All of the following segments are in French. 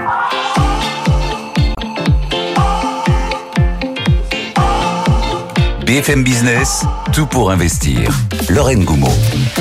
Oh! BFM Business, tout pour investir. Lorraine Goumeau.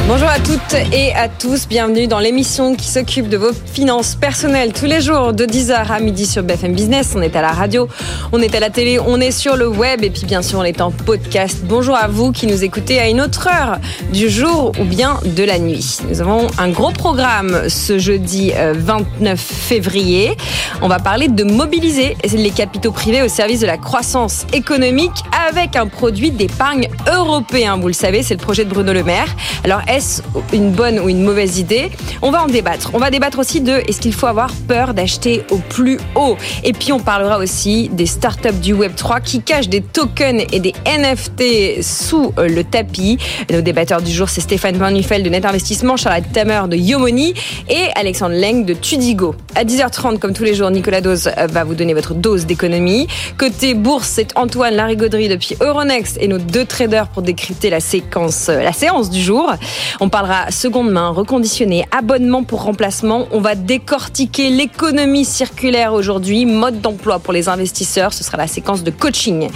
Bonjour à toutes et à tous, bienvenue dans l'émission qui s'occupe de vos finances personnelles tous les jours de 10h à midi sur BFM Business. On est à la radio, on est à la télé, on est sur le web et puis bien sûr on est en podcast. Bonjour à vous qui nous écoutez à une autre heure du jour ou bien de la nuit. Nous avons un gros programme ce jeudi 29 euh, février. On va parler de mobiliser les capitaux privés au service de la croissance économique avec un produit d'épargne européen. Vous le savez, c'est le projet de Bruno Le Maire. Alors, est-ce une bonne ou une mauvaise idée? On va en débattre. On va débattre aussi de est-ce qu'il faut avoir peur d'acheter au plus haut? Et puis, on parlera aussi des startups du Web3 qui cachent des tokens et des NFT sous euh, le tapis. Nos débatteurs du jour, c'est Stéphane Van Nuffel de Net Investissement, Charlotte Tamer de Yomoni et Alexandre Leng de Tudigo. À 10h30, comme tous les jours, Nicolas Dose euh, va vous donner votre dose d'économie. Côté bourse, c'est Antoine Larigauderie depuis Euronext et nos deux traders pour décrypter la séquence, euh, la séance du jour. On parlera seconde main, reconditionné, abonnement pour remplacement. On va décortiquer l'économie circulaire aujourd'hui, mode d'emploi pour les investisseurs. Ce sera la séquence de coaching.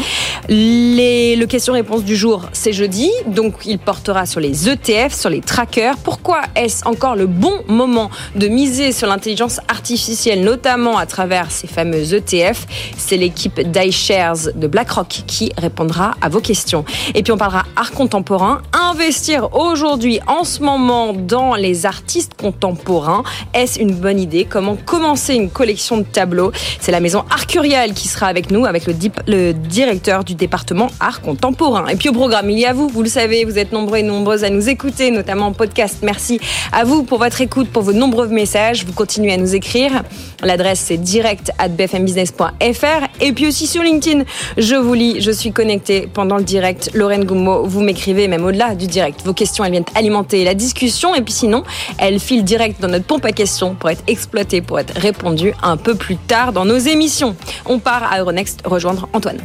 Le question-réponse du jour, c'est jeudi, donc il portera sur les ETF, sur les trackers. Pourquoi est-ce encore le bon moment de miser sur l'intelligence artificielle, notamment à travers ces fameux ETF C'est l'équipe d'iShares de BlackRock qui répondra à vos questions. Et puis on parlera art contemporain. Investir aujourd'hui, en ce moment, dans les artistes contemporains, est-ce une bonne idée? Comment commencer une collection de tableaux? C'est la maison Arcurial qui sera avec nous, avec le, directeur du département art contemporain. Et puis au programme, il y a vous, vous le savez, vous êtes nombreux et nombreuses à nous écouter, notamment en podcast. Merci à vous pour votre écoute, pour vos nombreux messages. Vous continuez à nous écrire. L'adresse c'est direct at bfmbusiness.fr et puis aussi sur LinkedIn. Je vous lis, je suis connecté pendant dans le direct. Lorraine Goumeau, vous m'écrivez même au-delà du direct. Vos questions, elles viennent alimenter la discussion et puis sinon, elles filent direct dans notre pompe à questions pour être exploitées, pour être répondues un peu plus tard dans nos émissions. On part à Euronext rejoindre Antoine.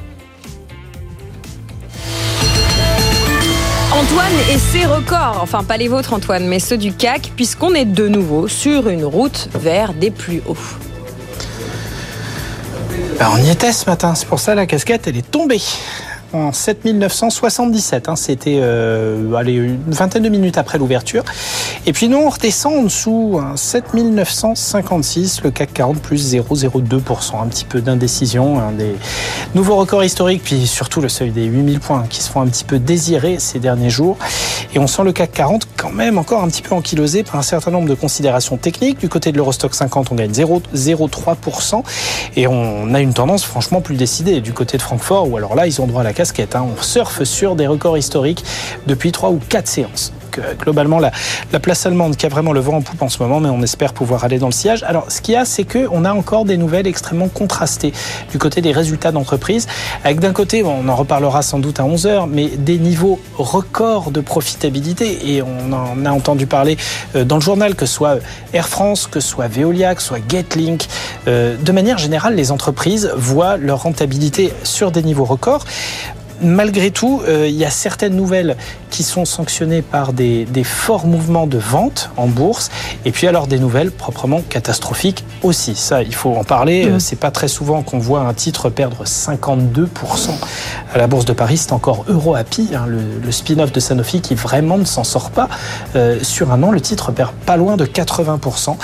Antoine et ses records, enfin pas les vôtres Antoine, mais ceux du CAC, puisqu'on est de nouveau sur une route vers des plus hauts. Ben, on y était ce matin, c'est pour ça la casquette elle est tombée en 7977. Hein, C'était euh, une vingtaine de minutes après l'ouverture. Et puis nous, on redescend en dessous, hein, 7956, le CAC 40 plus 0,02%. Un petit peu d'indécision, un des nouveaux records historiques, puis surtout le seuil des 8000 points qui se font un petit peu désirer ces derniers jours. Et on sent le CAC 40 quand même encore un petit peu ankylosé par un certain nombre de considérations techniques. Du côté de l'Eurostock 50, on gagne 0,03%. Et on a une tendance franchement plus décidée du côté de Francfort, où alors là, ils ont droit à la casquette. Hein. On surfe sur des records historiques depuis trois ou quatre séances. Euh, globalement, la, place allemande qui a vraiment le vent en poupe en ce moment, mais on espère pouvoir aller dans le sillage. Alors, ce qu'il y a, c'est qu'on a encore des nouvelles extrêmement contrastées du côté des résultats d'entreprise. Avec d'un côté, on en reparlera sans doute à 11h, mais des niveaux records de profitabilité. Et on en a entendu parler euh, dans le journal, que ce soit Air France, que ce soit Veolia, que ce soit Getlink. Euh, de manière générale, les entreprises voient leur rentabilité sur des niveaux records malgré tout, il y a certaines nouvelles qui sont sanctionnés par des, des, forts mouvements de vente en bourse. Et puis alors des nouvelles proprement catastrophiques aussi. Ça, il faut en parler. Mmh. C'est pas très souvent qu'on voit un titre perdre 52% à la bourse de Paris. C'est encore EuroHappy, hein, le, le spin-off de Sanofi, qui vraiment ne s'en sort pas. Euh, sur un an, le titre perd pas loin de 80%.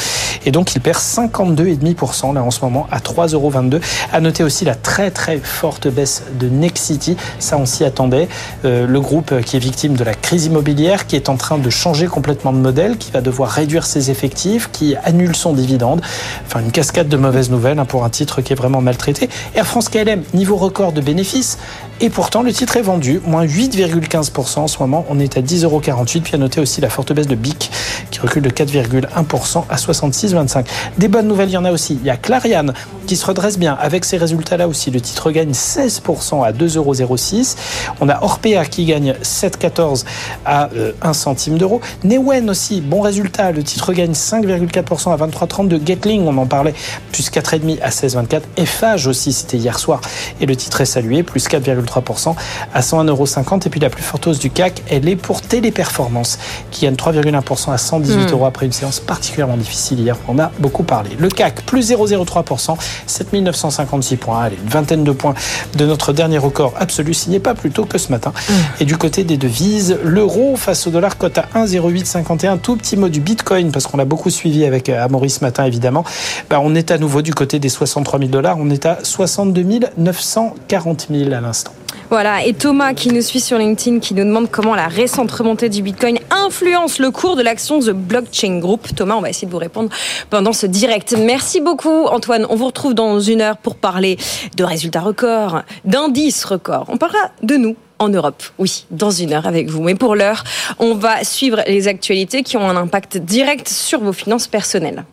Et donc il perd 52,5% là en ce moment à 3,22€. À noter aussi la très très forte baisse de Nexity. Ça, on s'y attendait. Euh, le groupe qui est victime de la crise immobilière, qui est en train de changer complètement de modèle, qui va devoir réduire ses effectifs, qui annule son dividende. Enfin, une cascade de mauvaises nouvelles hein, pour un titre qui est vraiment maltraité. Air France KLM, niveau record de bénéfices, et pourtant le titre est vendu, moins 8,15% en ce moment. On est à 10,48€. Puis à noter aussi la forte baisse de BIC, qui recule de 4,1% à 66,25. Des bonnes nouvelles, il y en a aussi. Il y a Clariane qui se redresse bien avec ces résultats-là aussi. Le titre gagne 16% à 2,06€. On a Orpea qui gagne 7,14 à 1 euh, centime d'euro. Newen aussi, bon résultat. Le titre gagne 5,4% à 23,30 de Gatling, on en parlait, plus 4,5 à 16,24. Eiffage aussi, c'était hier soir. Et le titre est salué, plus 4,3 0,3% à 101,50€. Et puis la plus forte hausse du CAC, elle est pour Téléperformance, qui gagne 3,1% à 118 hmm. euros après une séance particulièrement difficile hier. On a beaucoup parlé. Le CAC, plus 0,03%, 7956 points. Allez, une vingtaine de points de notre dernier record absolu, signé pas plus tôt que ce matin. Hmm. Et du côté des devises, l'euro face au dollar cote à 1,0851. Tout petit mot du Bitcoin, parce qu'on l'a beaucoup suivi avec euh, Amaury ce matin, évidemment. Bah, on est à nouveau du côté des 63 000 dollars. On est à 62 940 000 à l'instant. Voilà, et Thomas qui nous suit sur LinkedIn qui nous demande comment la récente remontée du Bitcoin influence le cours de l'action The Blockchain Group. Thomas, on va essayer de vous répondre pendant ce direct. Merci beaucoup Antoine. On vous retrouve dans une heure pour parler de résultats records, d'indices records. On parlera de nous en Europe. Oui, dans une heure avec vous. Mais pour l'heure, on va suivre les actualités qui ont un impact direct sur vos finances personnelles.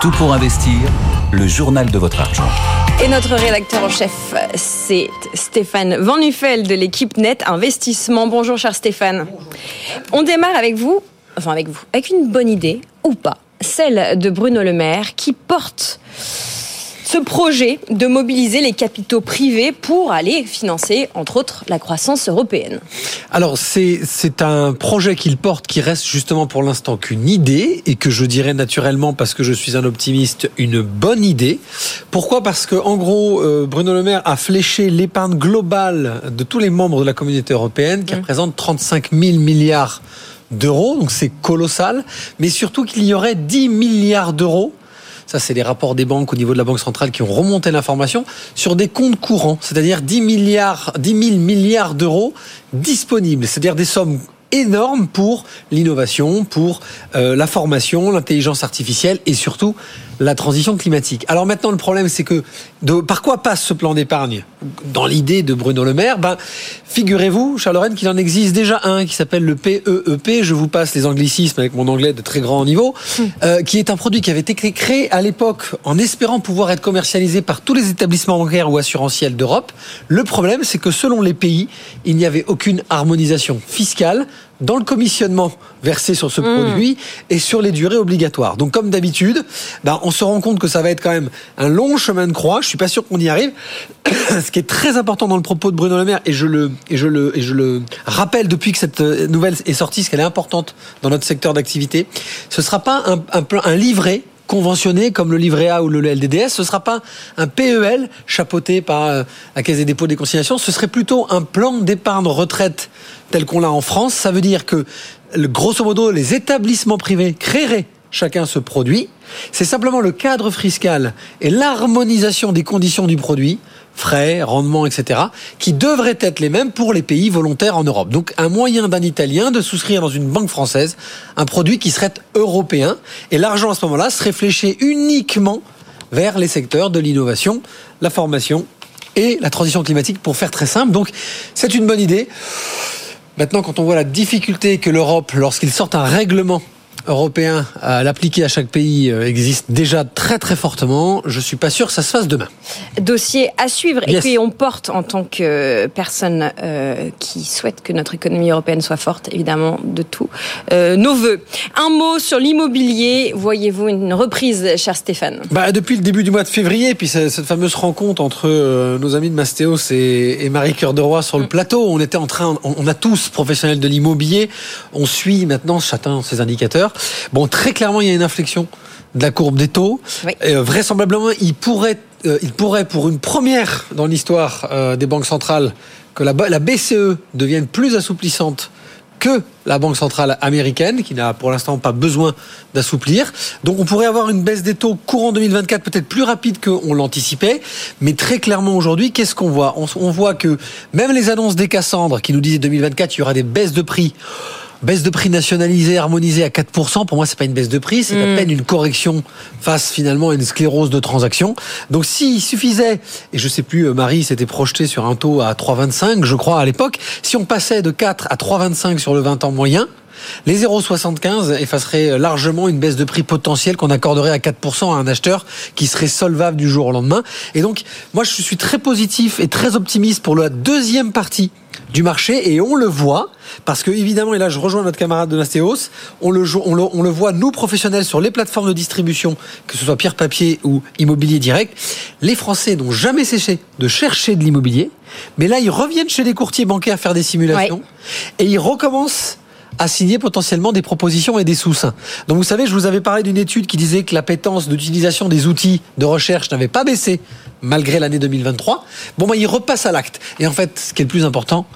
Tout pour investir, le journal de votre argent. Et notre rédacteur en chef, c'est Stéphane Van Nuffel de l'équipe Net Investissement. Bonjour cher Stéphane. On démarre avec vous, enfin avec vous, avec une bonne idée ou pas, celle de Bruno Le Maire qui porte ce projet de mobiliser les capitaux privés pour aller financer, entre autres, la croissance européenne. Alors, c'est, un projet qu'il porte qui reste justement pour l'instant qu'une idée et que je dirais naturellement, parce que je suis un optimiste, une bonne idée. Pourquoi? Parce que, en gros, euh, Bruno Le Maire a fléché l'épargne globale de tous les membres de la communauté européenne qui mmh. représente 35 000 milliards d'euros, donc c'est colossal, mais surtout qu'il y aurait 10 milliards d'euros ça c'est les rapports des banques au niveau de la Banque centrale qui ont remonté l'information, sur des comptes courants, c'est-à-dire 10 milliards, 10 000 milliards d'euros disponibles, c'est-à-dire des sommes énormes pour l'innovation, pour euh, la formation, l'intelligence artificielle et surtout la transition climatique. Alors maintenant, le problème, c'est que de, par quoi passe ce plan d'épargne? Dans l'idée de Bruno Le Maire, ben, figurez-vous, Charles Lorraine, qu'il en existe déjà un qui s'appelle le PEEP. E Je vous passe les anglicismes avec mon anglais de très grand niveau, hmm. euh, qui est un produit qui avait été créé à l'époque en espérant pouvoir être commercialisé par tous les établissements bancaires ou assurantiels d'Europe. Le problème, c'est que selon les pays, il n'y avait aucune harmonisation fiscale dans le commissionnement versé sur ce hmm. produit et sur les durées obligatoires. Donc comme d'habitude, ben, on se rend compte que ça va être quand même un long chemin de croix. Je suis pas sûr qu'on y arrive. ce qui est très important dans le propos de Bruno Le Maire, et je le, et je le, et je le rappelle depuis que cette euh, nouvelle est sortie, ce qu'elle est importante dans notre secteur d'activité, ce sera pas un, un, un livret conventionné comme le livret A ou le LDDS, ce ne sera pas un PEL chapeauté par euh, la Caisse des dépôts des consignations, ce serait plutôt un plan d'épargne retraite tel qu'on l'a en France. Ça veut dire que, grosso modo, les établissements privés créeraient chacun ce produit. C'est simplement le cadre fiscal et l'harmonisation des conditions du produit frais, rendements, etc., qui devraient être les mêmes pour les pays volontaires en Europe. Donc un moyen d'un Italien de souscrire dans une banque française un produit qui serait européen, et l'argent à ce moment-là serait fléché uniquement vers les secteurs de l'innovation, la formation et la transition climatique, pour faire très simple. Donc c'est une bonne idée. Maintenant, quand on voit la difficulté que l'Europe, lorsqu'il sort un règlement européen à l'appliquer à chaque pays euh, existe déjà très très fortement. Je suis pas sûr que ça se fasse demain. Dossier à suivre. Et puis on porte en tant que personne euh, qui souhaite que notre économie européenne soit forte, évidemment, de tout, euh, nos voeux. Un mot sur l'immobilier. Voyez-vous une reprise, cher Stéphane? Bah, Depuis le début du mois de février, puis cette fameuse rencontre entre nos amis de Mastéos et, Marie Cœur de Roi sur le mm. plateau, on était en train, on, a tous professionnels de l'immobilier, on suit maintenant chacun ses indicateurs. Bon, très clairement, il y a une inflexion de la courbe des taux. Euh, vraisemblablement, il pourrait, euh, il pourrait, pour une première dans l'histoire euh, des banques centrales, que la, la BCE devienne plus assouplissante que la Banque centrale américaine, qui n'a pour l'instant pas besoin d'assouplir. Donc on pourrait avoir une baisse des taux courant 2024 peut-être plus rapide qu'on l'anticipait. Mais très clairement aujourd'hui, qu'est-ce qu'on voit? On, on, voit que même les annonces des Cassandres qui nous disaient 2024, il y aura des baisses de prix baisse de prix nationalisée, harmonisée à 4%, pour moi, c'est pas une baisse de prix, c'est à mm. peine une correction face finalement à une sclérose de transaction. Donc s'il suffisait, et je sais plus, euh, Marie s'était projetée sur un taux à 3,25, je crois, à l'époque, si on passait de 4 à 3,25 sur le 20 ans moyen, les 0,75 effaceraient largement une baisse de prix potentielle qu'on accorderait à 4% à un acheteur qui serait solvable du jour au lendemain. Et donc, moi, je suis très positif et très optimiste pour la deuxième partie du marché et on le voit parce que évidemment et là je rejoins notre camarade de Nastéos on le, on le on le voit nous professionnels sur les plateformes de distribution que ce soit pierre papier ou immobilier direct les Français n'ont jamais cessé de chercher de l'immobilier mais là ils reviennent chez les courtiers bancaires faire des simulations et ils recommencent à signer potentiellement des propositions et des sous-seins. Donc vous savez, je vous avais parlé d'une étude qui disait que la pétence d'utilisation des outils de recherche n'avait pas baissé malgré l'année 2023. Bon, ben, il repasse à l'acte. Et en fait, ce qui est le plus important,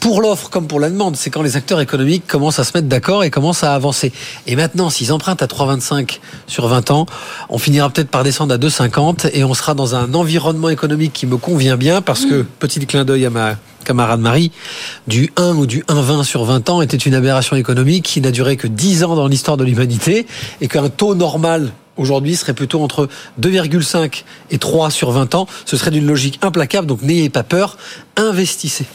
pour l'offre comme pour la demande, c'est quand les acteurs économiques commencent à se mettre d'accord et commencent à avancer. Et maintenant, s'ils empruntent à 3,25 sur 20 ans, on finira peut-être par descendre à 2,50 et on sera dans un environnement économique qui me convient bien parce que, petit clin d'œil à ma camarade Marie, du 1 ou du 1,20 sur 20 ans était une aberration économique qui n'a duré que 10 ans dans l'histoire de l'humanité et qu'un taux normal aujourd'hui serait plutôt entre 2,5 et 3 sur 20 ans. Ce serait d'une logique implacable, donc n'ayez pas peur, investissez.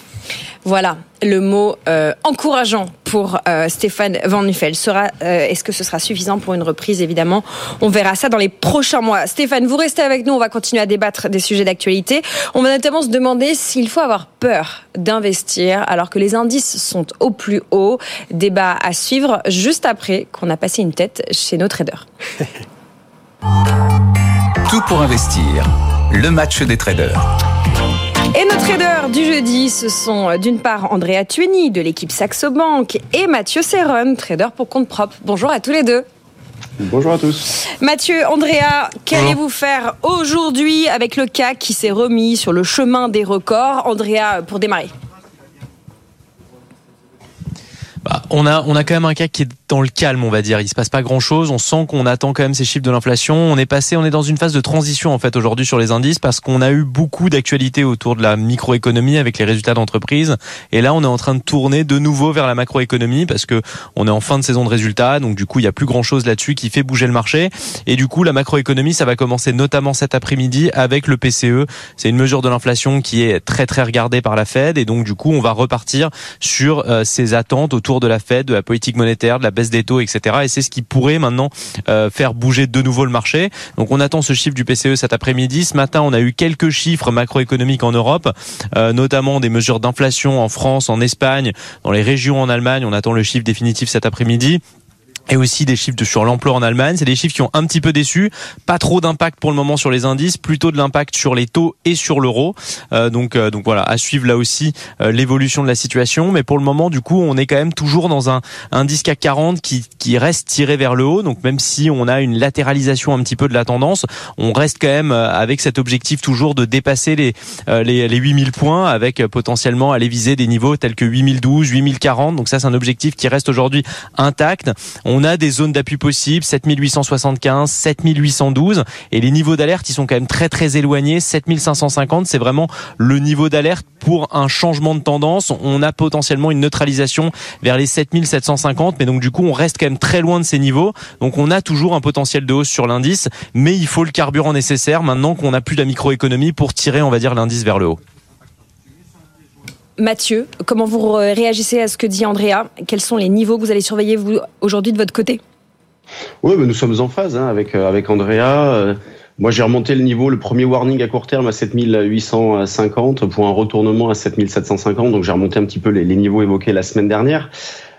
Voilà le mot euh, encourageant pour euh, Stéphane Van Nuffel. Sera, euh, est-ce que ce sera suffisant pour une reprise Évidemment, on verra ça dans les prochains mois. Stéphane, vous restez avec nous. On va continuer à débattre des sujets d'actualité. On va notamment se demander s'il faut avoir peur d'investir alors que les indices sont au plus haut. Débat à suivre juste après qu'on a passé une tête chez nos traders. Tout pour investir. Le match des traders. Et nos traders du jeudi, ce sont euh, d'une part Andrea Tueni de l'équipe Saxo Bank et Mathieu Serron, trader pour compte propre. Bonjour à tous les deux. Bonjour à tous. Mathieu, Andrea, qu'allez-vous faire aujourd'hui avec le CAC qui s'est remis sur le chemin des records? Andrea, pour démarrer. Bah, on a on a quand même un CAC qui est dans le calme, on va dire. Il se passe pas grand chose. On sent qu'on attend quand même ces chiffres de l'inflation. On est passé, on est dans une phase de transition en fait aujourd'hui sur les indices parce qu'on a eu beaucoup d'actualités autour de la microéconomie avec les résultats d'entreprise. Et là, on est en train de tourner de nouveau vers la macroéconomie parce que on est en fin de saison de résultats. Donc du coup, il y a plus grand chose là-dessus qui fait bouger le marché. Et du coup, la macroéconomie, ça va commencer notamment cet après-midi avec le PCE. C'est une mesure de l'inflation qui est très très regardée par la Fed. Et donc du coup, on va repartir sur euh, ces attentes autour de la Fed, de la politique monétaire, de la des taux, etc. Et c'est ce qui pourrait maintenant euh, faire bouger de nouveau le marché. Donc on attend ce chiffre du PCE cet après-midi. Ce matin, on a eu quelques chiffres macroéconomiques en Europe, euh, notamment des mesures d'inflation en France, en Espagne, dans les régions en Allemagne. On attend le chiffre définitif cet après-midi et aussi des chiffres sur l'emploi en Allemagne. C'est des chiffres qui ont un petit peu déçu. Pas trop d'impact pour le moment sur les indices, plutôt de l'impact sur les taux et sur l'euro. Euh, donc, euh, donc voilà, à suivre là aussi euh, l'évolution de la situation. Mais pour le moment, du coup, on est quand même toujours dans un indice CAC 40 qui, qui reste tiré vers le haut. Donc même si on a une latéralisation un petit peu de la tendance, on reste quand même avec cet objectif toujours de dépasser les, les, les 8000 points avec potentiellement aller viser des niveaux tels que 8012, 8040. Donc ça, c'est un objectif qui reste aujourd'hui intact. A des zones d'appui possibles, 7875, 7812, et les niveaux d'alerte, ils sont quand même très très éloignés. 7550, c'est vraiment le niveau d'alerte pour un changement de tendance. On a potentiellement une neutralisation vers les 7750, mais donc du coup, on reste quand même très loin de ces niveaux. Donc on a toujours un potentiel de hausse sur l'indice, mais il faut le carburant nécessaire maintenant qu'on n'a plus la microéconomie pour tirer, on va dire, l'indice vers le haut. Mathieu, comment vous réagissez à ce que dit Andrea? Quels sont les niveaux que vous allez surveiller vous aujourd'hui de votre côté? Oui, nous sommes en phase hein, avec, euh, avec Andrea. Euh, moi, j'ai remonté le niveau, le premier warning à court terme à 7850 pour un retournement à 7750. Donc, j'ai remonté un petit peu les, niveaux évoqués la semaine dernière.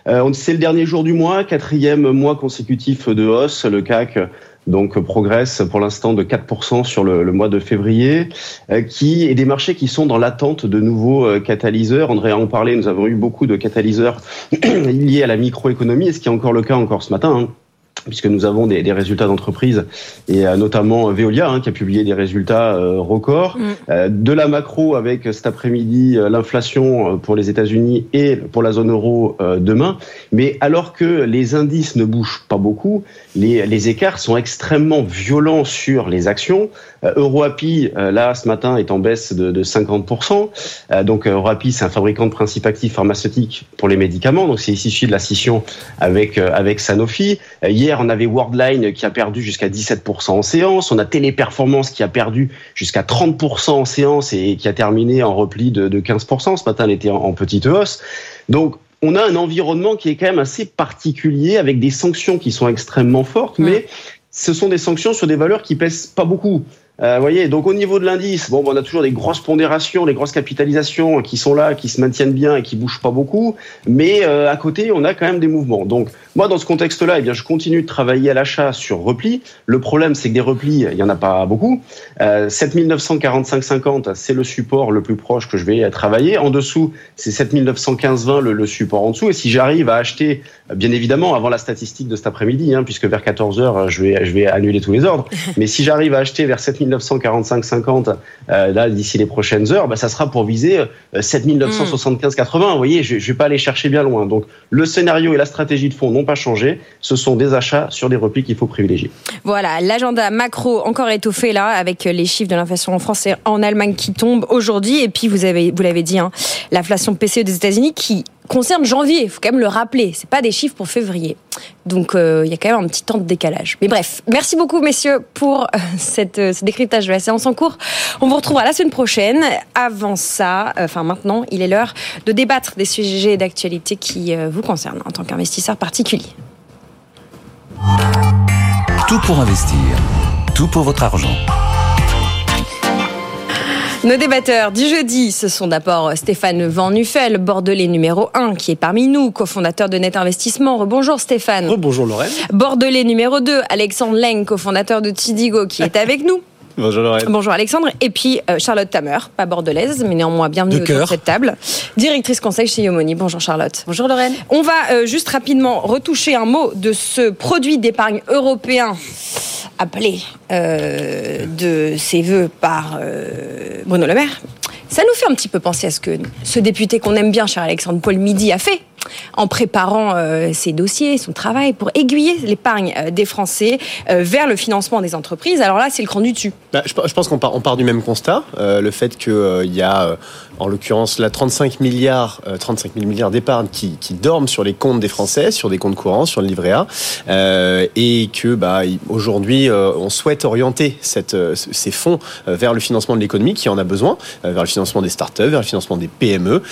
Euh, c'est le dernier jour du mois, quatrième mois consécutif de hausse. Le CAC donc progresse pour l'instant de 4% sur le, mois de février, euh, qui est des marchés qui sont dans l'attente de nouveaux euh, catalyseurs. André en parlait, nous avons eu beaucoup de catalyseurs liés à la microéconomie, et ce qui est encore le cas encore ce matin. Hein puisque nous avons des, des résultats d'entreprise et euh, notamment Veolia hein, qui a publié des résultats euh, records. Mm. Euh, de la macro avec cet après-midi l'inflation pour les États-Unis et pour la zone euro demain. Mais alors que les indices ne bougent pas beaucoup, les, les écarts sont extrêmement violents sur les actions. EuroAPI, là, ce matin, est en baisse de, de 50%. donc EuroAPI, c'est un fabricant de principes actifs pharmaceutiques pour les médicaments. Donc c'est issu de la scission avec, avec Sanofi. Hier, on avait Worldline qui a perdu jusqu'à 17% en séance. On a Téléperformance qui a perdu jusqu'à 30% en séance et qui a terminé en repli de, 15%. Ce matin, elle était en, petite hausse. Donc, on a un environnement qui est quand même assez particulier avec des sanctions qui sont extrêmement fortes, mais ce sont des sanctions sur des valeurs qui pèsent pas beaucoup. Euh, voyez, donc au niveau de l'indice, bon, on a toujours des grosses pondérations, des grosses capitalisations qui sont là, qui se maintiennent bien et qui bougent pas beaucoup, mais euh, à côté, on a quand même des mouvements. Donc moi, dans ce contexte-là, eh bien, je continue de travailler à l'achat sur repli. Le problème, c'est que des replis, il y en a pas beaucoup. Euh, 7945,50, c'est le support le plus proche que je vais travailler. En dessous, c'est 7915,20 le, le support en dessous. Et si j'arrive à acheter, bien évidemment, avant la statistique de cet après-midi, hein, puisque vers 14 h je vais, je vais annuler tous les ordres. Mais si j'arrive à acheter vers 7945,50 euh, là d'ici les prochaines heures, bah, ça sera pour viser euh, 7975,80. Vous voyez, je, je vais pas aller chercher bien loin. Donc le scénario et la stratégie de fond n'ont pas changé. Ce sont des achats sur des replis qu'il faut privilégier. Voilà, l'agenda macro encore étoffé là, avec les chiffres de l'inflation en France et en Allemagne qui tombent aujourd'hui. Et puis, vous avez, vous l'avez dit, hein, l'inflation PCE des États-Unis qui concerne janvier. Il faut quand même le rappeler. C'est pas des chiffres pour février. Donc, euh, il y a quand même un petit temps de décalage. Mais bref, merci beaucoup, messieurs, pour euh, cette, euh, ce décryptage de la séance en cours. On vous retrouvera la semaine prochaine. Avant ça, enfin maintenant, il est l'heure de débattre des sujets d'actualité qui vous concernent en tant qu'investisseur particulier. Tout pour investir. Tout pour votre argent. Nos débatteurs du jeudi, ce sont d'abord Stéphane Van Nuffel, bordelais numéro 1, qui est parmi nous, cofondateur de Net Investissement. Rebonjour Stéphane. Bonjour Lorraine. Bordelais numéro 2, Alexandre Leng, cofondateur de Tidigo, qui est avec nous. Bonjour Lorraine. Bonjour Alexandre. Et puis euh, Charlotte Tamer, pas bordelaise, mais néanmoins bienvenue De autour de cette table. Directrice conseil chez Yomoni. Bonjour Charlotte. Bonjour Lorraine. On va euh, juste rapidement retoucher un mot de ce produit d'épargne européen appelé euh, de ses voeux par euh, Bruno Le Maire. Ça nous fait un petit peu penser à ce que ce député qu'on aime bien, cher Alexandre Paul Midi, a fait en préparant euh, ses dossiers, son travail pour aiguiller l'épargne euh, des Français euh, vers le financement des entreprises. Alors là, c'est le cran du dessus. Bah, je, pense qu'on part, du même constat, le fait qu'il y a, en l'occurrence, là, 35 milliards, euh, 35 000 milliards d'épargne qui, dorment sur les comptes des Français, sur des comptes courants, sur le livret A, euh, et que bah, aujourd'hui, euh, on souhaite orienter euh, ces fonds vers le financement de l'économie qui en a besoin, vers le financement des startups, vers le financement des PME.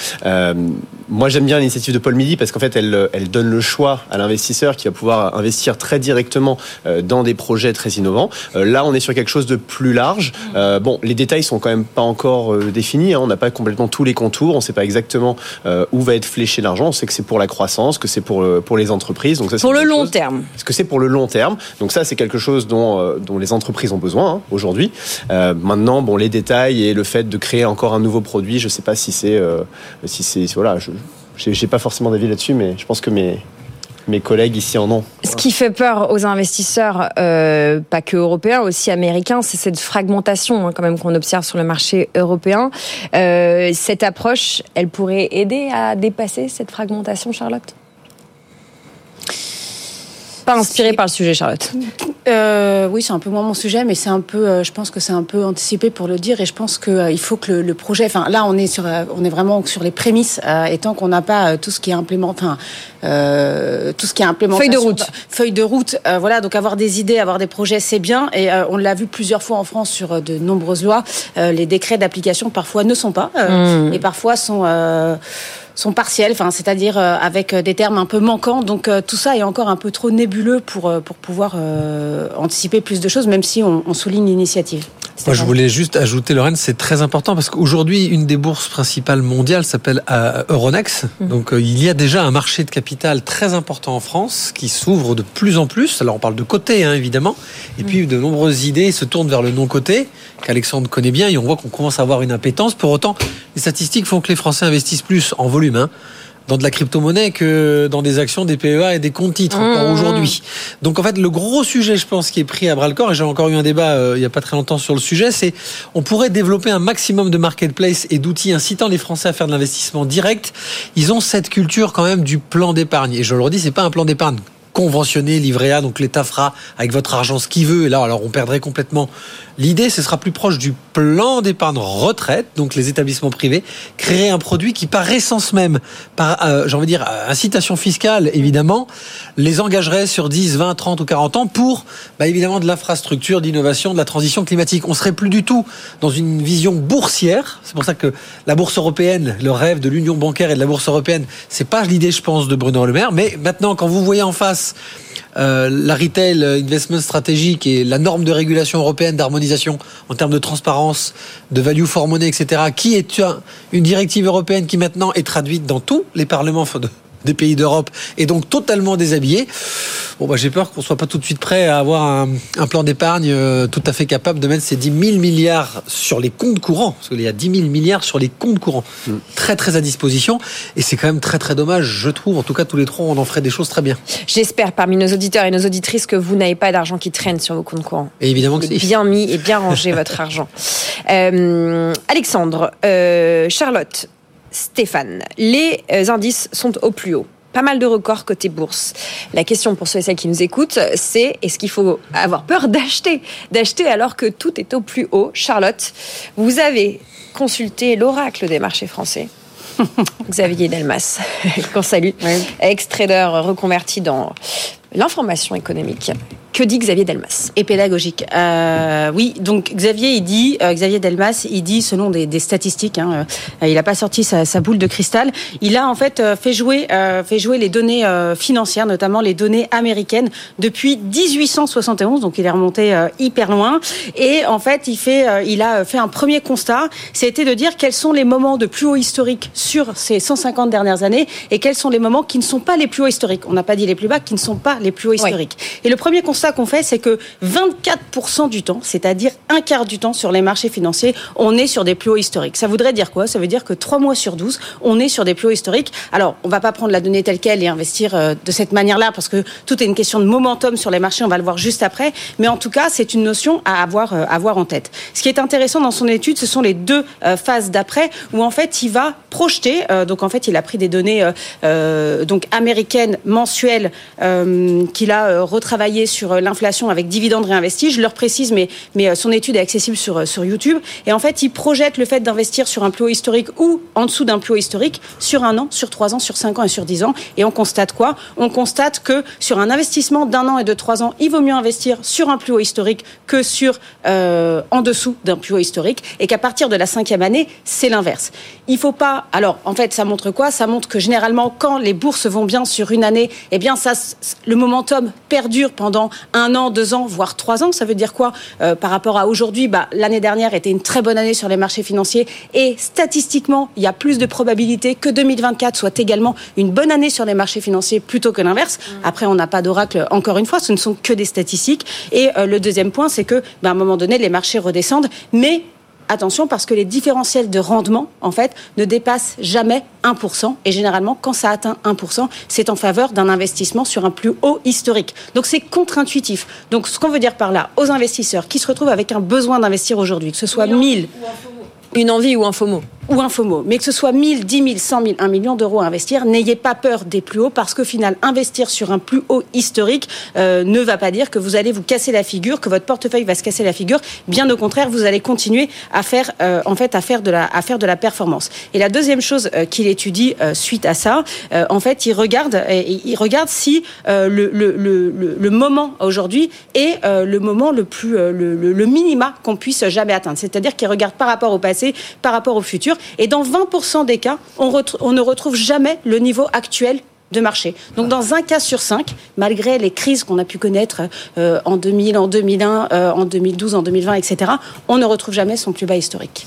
Moi, j'aime bien l'initiative de Paul Midi parce qu'en fait, elle, donne le choix à l'investisseur qui va pouvoir investir très directement dans des projets très innovants. Là, on est sur quelque chose de plus large. Bon, les détails sont quand même pas encore définis. hein. On n'a pas complètement tous les contours. On ne sait pas exactement euh, où va être fléché l'argent. On sait que c'est pour la croissance, que c'est pour, euh, pour les entreprises. Donc ça, Pour le long chose- terme. parce que c'est pour le long terme? Donc ça, c'est quelque chose dont, euh, dont les entreprises ont besoin hein, aujourd'hui. Euh, maintenant, bon, les détails et le fait de créer encore un nouveau produit, je ne sais pas si c'est, euh, si c'est, voilà, je j'ai pas forcément d'avis là-dessus, mais je pense que mes mes collègues ici en ont. Ce qui fait peur aux investisseurs, euh, pas que européens, aussi américains, c'est cette fragmentation hein, quand même qu'on observe sur le marché européen. Euh, cette approche, elle pourrait aider à dépasser cette fragmentation, Charlotte? Pas inspirée par le sujet, Charlotte. Euh, oui, c'est un peu moins mon sujet, mais c'est un peu, euh, je pense que c'est un peu anticipé pour le dire, et je pense que euh, il faut que le, le projet, enfin là, on est sur, euh, on est vraiment sur les prémices, et tant qu'on n'a pas tout ce qui est implémenté, enfin tout ce qui est implémentation, Feuille de route. feuille de route, voilà. Donc avoir des idées, avoir des projets, c'est bien, et on l'a vu plusieurs fois en France sur de nombreuses lois, les décrets d'application parfois ne sont pas, Mmh. et parfois sont sont partiels, enfin, c'est-à-dire euh, avec euh, des termes un peu manquants. Donc euh, tout ça est encore un peu trop nébuleux pour, pouvoir anticiper plus de choses, même si on souligne l'initiative. Moi, je voulais juste ajouter, Lorraine, c'est très important parce qu'aujourd'hui, une des bourses principales mondiales s'appelle euh, Euronext. Donc, euh, il y a déjà un marché de capital très important en France qui s'ouvre de plus en plus. Alors, on parle de côté, hein, évidemment. Et puis, de nombreuses idées se tournent vers le non-côté, qu'Alexandre connaît bien. Et on voit qu'on commence à avoir une impétence. Pour autant, les statistiques font que les Français investissent plus en volume. Hein dans de la crypto-monnaie que dans des actions, des PEA et des comptes titres encore Mmh. aujourd'hui. Donc en fait, le gros sujet, je pense, qui est pris à bras le corps, et j'ai encore eu un débat euh, il y a pas très longtemps sur le sujet, c'est on pourrait développer un maximum de marketplace et d'outils incitant les Français à faire de l'investissement direct. Ils ont cette culture quand même du plan d'épargne. Et je le redis, c'est pas un plan d'épargne conventionné, livret A, donc l'État fera avec votre argent ce qu'il veut, et là, alors on perdrait complètement l'idée, ce sera plus proche du plan d'épargne retraite, donc les établissements privés, créer un produit qui, par essence même, par, euh, j'ai dire, incitation fiscale, évidemment, les engagerait sur 10, 20, 30 ou 40 ans pour, bah, évidemment, de l'infrastructure, d'innovation, de la transition climatique. On serait plus du tout dans une vision boursière. C'est pour ça que la bourse européenne, le rêve de l'union bancaire et de la bourse européenne, c'est pas l'idée, je pense, de Bruno Le Maire. Mais maintenant, quand vous voyez en face euh, la retail investment stratégique et la norme de régulation européenne d'harmonisation en termes de transparence, de value for money, etc., qui est une directive européenne qui maintenant est traduite dans tous les parlements des pays d'Europe et donc totalement déshabillé. Bon, bah, j'ai peur qu'on soit pas tout de suite prêt à avoir un, plan d'épargne euh, tout à fait capable de mettre ces 10 000 milliards sur les comptes courants, parce qu'il y a 10 000 milliards sur les comptes courants, mm. très très à disposition, et c'est quand même très très dommage, je trouve. En tout cas, tous les trois, on en ferait des choses très bien. J'espère parmi nos auditeurs et nos auditrices que vous n'avez pas d'argent qui traîne sur vos comptes courants. Et évidemment que c'est bien mis et bien rangé votre argent. Euh, Alexandre, euh, Charlotte, Stéphane, les indices sont au plus haut pas mal de records côté bourse. La question pour ceux et celles qui nous écoutent, c'est est-ce qu'il faut avoir peur d'acheter D'acheter alors que tout est au plus haut? Charlotte, vous avez consulté l'oracle des marchés français. Xavier Delmas, qu'on salue, ex-trader reconverti dans l'information économique. Que dit Xavier Delmas Et pédagogique. Euh, oui, donc Xavier, il dit, euh, Xavier Delmas, il dit selon des, statistiques, hein, euh, il n'a pas sorti sa, sa, boule de cristal. Il a en fait fait jouer, fait jouer les données financières, notamment les données américaines, depuis 1871. Donc il est remonté hyper loin. Et en fait, il fait, il a fait un premier constat, c'était de dire quels sont les moments de plus haut historique sur ces 150 dernières années et quels sont les moments qui ne sont pas les plus hauts historiques. On n'a pas dit les plus bas, qui ne sont pas les plus hauts historiques. Et le premier constat qu'on fait, c'est que 24% du temps, c'est-à-dire un quart du temps sur les marchés financiers, on est sur des plus hauts historiques. Ça voudrait dire quoi? Ça veut dire que 3 mois sur 12, on est sur des plus hauts historiques. Alors, on va pas prendre la donnée telle qu'elle et investir euh, de cette manière-là, parce que tout est une question de momentum sur les marchés, on va le voir juste après. Mais en tout cas, c'est une notion à avoir, euh, à avoir en tête. Ce qui est intéressant dans son étude, ce sont les deux euh, phases d'après, où en fait, il va projeter, donc en fait, il a pris des données donc américaines mensuelles qu'il a retravaillées sur euh, l'inflation avec dividendes réinvestis. Je leur précise, mais, mais euh, son étude est accessible sur, euh, sur YouTube. Et en fait, il projette le fait d'investir sur un plus haut historique ou en dessous d'un plus haut historique sur un an, sur trois ans, sur cinq ans et sur dix ans. Et on constate quoi? On constate que sur un investissement d'un an et de trois ans, il vaut mieux investir sur un plus haut historique que sur euh, en dessous d'un plus haut historique. Et qu'à partir de la cinquième année, c'est l'inverse. Il faut pas. Alors, en fait, ça montre quoi? Ça montre que généralement, quand les bourses vont bien sur une année, eh bien, ça, le momentum perdure pendant un an, deux ans, voire trois ans. Ça veut dire quoi euh, par rapport à aujourd'hui? Bah, L'année dernière était une très bonne année sur les marchés financiers et statistiquement, il y a plus de probabilités que 2024 soit également une bonne année sur les marchés financiers plutôt que l'inverse. Mmh. Après, on n'a pas d'oracle, encore une fois, ce ne sont que des statistiques. Et euh, le deuxième point, c'est que, bah, à un moment donné, les marchés redescendent, mais attention parce que les différentiels de rendement, en fait, ne dépassent jamais 1%. Et généralement, quand ça atteint 1%, c'est en faveur d'un investissement sur un plus haut historique. Donc c'est contre-intuitif. Donc ce qu'on veut dire par là, aux investisseurs qui se retrouvent avec un besoin d'investir aujourd'hui, que ce soit 1000... Une envie ou un faux mot ou un faux mot. Mais que ce soit 1000, 10 000, 100 000, 1 million d'euros à investir, n'ayez pas peur des plus hauts parce qu'au final, investir sur un plus haut historique euh, ne va pas dire que vous allez vous casser la figure, que votre portefeuille va se casser la figure. Bien au contraire, vous allez continuer à faire, euh, en fait, à faire de la, à faire de la performance. Et la deuxième chose euh, qu'il étudie suite à ça, en fait, il regarde, il regarde si le, le, le, le, moment aujourd'hui est le moment le plus, le minima qu'on puisse jamais atteindre. C'est-à-dire qu'il regarde par rapport au passé, par rapport au futur. Et dans 20% des cas, on, on ne retrouve jamais le niveau actuel de marché. Donc dans un cas sur cinq, malgré les crises qu'on a pu connaître euh, en 2000, en 2001, euh, en 2012, en 2020, etc., on ne retrouve jamais son plus bas historique.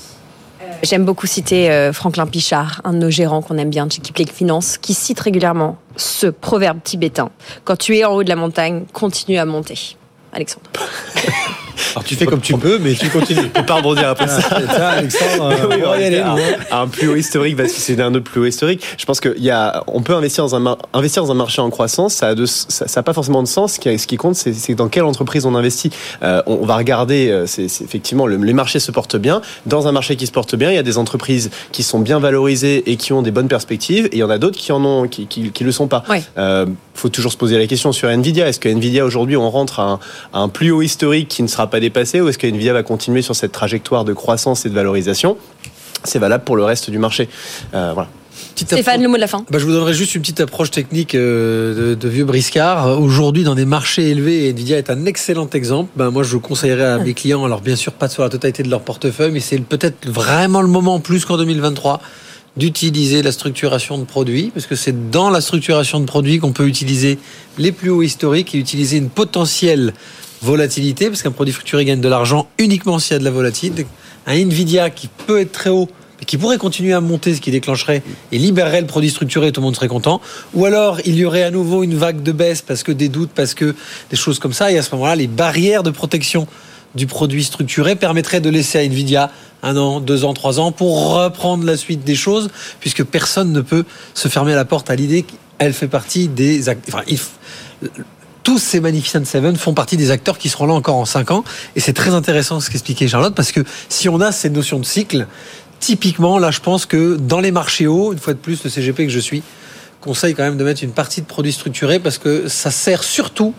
Euh, j'aime beaucoup citer Franklin Pichard, un de nos gérants qu'on aime bien, qui Click Finance, qui cite régulièrement ce proverbe tibétain. Quand tu es en haut de la montagne, continue à monter. Alexandre. Alors tu fais comme tu peux, mais tu continues. Tu peux pas rebondir après ça. ça Alexandre, oui, on va y aller. Un, plus haut historique, parce que c'est un autre plus haut historique. Je pense qu'il y a, on peut investir dans un, investir dans un marché en croissance. Ça a, de, ça, ça a pas forcément de sens. Ce qui, ce qui compte, c'est dans quelle entreprise on investit. Euh, on, on, va regarder, euh, c'est effectivement, le, les marchés se portent bien. Dans un marché qui se porte bien, il y a des entreprises qui sont bien valorisées et qui ont des bonnes perspectives, et il y en a d'autres qui en ont, qui, qui, qui le sont pas. Il euh, faut toujours se poser la question sur Nvidia. Est-ce que Nvidia aujourd'hui on rentre à un, à un plus haut historique qui ne sera pas dépassé ou est-ce que Nvidia va continuer sur cette trajectoire de croissance et de valorisation? C'est valable pour le reste du marché. Euh, voilà. Stéphane, le mot de la fin. Bah, je vous donnerai juste une petite approche technique euh, de, vieux briscard. Aujourd'hui, dans des marchés élevés, Nvidia est un excellent exemple. Ben, moi, je conseillerais à mes clients, alors bien sûr pas sur la totalité de leur portefeuille, mais c'est peut-être vraiment le moment plus qu'en 2023 d'utiliser la structuration de produits, parce que c'est dans la structuration de produits qu'on peut utiliser les plus hauts historiques et utiliser une potentielle volatilité, parce qu'un produit structuré gagne de l'argent uniquement s'il y a de la volatilité. Un Nvidia qui peut être très haut, mais qui pourrait continuer à monter, ce qui déclencherait et libérerait le produit structuré, tout le monde serait content. Ou alors, il y aurait à nouveau une vague de baisse parce que des doutes, parce que des choses comme ça, et à ce moment-là, les barrières de protection du produit structuré permettraient de laisser à Nvidia un an, deux ans, trois ans pour reprendre la suite des choses, puisque personne ne peut se fermer la porte à l'idée qu'elle fait partie des. Enfin, tous ces Magnificent Seven font partie des acteurs qui seront là encore en cinq ans. Et c'est très intéressant ce qu'expliquait Charlotte, parce que si on a cette notion de cycle, typiquement, là, je pense que dans les marchés hauts, une fois de plus, le CGP que je suis, conseille quand même de mettre une partie de produits structurés, parce que ça sert surtout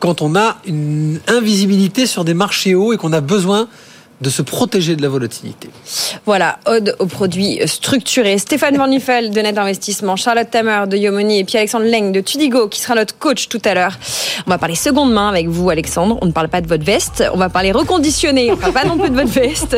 quand on a une invisibilité sur des marchés hauts et qu'on a besoin de se protéger de la volatilité. Voilà, ode aux produits structurés. Stéphane Van Nuffel de Net Investissement, Charlotte Tamer de Yomoni et puis Alexandre Leng de Tudigo qui sera notre coach tout à l'heure. On va parler seconde main avec vous Alexandre, on ne parle pas de votre veste, on va parler reconditionné, on ne parle pas non plus de votre veste,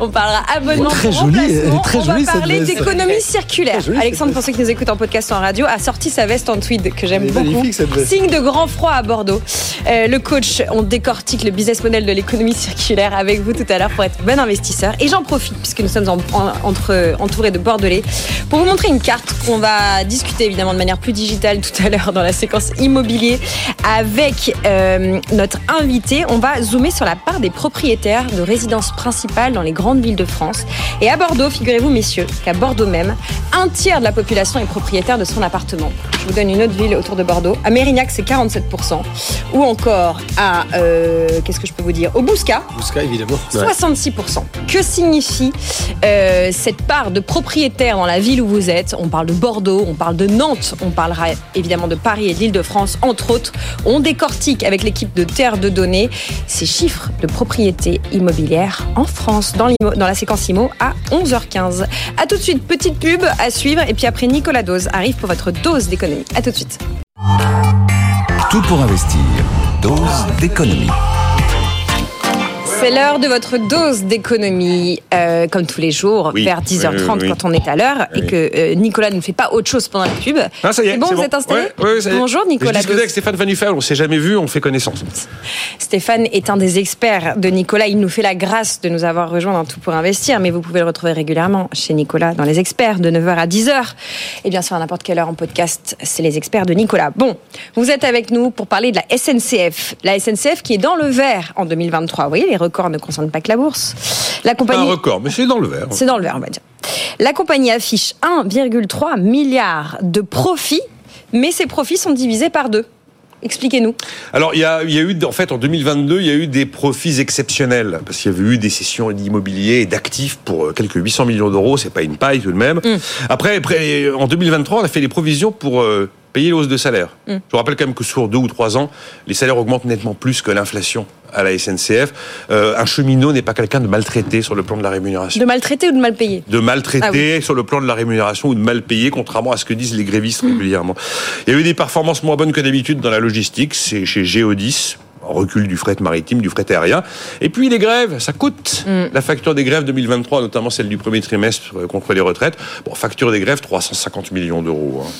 on parlera abonnement très pour jolie, remplacement, très on va parler d'économie circulaire. jolie, Alexandre, pour ceux qui nous écoutent en podcast ou en radio, a sorti sa veste en tweed que j'aime beaucoup. magnifique, cette veste. Signe de grand froid à Bordeaux. Euh, le coach, on décortique le business model de l'économie circulaire avec vous tout à l'heure pour être bon investisseur. Et j'en profite, puisque nous sommes en- en- entre, entourés de Bordelais, pour vous montrer une carte qu'on va discuter évidemment de manière plus digitale tout à l'heure dans la séquence immobilier avec euh, notre invité. On va zoomer sur la part des propriétaires de résidences principales dans les grandes villes de France. Et à Bordeaux, figurez-vous messieurs, qu'à Bordeaux même, un tiers de la population est propriétaire de son appartement. Je vous donne une autre ville autour de Bordeaux. À Mérignac, c'est 47%. Ou encore à, euh, qu'est-ce que je peux vous dire? Au Bouscat, Bousca, évidemment. 66%. Que signifie euh, cette part de propriétaires dans la ville où vous êtes? On parle de Bordeaux, on parle de Nantes, on parlera évidemment de Paris et de l'Île-de-France, entre autres. On décortique avec l'équipe de Terre de Données ces chiffres de propriété immobilière en France dans, dans la séquence IMO à 11h15. A tout de suite, petite pub à suivre et puis après Nicolas Dose arrive pour votre dose d'économie. A tout de suite. Tout pour investir. Dose d'économie. C'est l'heure de votre dose d'économie, euh, comme tous les jours, Oui, vers 10h30 oui, oui, quand on est à l'heure, et que euh, Nicolas ne fait pas autre chose pendant la pub. Ah, ça y est, C'est bon, c'est vous êtes installé Ouais, ouais, est. Bonjour Nicolas. Je discutais avec Stéphane Van Nuffel, on s'est jamais vu, on fait connaissance. Stéphane est un des experts de Nicolas. Il nous fait la grâce de nous avoir rejoints dans Tout pour investir, mais vous pouvez le retrouver régulièrement chez Nicolas dans les experts de 9h à 10h. Et bien sûr, à n'importe quelle heure en podcast, c'est les experts de Nicolas. Bon, vous êtes avec nous pour parler de la SNCF. La SNCF qui est dans le vert en 2023. Vous voyez, les records ne concernent pas que la bourse. La Pas un compagnie. record, mais c'est dans le vert. C'est dans le vert, on va dire. La compagnie affiche 1,3 milliard de profits, mais ces profits sont divisés par deux. Expliquez-nous. Alors, il y a, il y a eu, en fait, en 2022, il y a eu des profits exceptionnels, parce qu'il y avait eu des sessions d'immobilier et d'actifs pour euh, quelques 800 millions d'euros, c'est pas une paille tout de même. Mm. Après, après, en 2023, on a fait des provisions pour euh, payer l'hausse de salaire. Mm. Je vous rappelle quand même que sur deux ou trois ans, les salaires augmentent nettement plus que l'inflation à la SNCF. Euh, un cheminot n'est pas quelqu'un de maltraité sur le plan de la rémunération. De maltraiter ou de mal payer de maltraiter Ah sur le plan de la rémunération ou de mal payer, contrairement à ce que disent les grévistes régulièrement. Il y a eu des performances moins bonnes que d'habitude dans la logistique, c'est chez Géodis en recul du fret maritime, du fret aérien. Et puis les grèves, ça coûte. La facture des grèves 2023, notamment celle du premier trimestre euh, contre les retraites, bon, facture des grèves 350 millions d'euros. hein.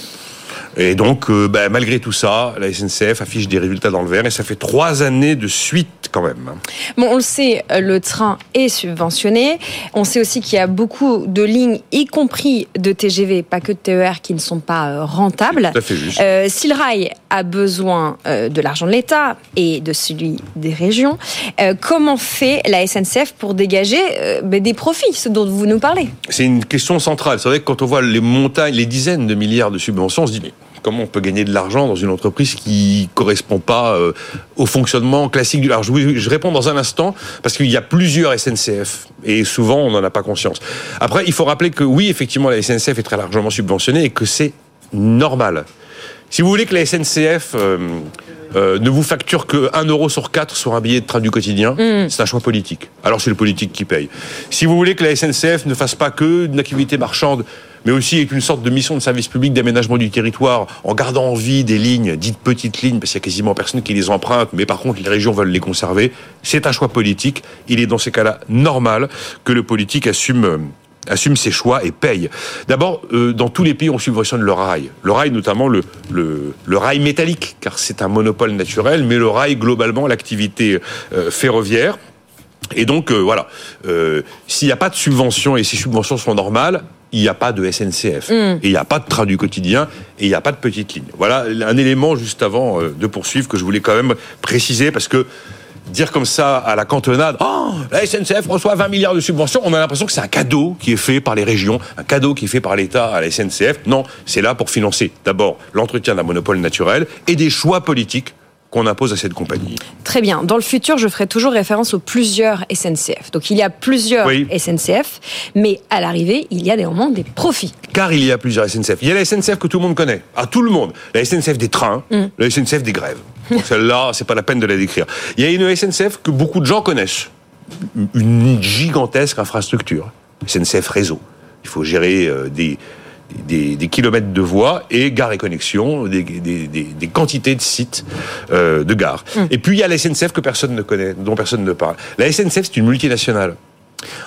Et donc, euh, bah, malgré tout ça, la SNCF affiche des résultats dans le vert et ça fait trois années de suite quand même. Bon, on le sait, euh, le train est subventionné. On sait aussi qu'il y a beaucoup de lignes, y compris de TGV, pas que de TER, qui ne sont pas euh, rentables. Tout à fait juste. Euh, si le rail a besoin de l'argent de l'État et de celui des régions, euh, comment fait la SNCF pour dégager ben, des profits, ce dont vous nous parlez? C'est une question centrale. C'est vrai que quand on voit les montagnes, les dizaines de milliards de subventions, on se dit mais comment on peut gagner de l'argent dans une entreprise qui correspond pas euh, au fonctionnement classique du. Alors je, réponds dans un instant parce qu'il y a plusieurs SNCF et souvent on n'en a pas conscience. Après, il faut rappeler que oui, effectivement, la SNCF est très largement subventionnée et que c'est normal. Si vous voulez que la SNCF euh, euh, ne vous facture que 1 euro sur 4 sur un billet de train du quotidien, c'est un choix politique. Alors c'est le politique qui paye. Si vous voulez que la SNCF ne fasse pas que une activité marchande, mais aussi est une sorte de mission de service public d'aménagement du territoire, en gardant en vie des lignes, dites petites lignes, parce qu'il y a quasiment personne qui les emprunte, mais par contre les régions veulent les conserver, c'est un choix politique. Il est dans ces cas-là normal que le politique assume, euh, assume ses choix et paye. D'abord, euh, dans tous les pays, on subventionne le rail. Le rail, notamment le, le, rail métallique, car c'est un monopole naturel, mais le rail, globalement, l'activité euh, ferroviaire. Et donc, voilà, s'il n'y a pas de subventions et les subventions sont normales, il n'y a pas de SNCF. Et il n'y a pas de train du quotidien et il n'y a pas de petite ligne. Voilà un élément juste avant euh, de poursuivre que je voulais quand même préciser parce que dire comme ça à la cantonade, oh, la SNCF reçoit 20 milliards de subventions, on a l'impression que c'est un cadeau qui est fait par les régions, un cadeau qui est fait par l'État à la SNCF. Non, c'est là pour financer d'abord l'entretien d'un monopole naturel et des choix politiques qu'on impose à cette compagnie. Très bien. Dans le futur, je ferai toujours référence aux plusieurs SNCF. Donc il y a plusieurs Oui. SNCF, mais à l'arrivée, il y a néanmoins des profits. Car il y a plusieurs SNCF. Il y a la SNCF que tout le monde connaît, à tout le monde. La SNCF des trains, la SNCF des grèves. Donc Celle-là, c'est pas la peine de la décrire. Il y a une SNCF que beaucoup de gens connaissent. Une gigantesque infrastructure. SNCF Réseau. Il faut gérer euh, des, des, des kilomètres de voies et gares et connexions, des, des, des, des quantités de sites euh, de gares. Et puis il y a la SNCF que personne ne connaît, dont personne ne parle. La SNCF, c'est une multinationale.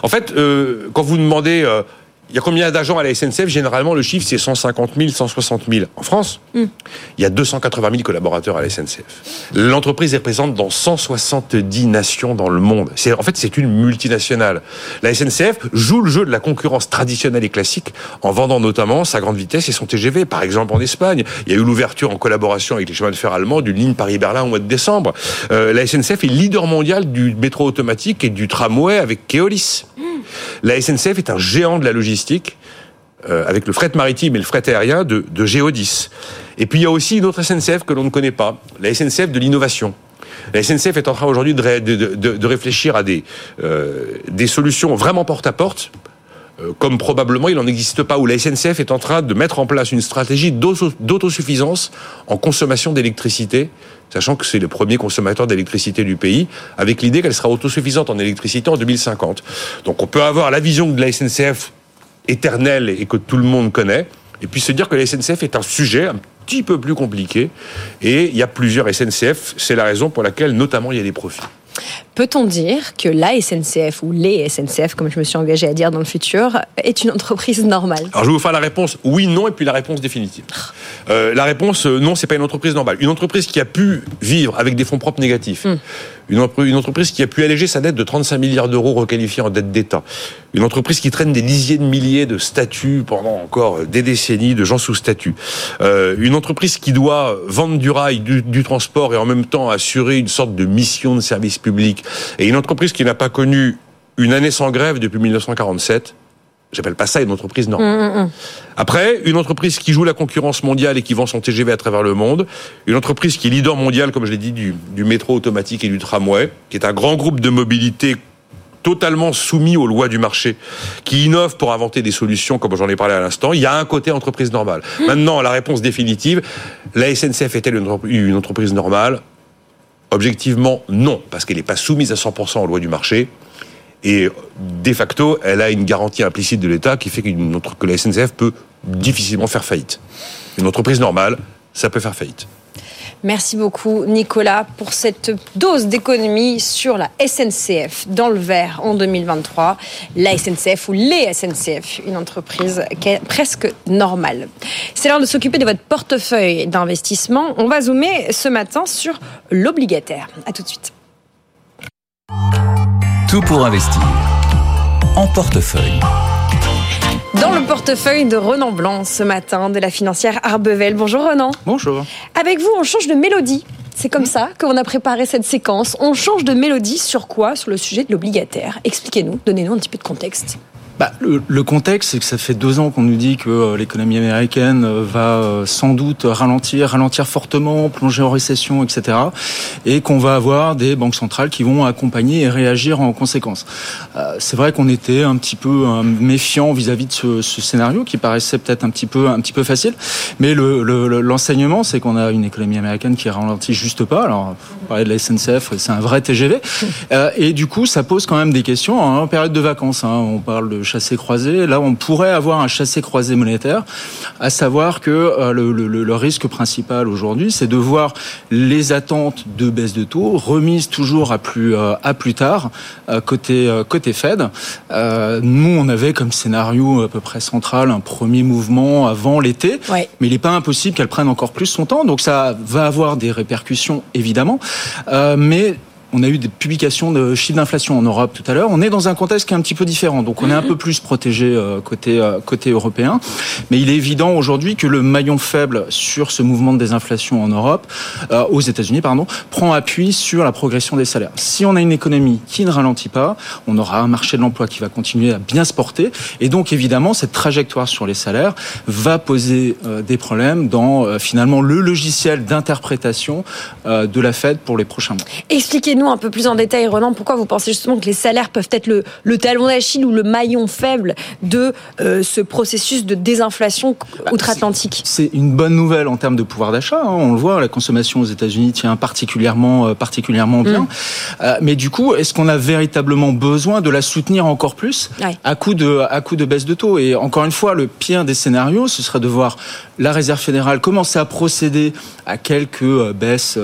En fait, euh, quand vous demandez, euh, il y a combien d'agents à la SNCF Généralement, le chiffre, c'est 150 000, 160 000. En France, il y a 280 000 collaborateurs à la SNCF. L'entreprise est présente dans 170 nations dans le monde. En fait, c'est une multinationale. La SNCF joue le jeu de la concurrence traditionnelle et classique en vendant notamment sa grande vitesse et son TGV. Par exemple, en Espagne, il y a eu l'ouverture en collaboration avec les chemins de fer allemands d'une ligne Paris-Berlin au mois de décembre. Euh, la SNCF est leader mondial du métro automatique et du tramway avec Keolis. La SNCF est un géant de la logistique euh, avec le fret maritime et le fret aérien de, Géodis. Et puis il y a aussi une autre SNCF que l'on ne connaît pas, la SNCF de l'innovation. La SNCF est en train aujourd'hui de, ré- de- de- de réfléchir à des, euh, solutions vraiment porte-à-porte, euh, comme probablement il n'en existe pas, où la SNCF est en train de mettre en place une stratégie d'auto- d'autosuffisance en consommation d'électricité, sachant que c'est le premier consommateur d'électricité du pays, avec l'idée qu'elle sera autosuffisante en électricité en 2050. Donc on peut avoir la vision de la SNCF éternelle et que tout le monde connaît, et puis se dire que la SNCF est un sujet un petit peu plus compliqué, et il y a plusieurs SNCF, c'est la raison pour laquelle notamment il y a des profits. Peut-on dire que la SNCF ou les SNCF, comme je me suis engagé à dire dans le futur, est une entreprise normale? Alors je vais vous faire la réponse oui, non, et puis la réponse définitive. Euh, la réponse euh, non, c'est pas une entreprise normale. Une entreprise qui a pu vivre avec des fonds propres négatifs. Entre- une entreprise qui a pu alléger sa dette de 35 milliards d'euros requalifiée en dette d'État. Une entreprise qui traîne des dizaines de milliers de statuts pendant encore des décennies de gens sous statut. Euh, une entreprise qui doit vendre du rail, du, du transport et en même temps assurer une sorte de mission de service public. Et une entreprise qui n'a pas connu une année sans grève depuis 1947. J'appelle pas ça une entreprise normale. Après, une entreprise qui joue la concurrence mondiale et qui vend son TGV à travers le monde, une entreprise qui est leader mondial, comme je l'ai dit, du, du métro automatique et du tramway, qui est un grand groupe de mobilité totalement soumis aux lois du marché, qui innove pour inventer des solutions, comme j'en ai parlé à l'instant, il y a un côté entreprise normale. Maintenant, la réponse définitive, la SNCF est-elle une entreprise normale? Objectivement, non, parce qu'elle n'est pas soumise à 100% aux lois du marché. Et de facto, elle a une garantie implicite de l'État qui fait qu'une que la SNCF peut difficilement faire faillite. Une entreprise normale, ça peut faire faillite. Merci beaucoup Nicolas pour cette dose d'économie sur la SNCF dans le vert en 2023. La SNCF ou les SNCF, une entreprise qui est presque normale. C'est l'heure de s'occuper de votre portefeuille d'investissement. On va zoomer ce matin sur l'obligataire. À tout de suite. Tout pour investir. En portefeuille. Dans le portefeuille de Renan Blanc ce matin de la financière Arbevel. Bonjour Renan. Bonjour. Avec vous, on change de mélodie. C'est comme ça qu'on a préparé cette séquence. On change de mélodie sur quoi? Sur le sujet de l'obligataire. Expliquez-nous, donnez-nous un petit peu de contexte. Bah, le, contexte, c'est que ça fait deux ans qu'on nous dit que euh, l'économie américaine euh, va euh, sans doute ralentir, ralentir fortement, plonger en récession, etc. Et qu'on va avoir des banques centrales qui vont accompagner et réagir en conséquence. C'est vrai qu'on était un petit peu méfiant vis-à-vis de ce, scénario qui paraissait peut-être un petit peu facile, mais le, le- le- l'enseignement, c'est qu'on a une économie américaine qui ralentit juste pas. Alors, on parlait de la SNCF, c'est un vrai TGV, Euh, et du coup, ça pose quand même des questions en période de vacances. hein. On parle de de chassé croisé. Là, on pourrait avoir un chassé croisé monétaire, à savoir que euh, le, le, le, risque principal aujourd'hui, c'est de voir les attentes de baisse de taux remises toujours à plus euh, à plus tard côté côté Fed. nous, on avait comme scénario à peu près central un premier mouvement avant l'été, ouais. mais il n'est pas impossible qu'elle prenne encore plus son temps. Donc ça va avoir des répercussions évidemment, mais on a eu des publications de chiffres d'inflation en Europe tout à l'heure. On est dans un contexte qui est un petit peu différent, donc on est un peu plus protégé euh, côté euh, côté européen. Mais il est évident aujourd'hui que le maillon faible sur ce mouvement de désinflation en Europe, euh, aux États-Unis pardon, prend appui sur la progression des salaires. Si on a une économie qui ne ralentit pas, on aura un marché de l'emploi qui va continuer à bien se porter, et donc évidemment cette trajectoire sur les salaires va poser des problèmes dans finalement le logiciel d'interprétation de la Fed pour les prochains mois. Un peu plus en détail, Ronan, pourquoi vous pensez justement que les salaires peuvent être le, le talon d'Achille ou le maillon faible de euh, ce processus de désinflation bah, outre-Atlantique C'est une bonne nouvelle en termes de pouvoir d'achat. Hein. On le voit, la consommation aux États-Unis tient particulièrement, euh, particulièrement bien. Mm. Euh, mais du coup, est-ce qu'on a véritablement besoin de la soutenir encore plus ouais. à coup de à coup de baisse de taux? Et encore une fois, le pire des scénarios, ce serait de voir la Réserve fédérale commencer à procéder à quelques baisses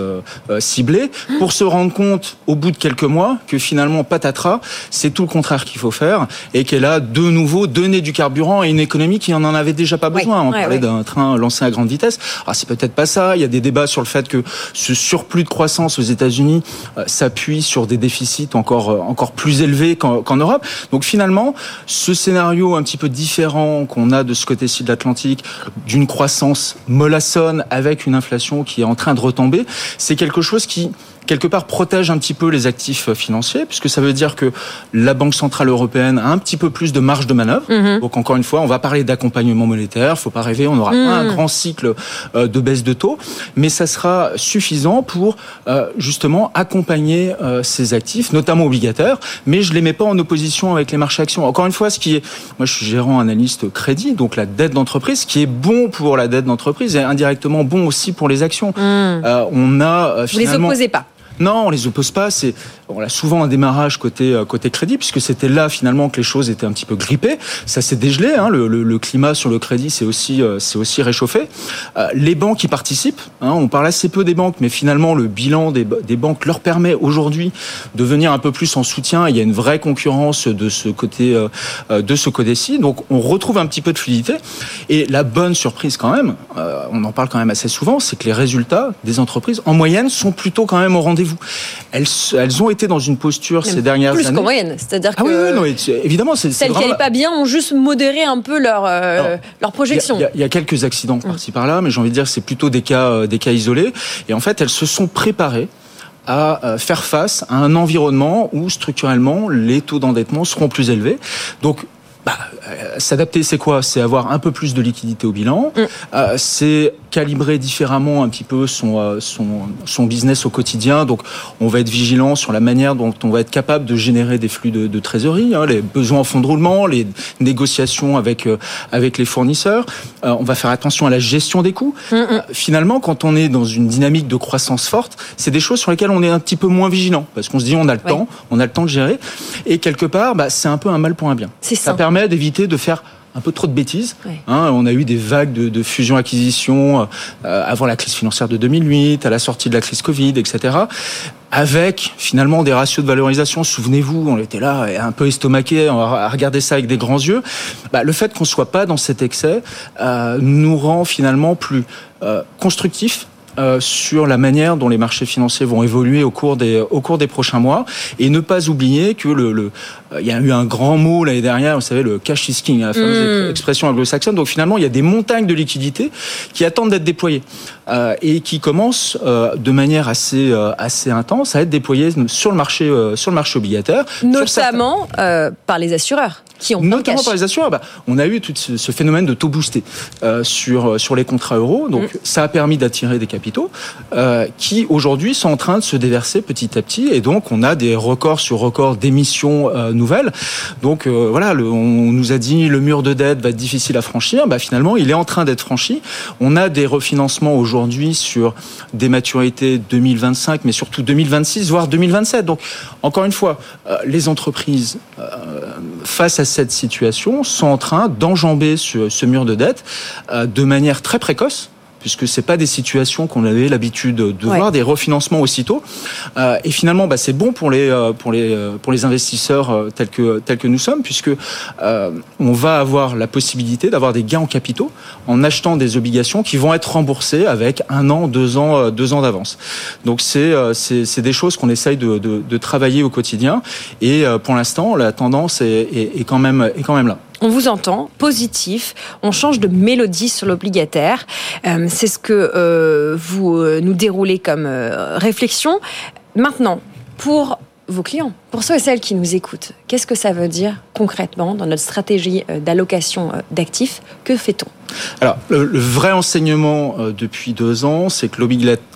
ciblées pour se rendre compte au bout de quelques mois que finalement patatras, c'est tout le contraire qu'il faut faire et qu'elle a de nouveau donné du carburant à une économie qui en en avait déjà pas besoin. Oui, On ouais, parlait ouais. d'un train lancé à grande vitesse. Alors c'est peut-être pas ça. Il y a des débats sur le fait que ce surplus de croissance aux États-Unis euh, s'appuie sur des déficits encore euh, encore plus élevés qu'en qu Europe. Donc finalement, ce scénario un petit peu différent qu'on a de ce côté-ci de l'Atlantique, d'une croissance mollassonne avec une inflation qui est en train de retomber, c'est quelque chose qui quelque part protège un petit peu les actifs financiers, puisque ça veut dire que la Banque centrale européenne a un petit peu plus de marge de manœuvre. Mhm. Donc encore une fois, on va parler d'accompagnement monétaire. Faut pas rêver, on n'aura Mhm. pas un grand cycle euh, de baisse de taux, mais ça sera suffisant pour euh, justement accompagner euh, ces actifs, notamment obligataires. Mais je les mets pas en opposition avec les marchés actions. Encore une fois, ce qui est, moi je suis gérant analyste crédit, donc la dette d'entreprise, ce qui est bon pour la dette d'entreprise est indirectement bon aussi pour les actions. Euh, on a euh, Mhm. Vous les finalement opposez pas non, on les oppose pas. C'est on a souvent un démarrage côté euh, côté crédit puisque c'était là finalement que les choses étaient un petit peu grippées. Ça s'est dégelé. Hein, le, le, le, climat sur le crédit c'est aussi euh, aussi réchauffé. Euh, les banques y participent. Hein, on parle assez peu des banques, mais finalement le bilan des, des banques leur permet aujourd'hui de venir un peu plus en soutien. Il y a une vraie concurrence de ce côté euh, de ce côté-ci. Donc on retrouve un petit peu de fluidité. Et la bonne surprise quand même, euh, on en parle quand même assez souvent, c'est que les résultats des entreprises en moyenne sont plutôt quand même au rendez-vous. Elles, elles ont été dans une posture Même ces dernières plus années. qu'en moyenne, c'est-à-dire Ah que oui, oui, non, mais c'est- évidemment, c'est celles qui n'allaient pas bien ont juste modéré un peu leur, euh, Alors, leur projection. Il y, a, il y a quelques accidents par-ci par-là, mais j'ai envie de dire que c'est plutôt des cas, euh, des cas isolés. Et en fait, elles se sont préparées à euh, faire face à un environnement où structurellement les taux d'endettement seront plus élevés. Donc bah, s'adapter, c'est quoi? C'est avoir un peu plus de liquidité au bilan. Mm. Euh, c'est calibrer différemment un petit peu son, euh, son, son business au quotidien. Donc, on va être vigilant sur la manière dont on va être capable de générer des flux de, de trésorerie, hein, les besoins en fonds de roulement, les négociations avec, euh, avec les fournisseurs. Euh, on va faire attention à la gestion des coûts. Mm, mm. Euh, finalement, quand on est dans une dynamique de croissance forte, c'est des choses sur lesquelles on est un petit peu moins vigilant parce qu'on se dit on a le Ouais. temps, on a le temps de gérer. Et quelque part, bah, c'est un peu un mal pour un bien. Ça. permet d'éviter de faire un peu trop de bêtises. Hein, on a eu des vagues de, de fusion-acquisition euh, avant la crise financière de 2008, à la sortie de la crise Covid, etc. Avec finalement des ratios de valorisation. Souvenez-vous, on était là un peu estomaqué à regarder ça avec des grands yeux. Bah, le fait qu'on soit pas dans cet excès euh, nous rend finalement plus euh, constructifs euh, sur la manière dont les marchés financiers vont évoluer au cours des au cours des prochains mois. Et ne pas oublier que le le euh, il y a eu un grand mot l'année dernière vous savez le cash is king la fameuse Mm. expression anglo-saxonne. Donc finalement il y a des montagnes de liquidités qui attendent d'être déployées euh, et qui commencent euh, de manière assez euh, assez intense à être déployées sur le marché euh, sur le marché obligataire. Certains- Notamment euh, par les assureurs qui ont Notamment par les assureurs. Bah, on a eu tout ce, phénomène de taux boosté euh, sur, euh, sur les contrats euros. Donc, Mm. ça a permis d'attirer des capitaux euh, qui, aujourd'hui, sont en train de se déverser petit à petit. Et donc, on a des records sur records d'émissions euh, nouvelles. Donc, voilà, le- on nous a dit le mur de dette va être difficile à franchir. Bah, finalement, il est en train d'être franchi. On a des refinancements aujourd'hui sur des maturités 2025, mais surtout 2026, voire 2027. Donc, encore une fois, les entreprises face à cette situation, sont en train d'enjamber ce, ce, mur de dette euh, de manière très précoce puisque c'est pas des situations qu'on avait l'habitude de ouais. voir, des refinancements aussitôt. Euh, et finalement, bah, c'est bon pour les euh, pour les euh, pour les investisseurs tels que tels que nous sommes, puisque euh, on va avoir la possibilité d'avoir des gains en capitaux en achetant des obligations qui vont être remboursées avec un an, deux ans, deux ans d'avance. Donc c'est c'est des choses qu'on essaye de, de, de, travailler au quotidien. Et pour l'instant, la tendance est, est, est quand même est quand même là on vous entend, positif, on change de mélodie sur l'obligataire. Euh, c'est ce que euh, vous euh, nous déroulez comme réflexion. Maintenant, pour vos clients, pour ceux et celles qui nous écoutent, qu'est-ce que ça veut dire concrètement dans notre stratégie d'allocation d'actifs Que fait-on? Alors, le, le, vrai enseignement euh, depuis deux ans, c'est que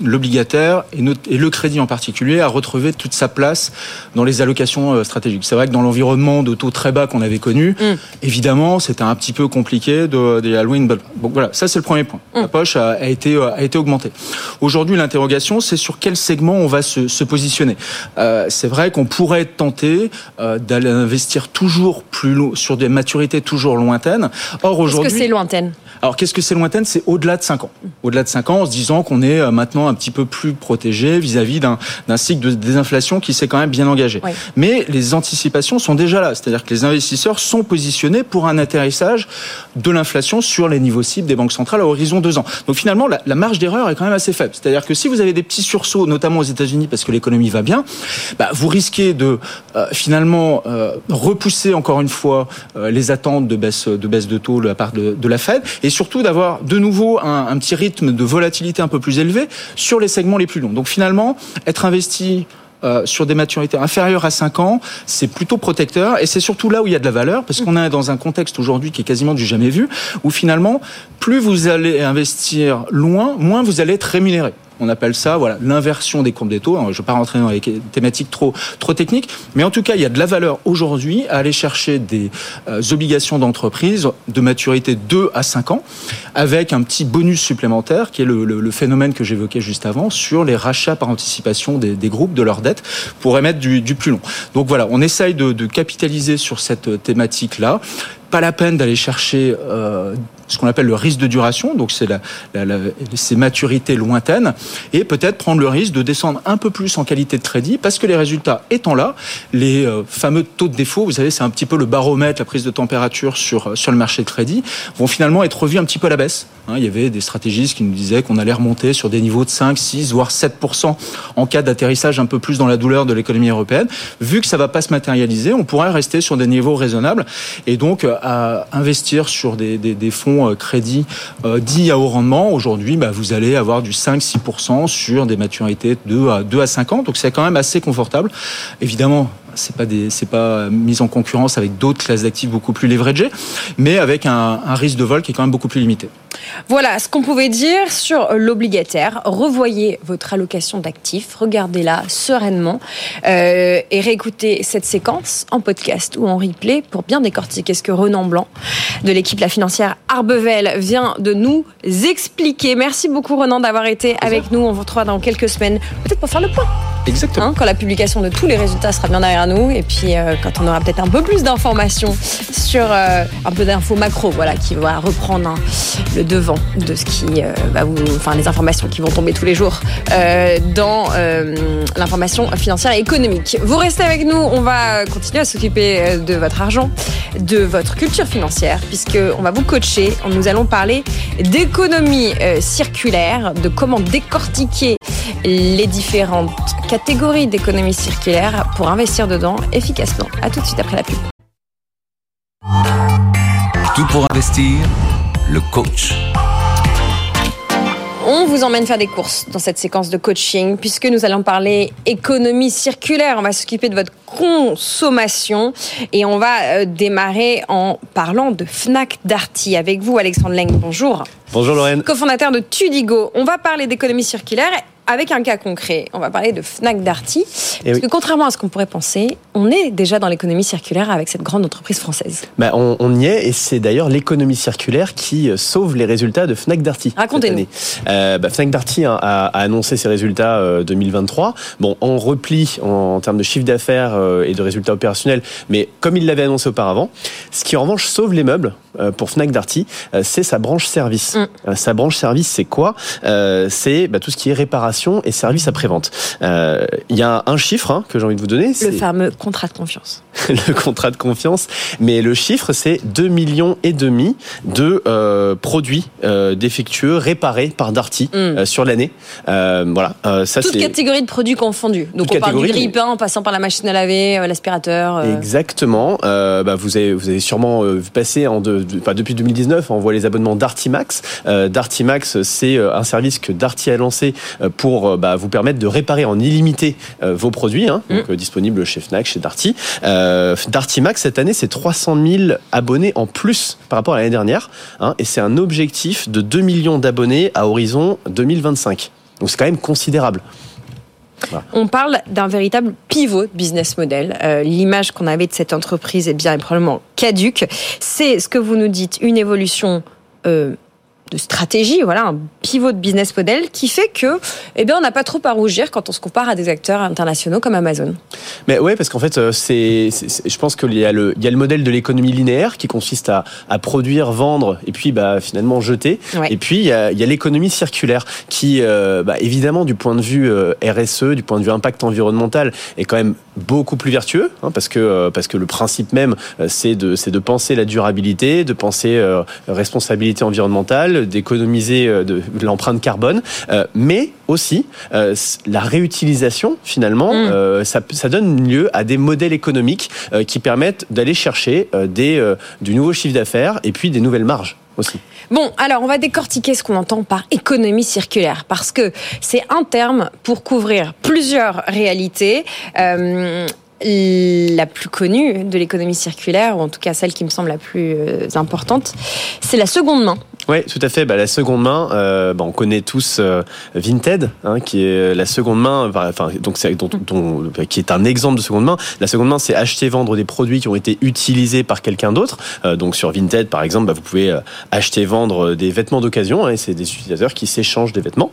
l'obligataire, et, et, le crédit en particulier, a retrouvé toute sa place dans les allocations euh, stratégiques. C'est vrai que dans l'environnement de taux très bas qu'on avait connu, mm. évidemment, c'était un petit peu compliqué de, de Halloween. Bon, voilà, ça c'est le premier point. Mm. La poche a, a, été, euh, a été augmentée. Aujourd'hui, l'interrogation, c'est sur quel segment on va se, se positionner. Euh, c'est vrai qu'on pourrait être tenté euh, d'aller investir toujours plus loin, sur des maturités toujours lointaines. Or, aujourd'hui. Est-ce que c'est lointaine? Alors qu'est-ce que c'est lointaine? C'est au-delà de 5 ans. Au-delà de 5 ans, en se disant qu'on est euh, maintenant un petit peu plus protégé vis-à-vis d'un cycle de désinflation qui s'est quand même bien engagé. Oui. Mais les anticipations sont déjà là, c'est-à-dire que les investisseurs sont positionnés pour un atterrissage de l'inflation sur les niveaux cibles des banques centrales à horizon 2 ans. Donc finalement, la, la marge d'erreur est quand même assez faible. C'est-à-dire que si vous avez des petits sursauts, notamment aux États-Unis parce que l'économie va bien, bah, vous risquez de euh, finalement euh, repousser encore une fois euh, les attentes de baisse de taux de la part de, la Fed et surtout d'avoir de nouveau un, petit rythme de volatilité un peu plus élevé sur les segments les plus longs. Donc finalement, être investi sur des maturités inférieures à 5 ans, c'est plutôt protecteur et c'est surtout là où il y a de la valeur parce qu'on est dans un contexte aujourd'hui qui est quasiment du jamais vu où finalement, plus vous allez investir loin, moins vous allez être rémunéré. On appelle ça voilà l'inversion des courbes des taux. je ne vais pas rentrer dans les thématiques trop trop techniques, mais en tout cas, il y a de la valeur aujourd'hui à aller chercher des euh, obligations d'entreprise de maturité 2 à 5 ans, avec un petit bonus supplémentaire qui est le, phénomène que j'évoquais juste avant sur les rachats par anticipation des, groupes de leurs dettes pour émettre du, plus long. Donc voilà, on essaye de, de capitaliser sur cette thématique là pas la peine d'aller chercher euh, ce qu'on appelle le risque de duration, donc c'est la, la, la, ces maturités lointaines, et peut-être prendre le risque de descendre un peu plus en qualité de crédit, parce que les résultats étant là, les euh, fameux taux de défaut, vous savez, c'est un petit peu le baromètre, la prise de température sur, sur le marché de crédit, vont finalement être revus un petit peu à la baisse. Hein, il y avait des stratégistes qui nous disaient qu'on allait remonter sur des niveaux de 5, 6, voire 7% en cas d'atterrissage un peu plus dans la douleur de l'économie européenne. Vu que ça va pas se matérialiser, on pourrait rester sur des niveaux raisonnables, et donc à investir sur des, fonds crédit euh, dits à haut rendement. Aujourd'hui, bah, vous allez avoir du 5-6% sur des maturités de 2 à, 2 à 5 ans. Donc c'est quand même assez confortable. Évidemment, c'est pas des, c'est pas mis en concurrence avec d'autres classes d'actifs beaucoup plus leveragées, mais avec un, risque de vol qui est quand même beaucoup plus limité. Voilà ce qu'on pouvait dire sur l'obligataire. Revoyez votre allocation d'actifs, regardez-la sereinement euh, et réécoutez cette séquence en podcast ou en replay pour bien décortiquer ce que Renan Blanc de l'équipe La Financière Arbevel vient de nous expliquer. Merci beaucoup Renan d'avoir été avec nous. On vous retrouvera dans quelques semaines, peut-être pour faire le point. Exactement. Hein, quand la publication de tous les résultats sera bien derrière nous et puis euh, quand on aura peut-être un peu plus d'informations sur euh, un peu d'infos macro, voilà, qui va reprendre hein, le devant de ce qui euh, va vous, enfin les informations qui vont tomber tous les jours euh, dans euh, l'information financière et économique. Vous restez avec nous, on va continuer à s'occuper de votre argent, de votre culture financière, puisque on va vous coacher. Nous allons parler d'économie circulaire, de comment décortiquer les différentes catégories d'économie circulaire pour investir dedans efficacement. À tout de suite après la pub. Tout pour investir, le coach. On vous emmène faire des courses dans cette séquence de coaching puisque nous allons parler économie circulaire. On va s'occuper de votre consommation et on va euh, démarrer en parlant de Fnac Darty avec vous Alexandre Leng. Bonjour. Bonjour Lorraine. Cofondateur de Tudigo. On va parler d'économie circulaire avec un cas concret, on va parler de Fnac Darty. Eh Parce oui. que contrairement à ce qu'on pourrait penser, on est déjà dans l'économie circulaire avec cette grande entreprise française. Bah, on, on y est, et c'est d'ailleurs l'économie circulaire qui euh, sauve les résultats de Fnac Darty. Racontez-nous. Euh, bah, Fnac Darty a, a- a annoncé ses résultats euh, 2023. Bon, en repli en, en termes de chiffre d'affaires euh, et de résultats opérationnels, mais comme il l'avait annoncé auparavant, ce qui en revanche sauve les meubles pour Fnac Darty, c'est sa branche service. Mm. Sa branche service, c'est quoi? C'est bah, tout ce qui est réparation et service après-vente. Euh, Il y a un chiffre hein, que j'ai envie de vous donner. Le fameux contrat de confiance. le contrat de confiance. Mais le chiffre, c'est 2 millions et demi de euh, produits euh, défectueux réparés par Darty Mm. euh, sur l'année. Voilà, ça Toute catégorie de produits confondus. Donc Toute on parle du grille-pain en passant par la machine à laver, l'aspirateur. Exactement. Bah, vous avez vous avez sûrement passer en de, depuis 2019, on voit les abonnements Darty Max. Darty Max, c'est un service que Darty a lancé pour bah, vous permettre de réparer en illimité vos produits, hein, donc euh, disponibles chez Fnac, chez Darty. Euh, Darty Max cette année, c'est 300 000 abonnés en plus par rapport à l'année dernière, hein, et c'est un objectif de 2 millions d'abonnés à horizon 2025. Donc c'est quand même considérable. On parle d'un véritable pivot business model. Euh, L'image qu'on avait de cette entreprise est bien probablement caduque. C'est ce que vous nous dites, une évolution euh, de stratégie, voilà, un pivot de business model qui fait que, eh bien, on n'a pas trop à rougir quand on se compare à des acteurs internationaux comme Amazon. Mais ouais, parce qu'en fait, euh, c'est, je pense qu'il y a le, il y a le modèle de l'économie linéaire qui consiste à, à produire, vendre et puis bah, finalement jeter. Ouais. Et puis il y a, il y a l'économie circulaire qui, euh, bah, évidemment, du point de vue euh, RSE, du point de vue impact environnemental, est quand même beaucoup plus vertueux, hein, parce que euh, parce que le principe même, euh, c'est de c'est de penser la durabilité, de penser euh, responsabilité environnementale, d'économiser euh, de, de l'empreinte carbone, euh, mais aussi euh, la réutilisation finalement, Mm. euh, ça, ça donne lieu à des modèles économiques euh, qui permettent d'aller chercher euh, des euh, du nouveau chiffre d'affaires et puis des nouvelles marges aussi. Bon, alors on va décortiquer ce qu'on entend par économie circulaire, parce que c'est un terme pour couvrir plusieurs réalités. Euh, la plus connue de l'économie circulaire, ou en tout cas celle qui me semble la plus euh, importante, c'est la seconde main. Oui, tout à fait. Bah, la seconde main, euh, bah, on connaît tous euh, Vinted, hein, qui est la seconde main, donc dont- qui est un exemple de seconde main. La seconde main, c'est acheter, vendre des produits qui ont été utilisés par quelqu'un d'autre. Donc sur Vinted, par exemple, bah, vous pouvez acheter, vendre des vêtements d'occasion. hein, et c'est des utilisateurs qui s'échangent des vêtements.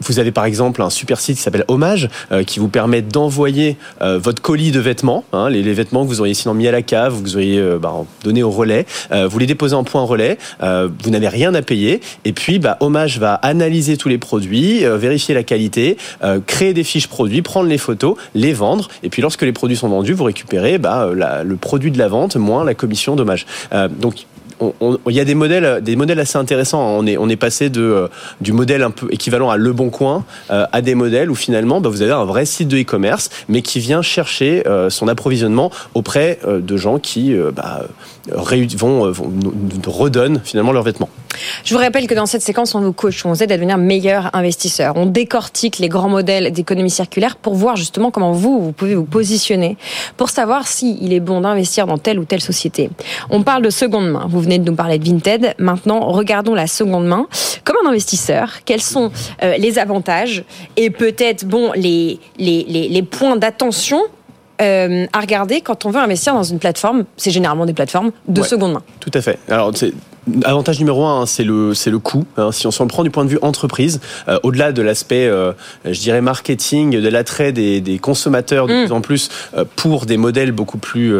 Vous avez par exemple un super site qui s'appelle Hommage, euh, qui vous permet d'envoyer euh, votre colis de vêtements, hein, les, vêtements que vous auriez sinon mis à la cave, vous auriez euh, bah, donné au relais. Vous les déposez en point relais, vous n'avez rien à payer, et puis bah, Hommage va analyser tous les produits, vérifier la qualité, créer des fiches produits, prendre les photos, les vendre, et puis lorsque les produits sont vendus, vous récupérez bah, le produit de la vente moins la commission d'Hommage. Donc on- on- il y a des modèles, des modèles assez intéressants. On est, on est passé euh, du modèle un peu équivalent à Le Bon Coin euh, à des modèles où finalement bah, vous avez un vrai site de e-commerce, mais qui vient chercher euh, son approvisionnement auprès de gens qui bah, vont, redonnent finalement leurs vêtements. Je vous rappelle que dans cette séquence, on vous coach, on vous aide à devenir meilleur investisseur. On décortique les grands modèles d'économie circulaire pour voir justement comment vous, vous pouvez vous positionner pour savoir s'il est bon d'investir dans telle ou telle société. On parle de seconde main. Vous venez de nous parler de Vinted. Maintenant, regardons la seconde main. Comme un investisseur, quels sont euh, les avantages et peut-être bon les, les, les, les points d'attention euh, à regarder quand on veut investir dans une plateforme? C'est généralement des plateformes de Ouais. seconde main. Tout à fait. Alors, avantage numéro un, hein, c'est le c'est le coût. hein. si on s'en prend du point de vue entreprise, euh, au-delà de l'aspect, euh, je dirais marketing, de l'attrait des, des consommateurs de Mm. plus en plus euh, pour des modèles beaucoup plus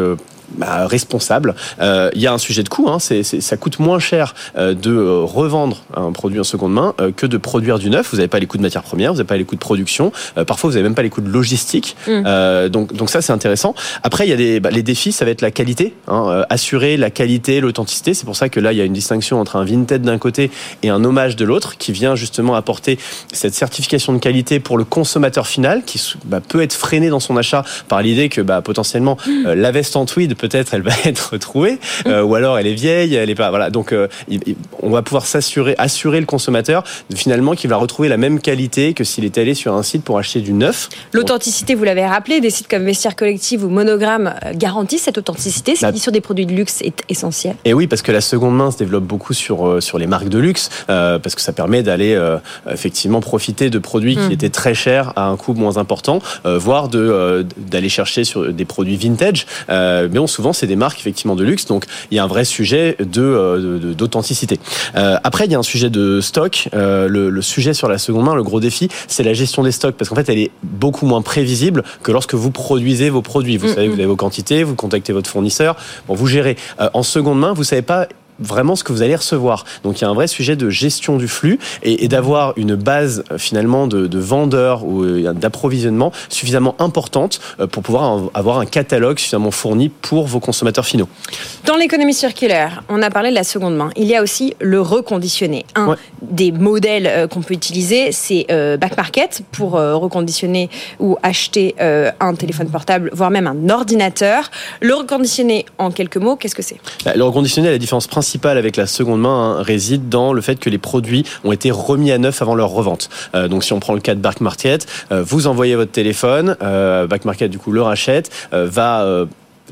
bah, responsables, euh, il y a un sujet de coût. Hein, c'est, ça coûte moins cher euh, de euh, revendre un produit en seconde main que de produire du neuf. Vous n'avez pas les coûts de matières premières, vous n'avez pas les coûts de production. parfois, vous n'avez même pas les coûts de logistique. Mm. Donc, donc ça, c'est intéressant. Après, il y a des bah, les défis, ça va être la qualité, hein, assurer la qualité, l'authenticité. C'est pour ça que là, il y a une distinction entre un Vinted d'un côté et un hommage de l'autre, qui vient justement apporter cette certification de qualité pour le consommateur final, qui bah, peut être freiné dans son achat par l'idée que bah, potentiellement euh, la veste en tweed peut-être elle va être retrouvée, euh, ou alors elle est vieille, elle est pas. Voilà. Donc euh, on va pouvoir s'assurer, assurer le consommateur finalement qu'il va retrouver la même qualité que s'il était allé sur un site pour acheter du neuf. L'authenticité, vous l'avez rappelé, des sites comme Vestiaire Collective ou Monogramme euh, garantissent cette authenticité, ce Bah- qui sur des produits de luxe est essentiel. Et oui, parce que la seconde main se développe beaucoup sur sur les marques de luxe, euh, parce que ça permet d'aller effectivement profiter de produits Mm. qui étaient très chers à un coût moins important, voire de d'aller chercher sur des produits vintage. Mais bon, souvent c'est des marques effectivement de luxe, donc il y a un vrai sujet de euh, d'authenticité. Euh, après, il y a un sujet de stock. Euh, le, le sujet sur la seconde main, le gros défi, c'est la gestion des stocks, parce qu'en fait, elle est beaucoup moins prévisible que lorsque vous produisez vos produits. Vous Mm, savez, mm. vous avez vos quantités, vous contactez votre fournisseur, bon, vous gérez. Euh, en seconde main, vous savez pas vraiment ce que vous allez recevoir. Donc il y a un vrai sujet de gestion du flux et, et d'avoir une base euh, finalement de, de vendeurs ou euh, d'approvisionnement suffisamment importante euh, pour pouvoir avoir un catalogue suffisamment fourni pour vos consommateurs finaux. Dans l'économie circulaire, on a parlé de la seconde main. Il y a aussi le reconditionné. Un Ouais. des modèles qu'on peut utiliser, c'est back market pour reconditionner ou acheter un téléphone portable, voire même un ordinateur. Le reconditionné, en quelques mots, qu'est-ce que c'est? Bah, Le reconditionné, la différence principale avec la seconde main hein, réside dans le fait que les produits ont été remis à neuf avant leur revente. Euh, donc si on prend le cas de Back Market, euh, vous envoyez votre téléphone, euh, Back Market du coup le rachète, euh, va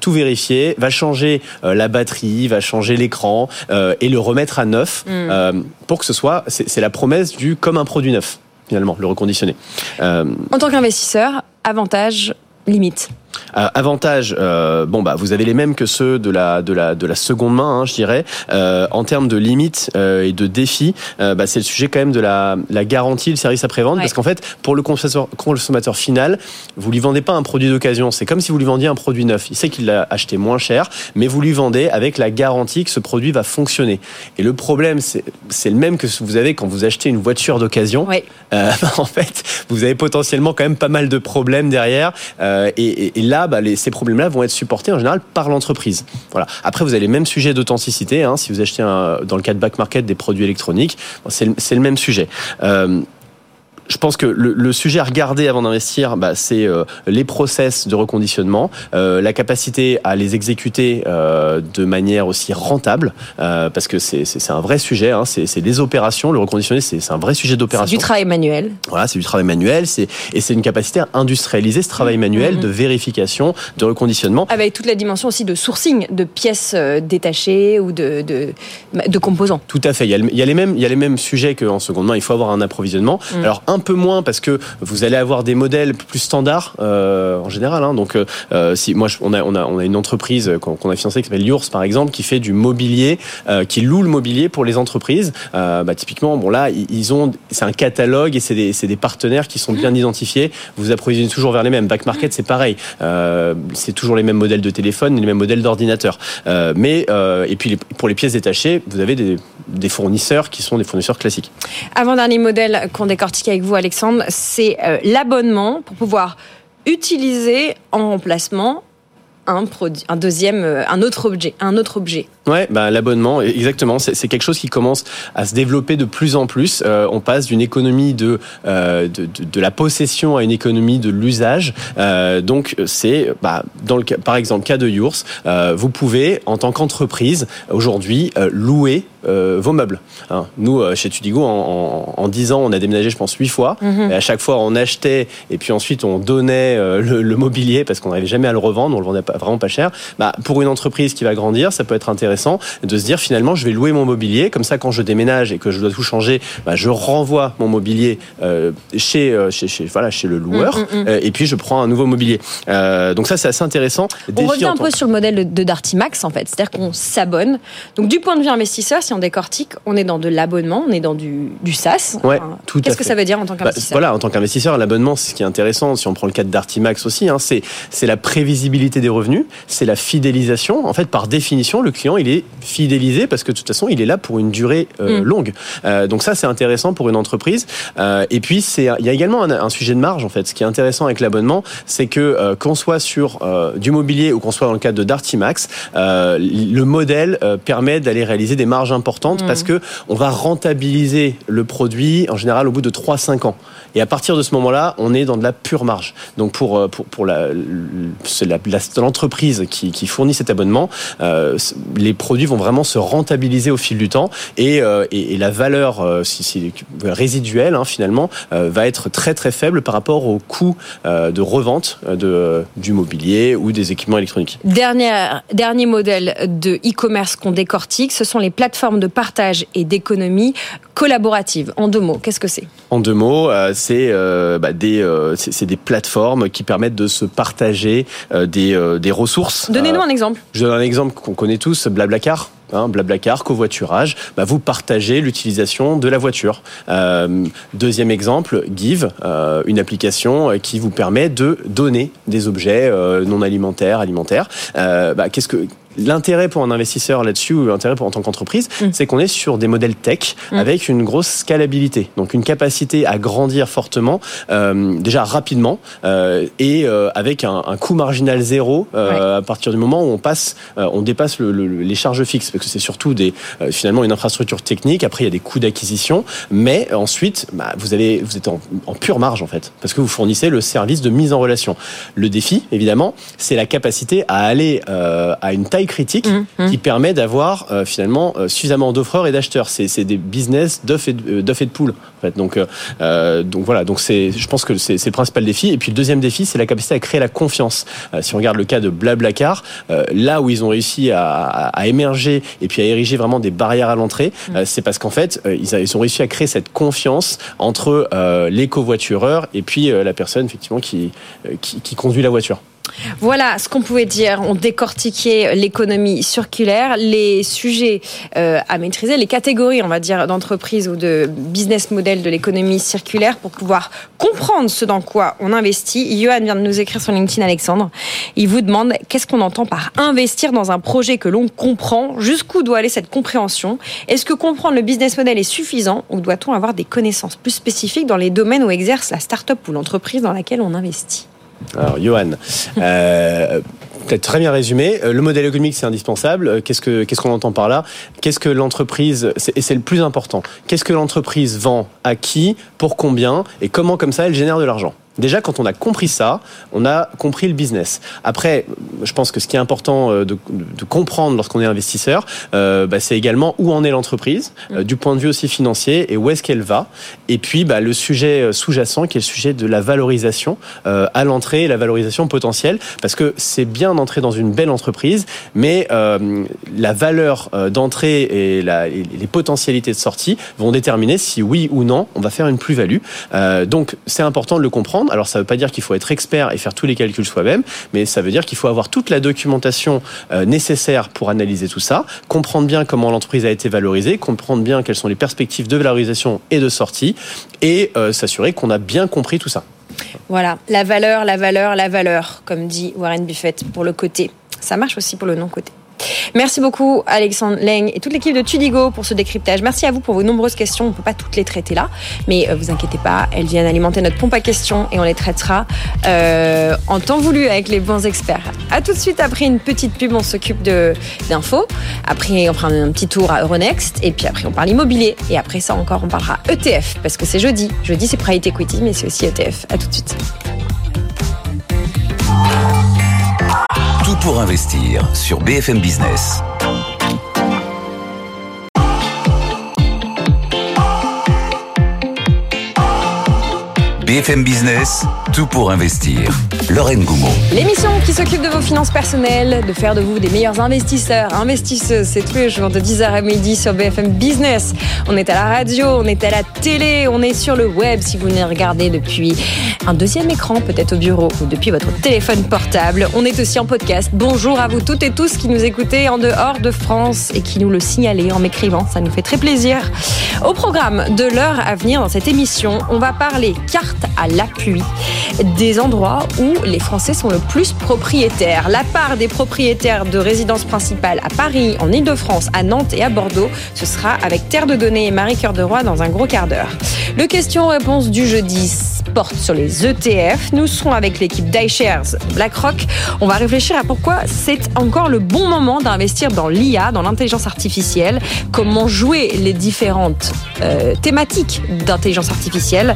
tout vérifier, va changer euh, la batterie, va changer l'écran euh, et le remettre à neuf Mm. euh, pour que ce soit, c'est la promesse du comme un produit neuf finalement, le reconditionné. Euh, En tant qu'investisseur, avantage, limite. Euh, avantage, euh, bon bah vous avez les mêmes que ceux de la de la de la seconde main, hein, je dirais. Euh, en termes de limites euh, et de défis, bah, c'est le sujet quand même de la, la garantie, le service après vente, Ouais. parce qu'en fait pour le consommateur, consommateur final, vous lui vendez pas un produit d'occasion, c'est comme si vous lui vendiez un produit neuf. Il sait qu'il l'a acheté moins cher, mais vous lui vendez avec la garantie que ce produit va fonctionner. Et le problème, c'est c'est le même que ce que vous avez quand vous achetez une voiture d'occasion. Ouais. En fait, vous avez potentiellement quand même pas mal de problèmes derrière. Et, et- et là, bah, ces problèmes-là vont être supportés en général par l'entreprise. Voilà. Après, vous avez les mêmes sujets d'authenticité. Hein, si vous achetez dans le cas de back market des produits électroniques, bon, c'est le, c'est le même sujet. Euh, je pense que le, le sujet à regarder avant d'investir, bah, c'est euh, les process de reconditionnement, euh, la capacité à les exécuter euh, de manière aussi rentable, parce que c'est c'est- c'est un vrai sujet. Hein, c'est c'est des opérations. Le reconditionné, c'est c'est un vrai sujet C'est d'opération. du travail manuel. Voilà, c'est du travail manuel, c'est et c'est une capacité à industrialiser ce travail manuel Mhm. de vérification, de reconditionnement. Avec toute la dimension aussi de sourcing, de pièces détachées ou de, de, de composants. Tout à fait. Il y a, le- il y a les mêmes, il y a les mêmes sujets qu'en seconde main. Il faut avoir un approvisionnement. Mm. Alors un peu moins parce que vous allez avoir des modèles plus standards euh, en général. hein. Donc, euh, euh, si moi, on a, on a, on a une entreprise qu'on a financée qui s'appelle Yours par exemple, qui fait du mobilier, qui loue le mobilier pour les entreprises. Bah, typiquement, bon là, ils- ont, c'est un catalogue et c'est des, des partenaires qui sont bien identifiés. Vous approvisionnez toujours vers les mêmes. Back market, c'est pareil. C'est toujours les mêmes modèles de téléphone, les mêmes modèles d'ordinateur. Mais et puis pour les pièces détachées, vous avez des, des fournisseurs qui sont des fournisseurs classiques. Avant-dernier modèle qu'on décortique avec vous, Alexandre, c'est euh, l'abonnement pour pouvoir utiliser en remplacement un produit, un deuxième, euh, un autre objet, un autre objet. Ouais, bah, l'abonnement, exactement. C'est quelque chose qui commence à se développer de plus en plus. Euh, on passe d'une économie de, euh, de, de, de la possession à une économie de l'usage. Euh, donc, c'est, bah, dans le cas, par exemple, cas de Yours, vous pouvez, en tant qu'entreprise, aujourd'hui, louer vos meubles. Hein. Nous, euh, chez Tudigo, en, en, en 10 ans, on a déménagé, je pense, 8 fois. Mhm. Et à chaque fois, on achetait et puis ensuite, on donnait euh, le, le mobilier parce qu'on n'arrivait jamais à le revendre. On le vendait pas, vraiment pas cher. Bah, pour une entreprise qui va grandir, ça peut être intéressant de se dire finalement, je vais louer mon mobilier. Comme ça, quand je déménage et que je dois tout changer, bah, je renvoie mon mobilier euh, chez, euh, chez, chez, voilà, chez le loueur. Mm, mm, mm. Euh, et puis, je prends un nouveau mobilier. Euh, donc ça, c'est assez intéressant. On Défi revient en un peu sur le modèle de- Dartimax en fait, c'est-à-dire qu'on s'abonne. Donc du point de vue investisseur, si on décortique, on est dans de l'abonnement, on est dans du, du SaaS. Ouais, Enfin, tout Qu'est-ce que fait. ça veut dire en tant Bah, qu'investisseur? voilà, en tant qu'investisseur, l'abonnement, c'est ce qui est intéressant. Si on prend le cas Dartimax aussi, hein, c'est c'est la prévisibilité des revenus, c'est la fidélisation. En fait, par définition, le client, il est fidélisé parce que de toute façon, il est là pour une durée euh, Mm. longue. Euh, donc ça, c'est intéressant pour une entreprise. Euh, et puis, c'est il y a également un, un sujet de marge en fait. Ce qui est intéressant avec l'abonnement, c'est que qu'on soit sur du mobilier ou qu'on soit dans le cadre de Dartimax, le modèle permet d'aller réaliser des marges importantes importante parce que on va rentabiliser le produit en général au bout de 3-5 ans. Et à partir de ce moment-là, on est dans de la pure marge. Donc pour euh, pour, pour la, c'est l'entreprise qui, qui fournit cet abonnement, euh, les produits vont vraiment se rentabiliser au fil du temps et, euh, et, et la valeur euh, si, si- résiduelle hein, finalement va être très très faible par rapport au coût de revente de, du mobilier ou des équipements électroniques. Dernier, dernier modèle de e-commerce qu'on décortique, ce sont les plateformes de partage et d'économie collaborative. En deux mots, qu'est-ce que c'est? En deux mots, euh, c'est euh, bah, des euh, c'est des plateformes qui permettent de se partager des, des ressources. Donnez-nous un exemple. Je donne un exemple qu'on connaît tous, Blablacar. Hein, Blablacar, covoiturage, bah, vous partagez l'utilisation de la voiture. Euh, deuxième exemple, Give, euh, une application qui vous permet de donner des objets euh, non alimentaires, alimentaires. Bah, Qu'est-ce que L'intérêt pour un investisseur là-dessus, ou l'intérêt pour en tant qu'entreprise, Mm. c'est qu'on est sur des modèles tech Mm. avec une grosse scalabilité, donc une capacité à grandir fortement, euh, déjà rapidement euh, et euh, avec un, un coût marginal zéro euh, à partir du moment où on passe, euh, on dépasse le- le- les charges fixes, parce que c'est surtout des euh, finalement une infrastructure technique. Après, il y a des coûts d'acquisition, mais ensuite, bah, vous allez, vous êtes en, en pure marge en fait, parce que vous fournissez le service de mise en relation. Le défi, évidemment, c'est la capacité à aller euh, à une taille critique Mmh, qui permet d'avoir euh, finalement euh, suffisamment d'offreurs et d'acheteurs. C'est des business d'œufs et, de- euh, d'œufs et de poules. En fait. Donc, euh, donc voilà. Donc c'est, je pense que c'est le principal défi. Et puis le deuxième défi, c'est la capacité à créer la confiance. Si on regarde le cas de Blablacar, là où ils ont réussi à, à- à émerger et puis à ériger vraiment des barrières à l'entrée, euh, c'est parce qu'en fait, ils, a- ils ont réussi à créer cette confiance entre les covoitureurs et puis la personne effectivement qui, qui, qui conduit la voiture. Voilà ce qu'on pouvait dire. On décortiquait l'économie circulaire, les sujets euh, à maîtriser, les catégories, on va dire, d'entreprise ou de business model de l'économie circulaire pour pouvoir comprendre ce dans quoi on investit. Johan vient de nous écrire sur LinkedIn, Alexandre. Il vous demande qu'est-ce qu'on entend par investir dans un projet que l'on comprend? Jusqu'où doit aller cette compréhension? Est-ce que comprendre le business model est suffisant ou doit-on avoir des connaissances plus spécifiques dans les domaines où exerce la start-up ou l'entreprise dans laquelle on investit? Alors, Johan, euh, peut-être très bien résumé. Euh, Le modèle économique, c'est indispensable. Euh, Qu'est-ce que qu'est-ce qu'on entend par là? Qu'est-ce que l'entreprise et c'est le plus important. Qu'est-ce que l'entreprise vend à qui, pour combien et comment comme ça elle génère de l'argent? Déjà, quand on a compris ça, on a compris le business. Après, je pense que ce qui est important euh, de, de comprendre lorsqu'on est investisseur, euh, bah, c'est également où en est l'entreprise, euh, du point de vue aussi financier, et où est-ce qu'elle va. Et puis, bah, le sujet sous-jacent, qui est le sujet de la valorisation euh, à l'entrée, la valorisation potentielle, parce que c'est bien d'entrer dans une belle entreprise, mais euh, la valeur euh, d'entrée et, les potentialités de sortie vont déterminer si oui ou non on va faire une plus-value. Euh, donc, c'est important de le comprendre. Alors, ça ne veut pas dire qu'il faut être expert et faire tous les calculs soi-même, mais ça veut dire qu'il faut avoir toute la documentation nécessaire pour analyser tout ça, comprendre bien comment l'entreprise a été valorisée, comprendre bien quelles sont les perspectives de valorisation et de sortie, et s'assurer qu'on a bien compris tout ça. Voilà, la valeur, la valeur, la valeur, comme dit Warren Buffett pour le côté. Ça marche aussi pour le non-côté. Merci beaucoup Alexandre Leng et toute l'équipe de Tudigo pour ce décryptage. Merci à vous pour vos nombreuses questions. On ne peut pas toutes les traiter là, mais euh, vous inquiétez pas, elles viennent alimenter notre pompe à questions et on les traitera euh, en temps voulu avec les bons experts. À tout de suite après une petite pub, on s'occupe d'infos. Après, on prend un petit tour à Euronext et puis après on parle immobilier et après ça encore on parlera ETF parce que c'est jeudi. Jeudi c'est Private Equity mais c'est aussi ETF. À tout de suite. Pour investir sur BFM Business. BFM Business, tout pour investir. Lorraine Goumeau. L'émission qui s'occupe de vos finances personnelles, de faire de vous des meilleurs investisseurs, investisseuses, c'est tous les jours de 10h à midi sur BFM Business. On est à la radio, on est à la télé, on est sur le web si vous nous regardez depuis un deuxième écran, peut-être au bureau ou depuis votre téléphone portable. On est aussi en podcast. Bonjour à vous toutes et tous qui nous écoutez en dehors de France et qui nous le signalez en m'écrivant. Ça nous fait très plaisir. Au programme de l'heure à venir dans cette émission, on va parler carte à l'appui des endroits où les Français sont le plus propriétaires. La part des propriétaires de résidences principales à Paris, en Ile-de-France, à Nantes et à Bordeaux, ce sera avec Terre de Données et Marie Cœur de Roi dans un gros quart d'heure. Le question-réponse du jeudi porte sur les ETF. Nous serons avec l'équipe d'iShares BlackRock. On va réfléchir à pourquoi c'est encore le bon moment d'investir dans l'IA, dans l'intelligence artificielle, comment jouer les différentes euh, thématiques d'intelligence artificielle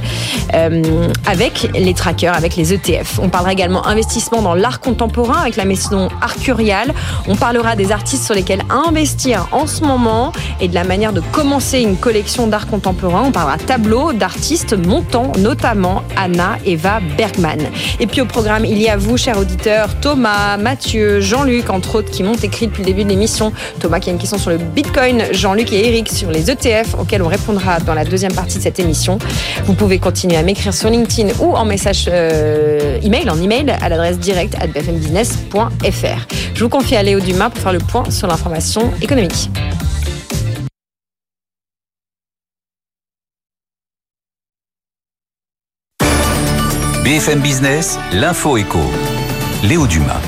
euh, avec les trackers, avec les ETF. On parlera également investissement dans l'art contemporain avec la maison Arcurial. On parlera des artistes sur lesquels investir en ce moment et de la manière de commencer une collection d'art contemporain. On parlera tableau d'artistes montants, notamment Anna Eva Bergman. Et puis au programme, il y a vous, chers auditeurs, Thomas, Mathieu, Jean-Luc, entre autres, qui m'ont écrit depuis le début de l'émission. Thomas qui a une question sur le Bitcoin, Jean-Luc et Eric sur les ETF, auxquels on répondra dans la deuxième partie de cette émission. Vous pouvez continuer à m'écrire sur LinkedIn ou en message euh, email, en email à l'adresse directe at bfmbusiness.fr. Je vous confie à Léo Dumas pour faire le point sur l'information économique. BFM Business, l'info éco. Léo Dumas.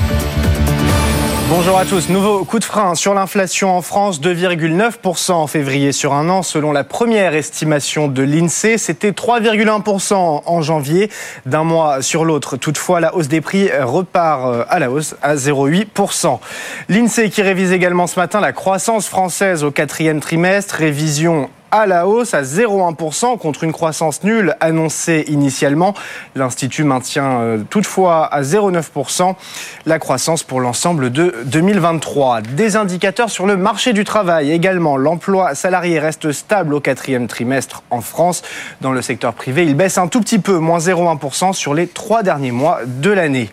Bonjour à tous. Nouveau coup de frein sur l'inflation en France, 2,9% en février sur un an. Selon la première estimation de l'INSEE, c'était 3,1% en janvier. D'un mois sur l'autre, toutefois, la hausse des prix repart euh, à la hausse à 0,8%. L'INSEE qui révise également ce matin la croissance française au quatrième trimestre. Révision à la hausse à 0,1% contre une croissance nulle annoncée initialement. L'Institut maintient euh, toutefois à 0,9% la croissance pour l'ensemble de 2023. Des indicateurs sur le marché du travail également. L'emploi salarié reste stable au quatrième trimestre en France. Dans le secteur privé, il baisse un tout petit peu, moins 0,1% sur les trois derniers mois de l'année.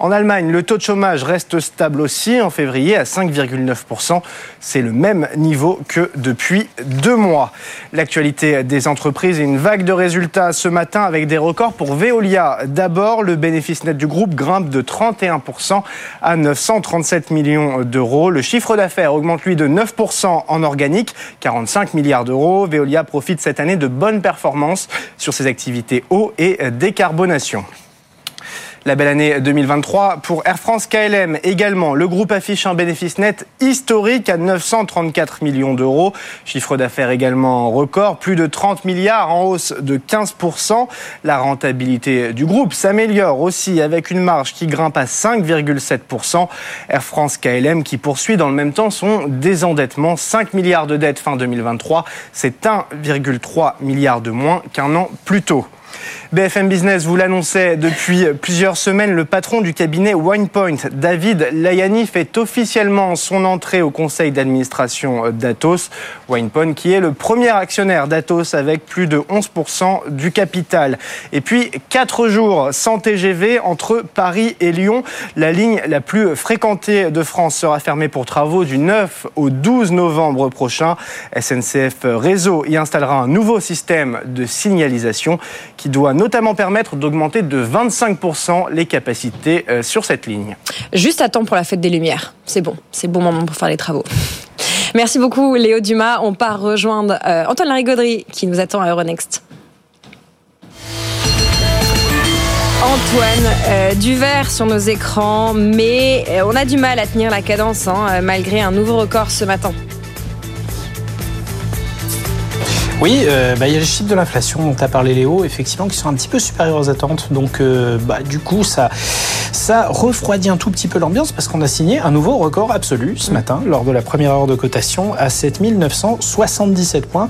En Allemagne, le taux de chômage reste stable aussi en février à 5,9%. C'est le même niveau que depuis deux mois. L'actualité des entreprises et une vague de résultats ce matin avec des records pour Veolia. D'abord, le bénéfice net du groupe grimpe de 31% à 937 millions d'euros. Le chiffre d'affaires augmente lui de 9% en organique, 45 milliards d'euros. Veolia profite cette année de bonnes performances sur ses activités eau et décarbonation. La belle année 2023 pour Air France KLM également. Le groupe affiche un bénéfice net historique à 934 millions d'euros. Chiffre d'affaires également record, plus de 30 milliards en hausse de 15%. La rentabilité du groupe s'améliore aussi avec une marge qui grimpe à 5,7%. Air France KLM qui poursuit dans le même temps son désendettement. 5 milliards de dettes fin 2023, c'est 1,3 milliard de moins qu'un an plus tôt. BFM Business vous l'annonçait depuis plusieurs semaines, le patron du cabinet WinePoint, David Layani, fait officiellement son entrée au conseil d'administration d'Atos. WinePoint qui est le premier actionnaire d'Atos avec plus de 11% du capital. Et puis, quatre jours sans TGV entre Paris et Lyon. La ligne la plus fréquentée de France sera fermée pour travaux du 9 au 12 novembre prochain. SNCF Réseau y installera un nouveau système de signalisation qui doit notamment permettre d'augmenter de 25% les capacités euh, sur cette ligne. Juste à temps pour la fête des Lumières. C'est bon, c'est bon moment pour faire les travaux. Merci beaucoup Léo Dumas. On part rejoindre euh, Antoine Larigauderie qui nous attend à Euronext. Antoine, euh, du vert sur nos écrans, mais on a du mal à tenir la cadence hein, malgré un nouveau record ce matin. Oui, euh, bah, il y a les chiffres de l'inflation dont a parlé Léo, effectivement, qui sont un petit peu supérieurs aux attentes. Donc, euh, bah, du coup, ça, ça refroidit un tout petit peu l'ambiance parce qu'on a signé un nouveau record absolu ce matin lors de la première heure de cotation à 7977 points.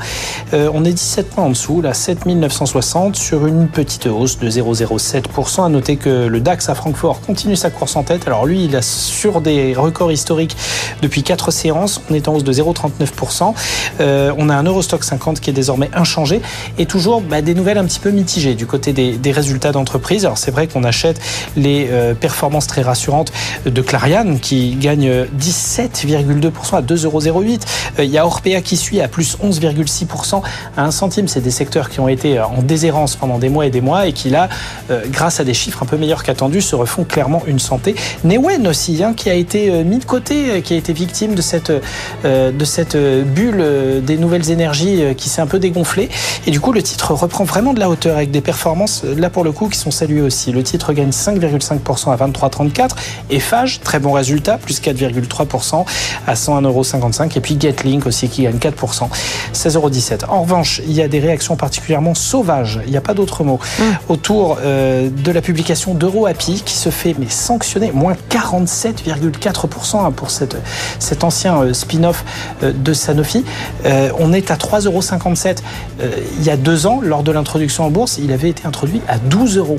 Euh, on est 17 points en dessous, là, 7960 sur une petite hausse de 0,07%. À noter que le DAX à Francfort continue sa course en tête. Alors lui, il a sur des records historiques depuis 4 séances. On est en hausse de 0,39%. Euh, on a un Eurostock 50 qui est désormais inchangé et toujours bah, des nouvelles un petit peu mitigées du côté des, des résultats d'entreprise. Alors c'est vrai qu'on achète les euh, performances très rassurantes de Clariane qui gagne 17,2% à 2,08€. Euh, Il y a Orpea qui suit à plus 11,6% à 1 centime. C'est des secteurs qui ont été en déshérence pendant des mois et des mois et qui là, euh, grâce à des chiffres un peu meilleurs qu'attendus, se refont clairement une santé. Newen aussi, hein, qui a été euh, mis de côté, qui a été victime de cette, de cette bulle des nouvelles énergies qui s'est un peu dégonflée. Et du coup, le titre reprend vraiment de la hauteur avec des performances, là pour le coup, qui sont saluées aussi. Le titre gagne 5,5% à 23,34. Eiffage, très bon résultat, plus 4,3% à 101,55 Et puis Getlink aussi qui gagne 4%, 16,17 En revanche, il y a des réactions particulièrement sauvages, il n'y a pas d'autre mot, autour euh, de la publication d'EuroAPI qui se fait mais sanctionner, moins 47,4% hein, pour cette, cet ancien euh, spin-off euh, de Sanofi. On est à 3,57 euh, il y a deux ans, lors de l'introduction en bourse, il avait été introduit à 12 euros.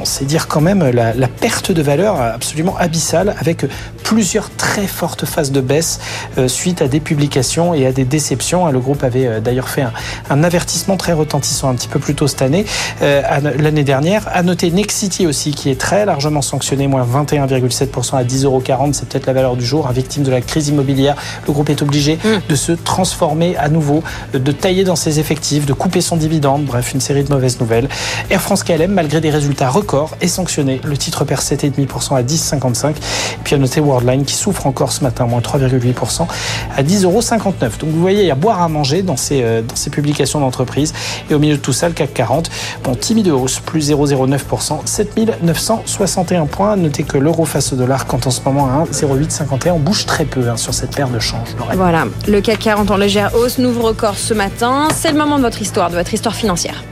On sait dire quand même la, la perte de valeur absolument abyssale avec plusieurs très fortes phases de baisse euh, suite à des publications et à des déceptions. Le groupe avait euh, d'ailleurs fait un, un avertissement très retentissant un petit peu plus tôt cette année, euh, l'année dernière. À noter Nexity aussi qui est très largement sanctionné, moins 21,7% à 10,40 euros. C'est peut-être la valeur du jour. hein, victime de la crise immobilière, le groupe est obligé de se transformer à nouveau, de tailler dans ses effectifs, de couper son dividende. Bref, une série de mauvaises nouvelles. Air France KLM, malgré des résultats records, est sanctionné. Le titre perd 7,5% à 10,55. Et puis à noter Worldline qui souffre encore ce matin, moins 3,8% à 10,59 euros. Donc vous voyez, il y a boire à manger dans ces, euh, dans ces publications d'entreprise. Et au milieu de tout ça, le CAC 40, bon, timide hausse, plus 0,09%, 7961 points. Notez que l'euro face au dollar, quand en ce moment à 1,0851, on bouge très peu hein, sur cette paire de change. Voilà, le CAC 40 en légère hausse, nouveau record ce matin. C'est le moment de votre histoire, de votre histoire financière.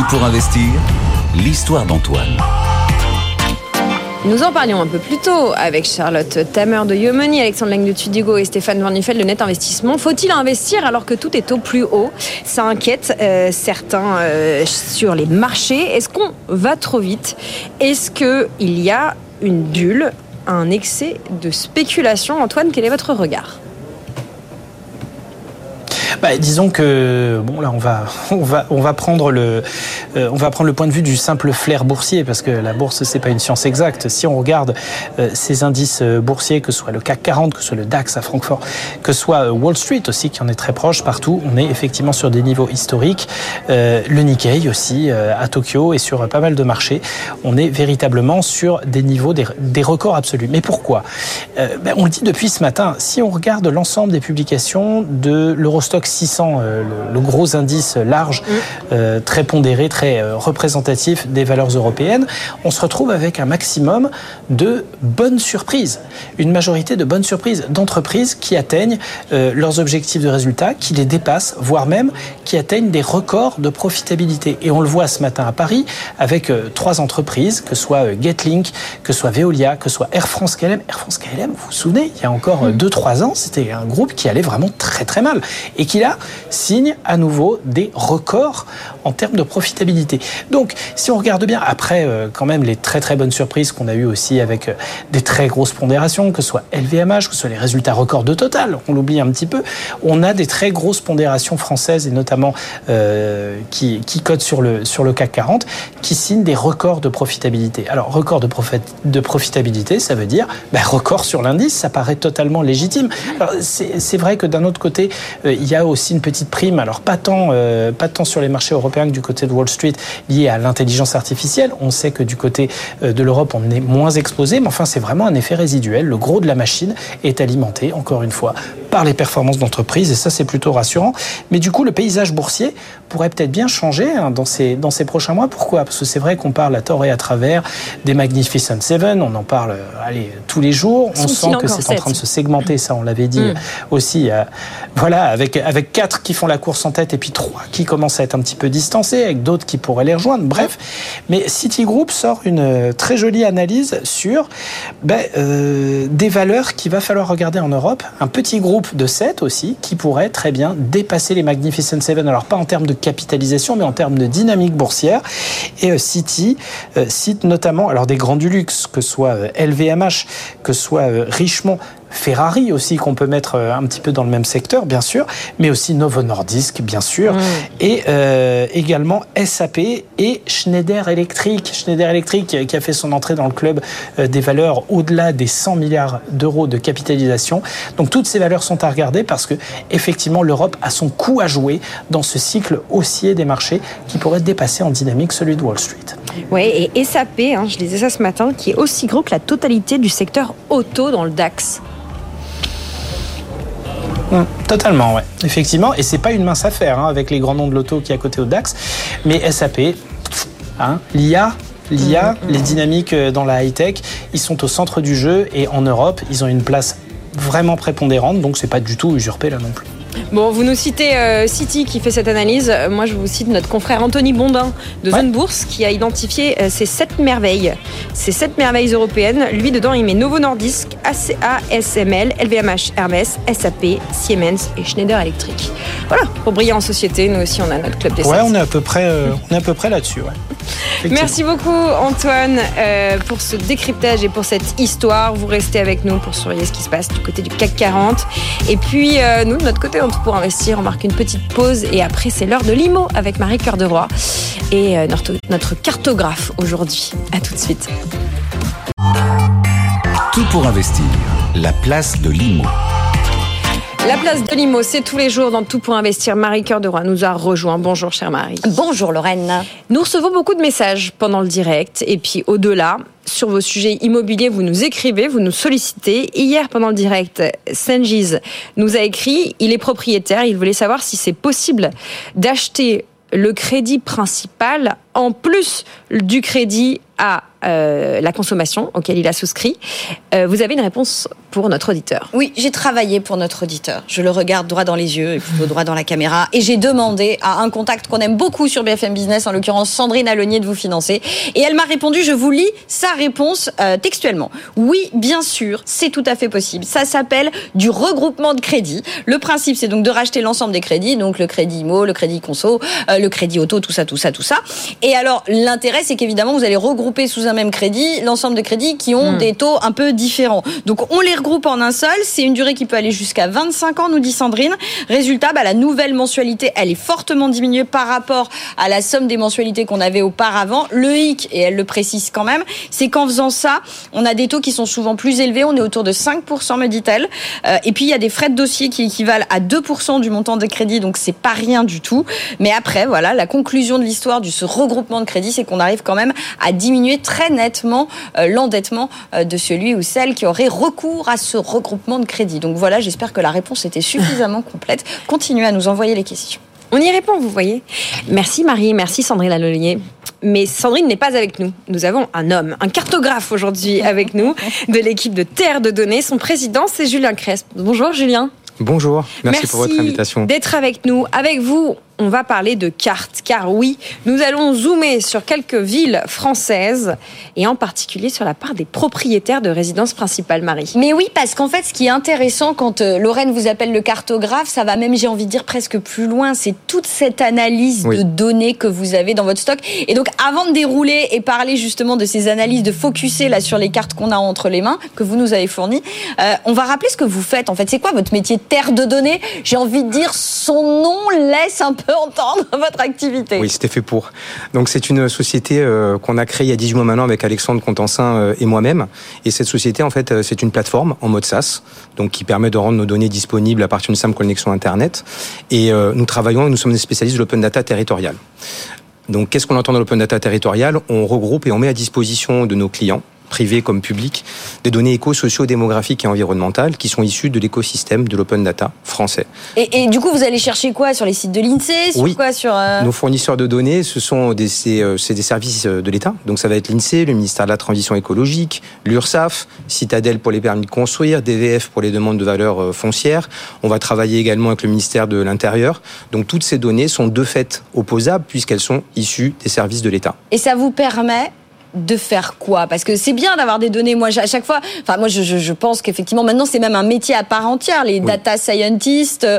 Tout pour investir, l'histoire d'Antoine. Nous en parlions un peu plus tôt avec Charlotte Tamer de Yomoni, Alexandre Lang de Tudigo et Stéphane Van Nuffel de Net Investissement. Faut-il investir alors que tout est au plus haut? Ça inquiète euh, certains euh, sur les marchés. Est-ce qu'on va trop vite? Est-ce qu'il y a une bulle, un excès de spéculation? Antoine, quel est votre regard? Bah, disons que bon là on va on va on va prendre le euh, on va prendre le point de vue du simple flair boursier parce que la bourse c'est pas une science exacte. Si on regarde euh, ces indices euh, boursiers, que ce soit le CAC 40, que ce soit le DAX à Francfort, que ce soit euh, Wall Street aussi qui en est très proche partout, on est effectivement sur des niveaux historiques. Euh, le Nikkei aussi euh, à Tokyo et sur pas mal de marchés, on est véritablement sur des niveaux des, des records absolus. Mais pourquoi? Ben, On le dit depuis ce matin. Si on regarde l'ensemble des publications de l'Eurostock 600, euh, le, le gros indice large, euh, très pondéré, très euh, représentatif des valeurs européennes, on se retrouve avec un maximum de bonnes surprises. Une majorité de bonnes surprises d'entreprises qui atteignent leurs objectifs de résultats, qui les dépassent, voire même qui atteignent des records de profitabilité. Et on le voit ce matin à Paris avec trois entreprises, que ce soit Getlink, que ce soit Veolia, que ce soit Air France KLM. Air France KLM, vous vous souvenez, il y a encore 2-3 ans, c'était un groupe qui allait vraiment très très mal et qui signe à nouveau des records en termes de profitabilité. Donc, si on regarde bien, après euh, quand même les très très bonnes surprises qu'on a eues aussi avec euh, des très grosses pondérations, que ce soit LVMH, que ce soit les résultats records de Total, on l'oublie un petit peu, on a des très grosses pondérations françaises et notamment euh, qui, qui codent sur le, sur le CAC 40, qui signent des records de profitabilité. Alors, record de, profit- de profitabilité, ça veut dire ben, record sur l'indice, ça paraît totalement légitime. C'est vrai que d'un autre côté, il y a aussi une petite prime, alors pas tant, euh, pas tant sur les marchés européens que du côté de Wall Street, liée à l'intelligence artificielle. On sait que du côté euh, de l'Europe, on est moins exposé, mais enfin, c'est vraiment un effet résiduel. Le gros de la machine est alimenté, encore une fois, par les performances d'entreprise, et ça, c'est plutôt rassurant. Mais du coup, le paysage boursier pourrait peut-être bien changer hein, dans, ces, dans ces prochains mois. Pourquoi? Parce que c'est vrai qu'on parle à tort et à travers des Magnificent Seven, on en parle euh, allez, tous les jours. On sent que c'est en train de se segmenter, ça on l'avait dit Mm. euh, aussi. euh, voilà, avec, avec quatre qui font la course en tête et puis trois qui commencent à être un petit peu distancés, avec d'autres qui pourraient les rejoindre. Bref, mais Citigroup sort une euh, très jolie analyse sur ben, euh, des valeurs qu'il va falloir regarder en Europe. Un petit groupe de 7 aussi qui pourrait très bien dépasser les Magnificent Seven. Alors pas en termes de capitalisation, mais en termes de dynamique boursière. Et euh, City euh, cite notamment alors des grands du luxe, que soit euh, LVMH, que ce soit euh, Richemont. Ferrari aussi qu'on peut mettre euh, un petit peu dans le même secteur bien sûr, mais aussi Novo Nordisk bien sûr, et euh, également SAP et Schneider Electric. Schneider Electric euh, qui a fait son entrée dans le club des valeurs au-delà des 100 milliards d'euros de capitalisation. Donc toutes ces valeurs sont à regarder parce que effectivement l'Europe a son coup à jouer dans ce cycle haussier des marchés qui pourrait dépasser en dynamique celui de Wall Street. Oui, et SAP, hein, je lisais ça ce matin, qui est aussi gros que la totalité du secteur auto dans le DAX. Hum, Totalement, ouais. Effectivement, et c'est pas une mince affaire hein, avec les grands noms de l'auto qui est à côté au DAX, mais SAP, hein, l'IA, L'IA, Mm, mm. les dynamiques euh, dans la high-tech, ils sont au centre du jeu et en Europe, ils ont une place vraiment prépondérante, donc c'est pas du tout usurpé là non plus. Bon, vous nous citez euh, City qui fait cette analyse. Euh, Moi, je vous cite notre confrère Anthony Bondin de Zone Bourse qui a identifié euh, ces sept merveilles. Ces sept merveilles européennes. Lui, dedans, il met Novo Nordisk, ACA, SML, LVMH, Hermès, SAP, Siemens et Schneider Electric. Voilà, pour briller en société, nous aussi, on a notre club des Ouais, on est à peu près, euh, on est à peu près là-dessus. Ouais. Merci beaucoup Antoine pour ce décryptage et pour cette histoire. Vous restez avec nous pour surveiller ce qui se passe du côté du CAC 40. Et puis nous, de notre côté, pour investir, on marque une petite pause et après c'est l'heure de l'IMO avec Marie Cœur de Roi et euh, notre, notre cartographe aujourd'hui. À tout de suite. Tout pour investir. La place de l'IMO. La place de l'IMO, c'est tous les jours dans Tout pour investir. Marie Cœur de Roi nous a rejoint. Bonjour chère Marie. Bonjour Lorraine. Nous recevons beaucoup de messages pendant le direct et puis au-delà. Sur vos sujets immobiliers, vous nous écrivez, vous nous sollicitez. Hier, pendant le direct, Senjiz nous a écrit, il est propriétaire, il voulait savoir si c'est possible d'acheter le crédit principal en plus du crédit à euh, la consommation auquel il a souscrit. Euh, vous avez une réponse pour notre auditeur. Oui, j'ai travaillé pour notre auditeur. Je le regarde droit dans les yeux et plutôt droit dans la caméra. Et j'ai demandé à un contact qu'on aime beaucoup sur BFM Business, en l'occurrence Sandrine Alonier, de vous financer. Et elle m'a répondu, je vous lis sa réponse euh, textuellement. Oui, bien sûr, c'est tout à fait possible. Ça s'appelle du regroupement de crédit. Le principe, c'est donc de racheter l'ensemble des crédits, donc le crédit IMO, le crédit conso, le crédit auto, tout ça, tout ça, tout ça. Et alors, l'intérêt, c'est qu'évidemment, vous allez regrouper sous un même crédit l'ensemble de crédits qui ont Hmm. des taux un peu différents. Donc, on les regroupe en un seul. C'est une durée qui peut aller jusqu'à 25 ans, nous dit Sandrine. Résultat, bah, la nouvelle mensualité, elle est fortement diminuée par rapport à la somme des mensualités qu'on avait auparavant. Le hic, et elle le précise quand même, c'est qu'en faisant ça, on a des taux qui sont souvent plus élevés. On est autour de 5%, me dit-elle. Euh, et puis, il y a des frais de dossier qui équivalent à 2% du montant de crédit. Donc, c'est pas rien du tout. Mais après, voilà, la conclusion de l'histoire de ce regroupement de crédit, c'est qu'on arrive quand même à diminuer très nettement euh, l'endettement euh, de celui ou celle qui aurait recours à ce regroupement de crédit. Donc voilà, j'espère que la réponse était suffisamment complète. Continuez à nous envoyer les questions. On y répond, vous voyez. Merci Marie, merci Sandrine Lalolier. Mais Sandrine n'est pas avec nous. Nous avons un homme, un cartographe aujourd'hui avec nous, de l'équipe de Terre de Données. Son président, c'est Julien Cresp. Bonjour Julien. Bonjour, merci, pour votre invitation. d'être avec nous. Avec vous, on va parler de cartes, car oui, nous allons zoomer sur quelques villes françaises, et en particulier sur la part des propriétaires de résidences principales, Marie. Mais oui, parce qu'en fait, ce qui est intéressant quand euh, Lorraine vous appelle le cartographe, ça va même, j'ai envie de dire, presque plus loin. C'est toute cette analyse Oui. de données que vous avez dans votre stock. Et donc, avant de dérouler et parler justement de ces analyses, de focuser là sur les cartes qu'on a entre les mains, que vous nous avez fournies, euh, on va rappeler ce que vous faites. En fait, c'est quoi votre métier de terre de données? J'ai envie de dire, son nom laisse un peu entendre votre activité. Oui, c'était fait pour. Donc c'est une société euh, qu'on a créée il y a 18 mois maintenant avec Alexandre Contensin euh, et moi-même. Et cette société, en fait, euh, c'est une plateforme en mode SaaS, donc qui permet de rendre nos données disponibles à partir d'une simple connexion Internet. Et nous travaillons nous sommes des spécialistes de l'open data territorial. Donc qu'est-ce qu'on entend dans l'open data territorial? On regroupe et on met à disposition de nos clients privés comme publics, des données éco-socio-démographiques et environnementales qui sont issues de l'écosystème de l'open data français. Et, et du coup, vous allez chercher quoi sur les sites de l'INSEE? Sur Oui. quoi sur euh, Nos fournisseurs de données, ce sont des, c'est, euh, des services euh, de l'État. Donc ça va être l'INSEE, le ministère de la Transition écologique, l'URSSAF, Citadel pour les permis de construire, DVF pour les demandes de valeur foncière. On va travailler également avec le ministère de l'Intérieur. Donc toutes ces données sont de fait opposables puisqu'elles sont issues des services de l'État. Et ça vous permet de faire quoi? Parce que c'est bien d'avoir des données. Moi, à chaque fois, enfin, moi, je, je, je pense qu'effectivement, maintenant, c'est même un métier à part entière. Les data scientists, euh,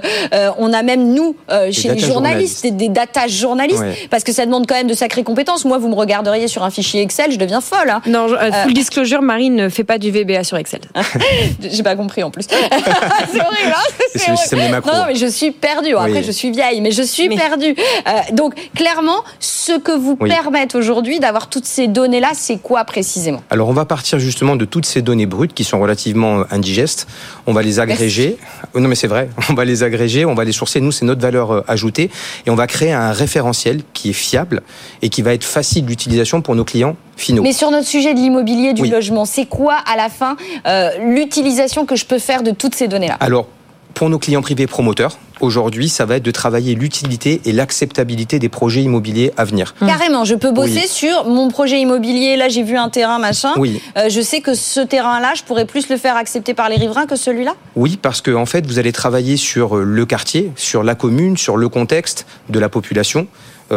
on a même nous, euh, chez les data journalistes, des, des data journalistes, parce que ça demande quand même de sacrées compétences. Moi, vous me regarderiez sur un fichier Excel, je deviens folle. Hein. Non, je- euh, Euh, full disclosure, Marie ne fait pas du VBA sur Excel. J'ai pas compris en plus. c'est horrible. Hein c'est. Non, non, mais je suis perdue. Après, Oui. je suis vieille, mais je suis Mais- perdue. Euh, donc, clairement, ce que vous Oui. permettent aujourd'hui d'avoir toutes ces données-là, c'est quoi précisément Alors on va partir justement de toutes ces données brutes qui sont relativement indigestes. On va les agréger. Euh, Non mais c'est vrai. On va les agréger, on va les sourcer. Nous c'est notre valeur euh, ajoutée et on va créer un référentiel qui est fiable et qui va être facile d'utilisation pour nos clients finaux. Mais sur notre sujet de l'immobilier, du Oui. logement, c'est quoi à la fin euh, l'utilisation que je peux faire de toutes ces données-là? Alors, pour nos clients privés promoteurs, aujourd'hui, ça va être de travailler l'utilité et l'acceptabilité des projets immobiliers à venir. Carrément, je peux bosser Oui. sur mon projet immobilier. Là, j'ai vu un terrain, machin. Oui. Euh, je sais que ce terrain-là, je pourrais plus le faire accepter par les riverains que celui-là? Oui, parce que en fait, vous allez travailler sur euh, le quartier, sur la commune, sur le contexte de la population,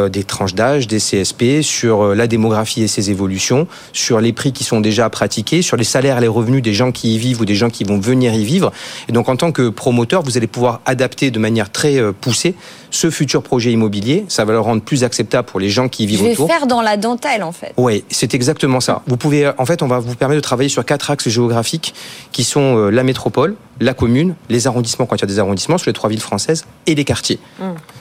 des tranches d'âge, des CSP, sur euh, la démographie et ses évolutions, sur les prix qui sont déjà pratiqués, sur les salaires et les revenus des gens qui y vivent ou des gens qui vont venir y vivre. Et donc, en tant que promoteur, vous allez pouvoir adapter de manière très euh, poussée ce futur projet immobilier. Ça va le rendre plus acceptable pour les gens qui y Je vivent vais autour. faire dans la dentelle, en fait. Oui, c'est exactement ça. Vous pouvez, en fait, on va vous permettre de travailler sur quatre axes géographiques qui sont euh, la métropole, la commune, les arrondissements quand il y a des arrondissements sur les trois villes françaises et les quartiers.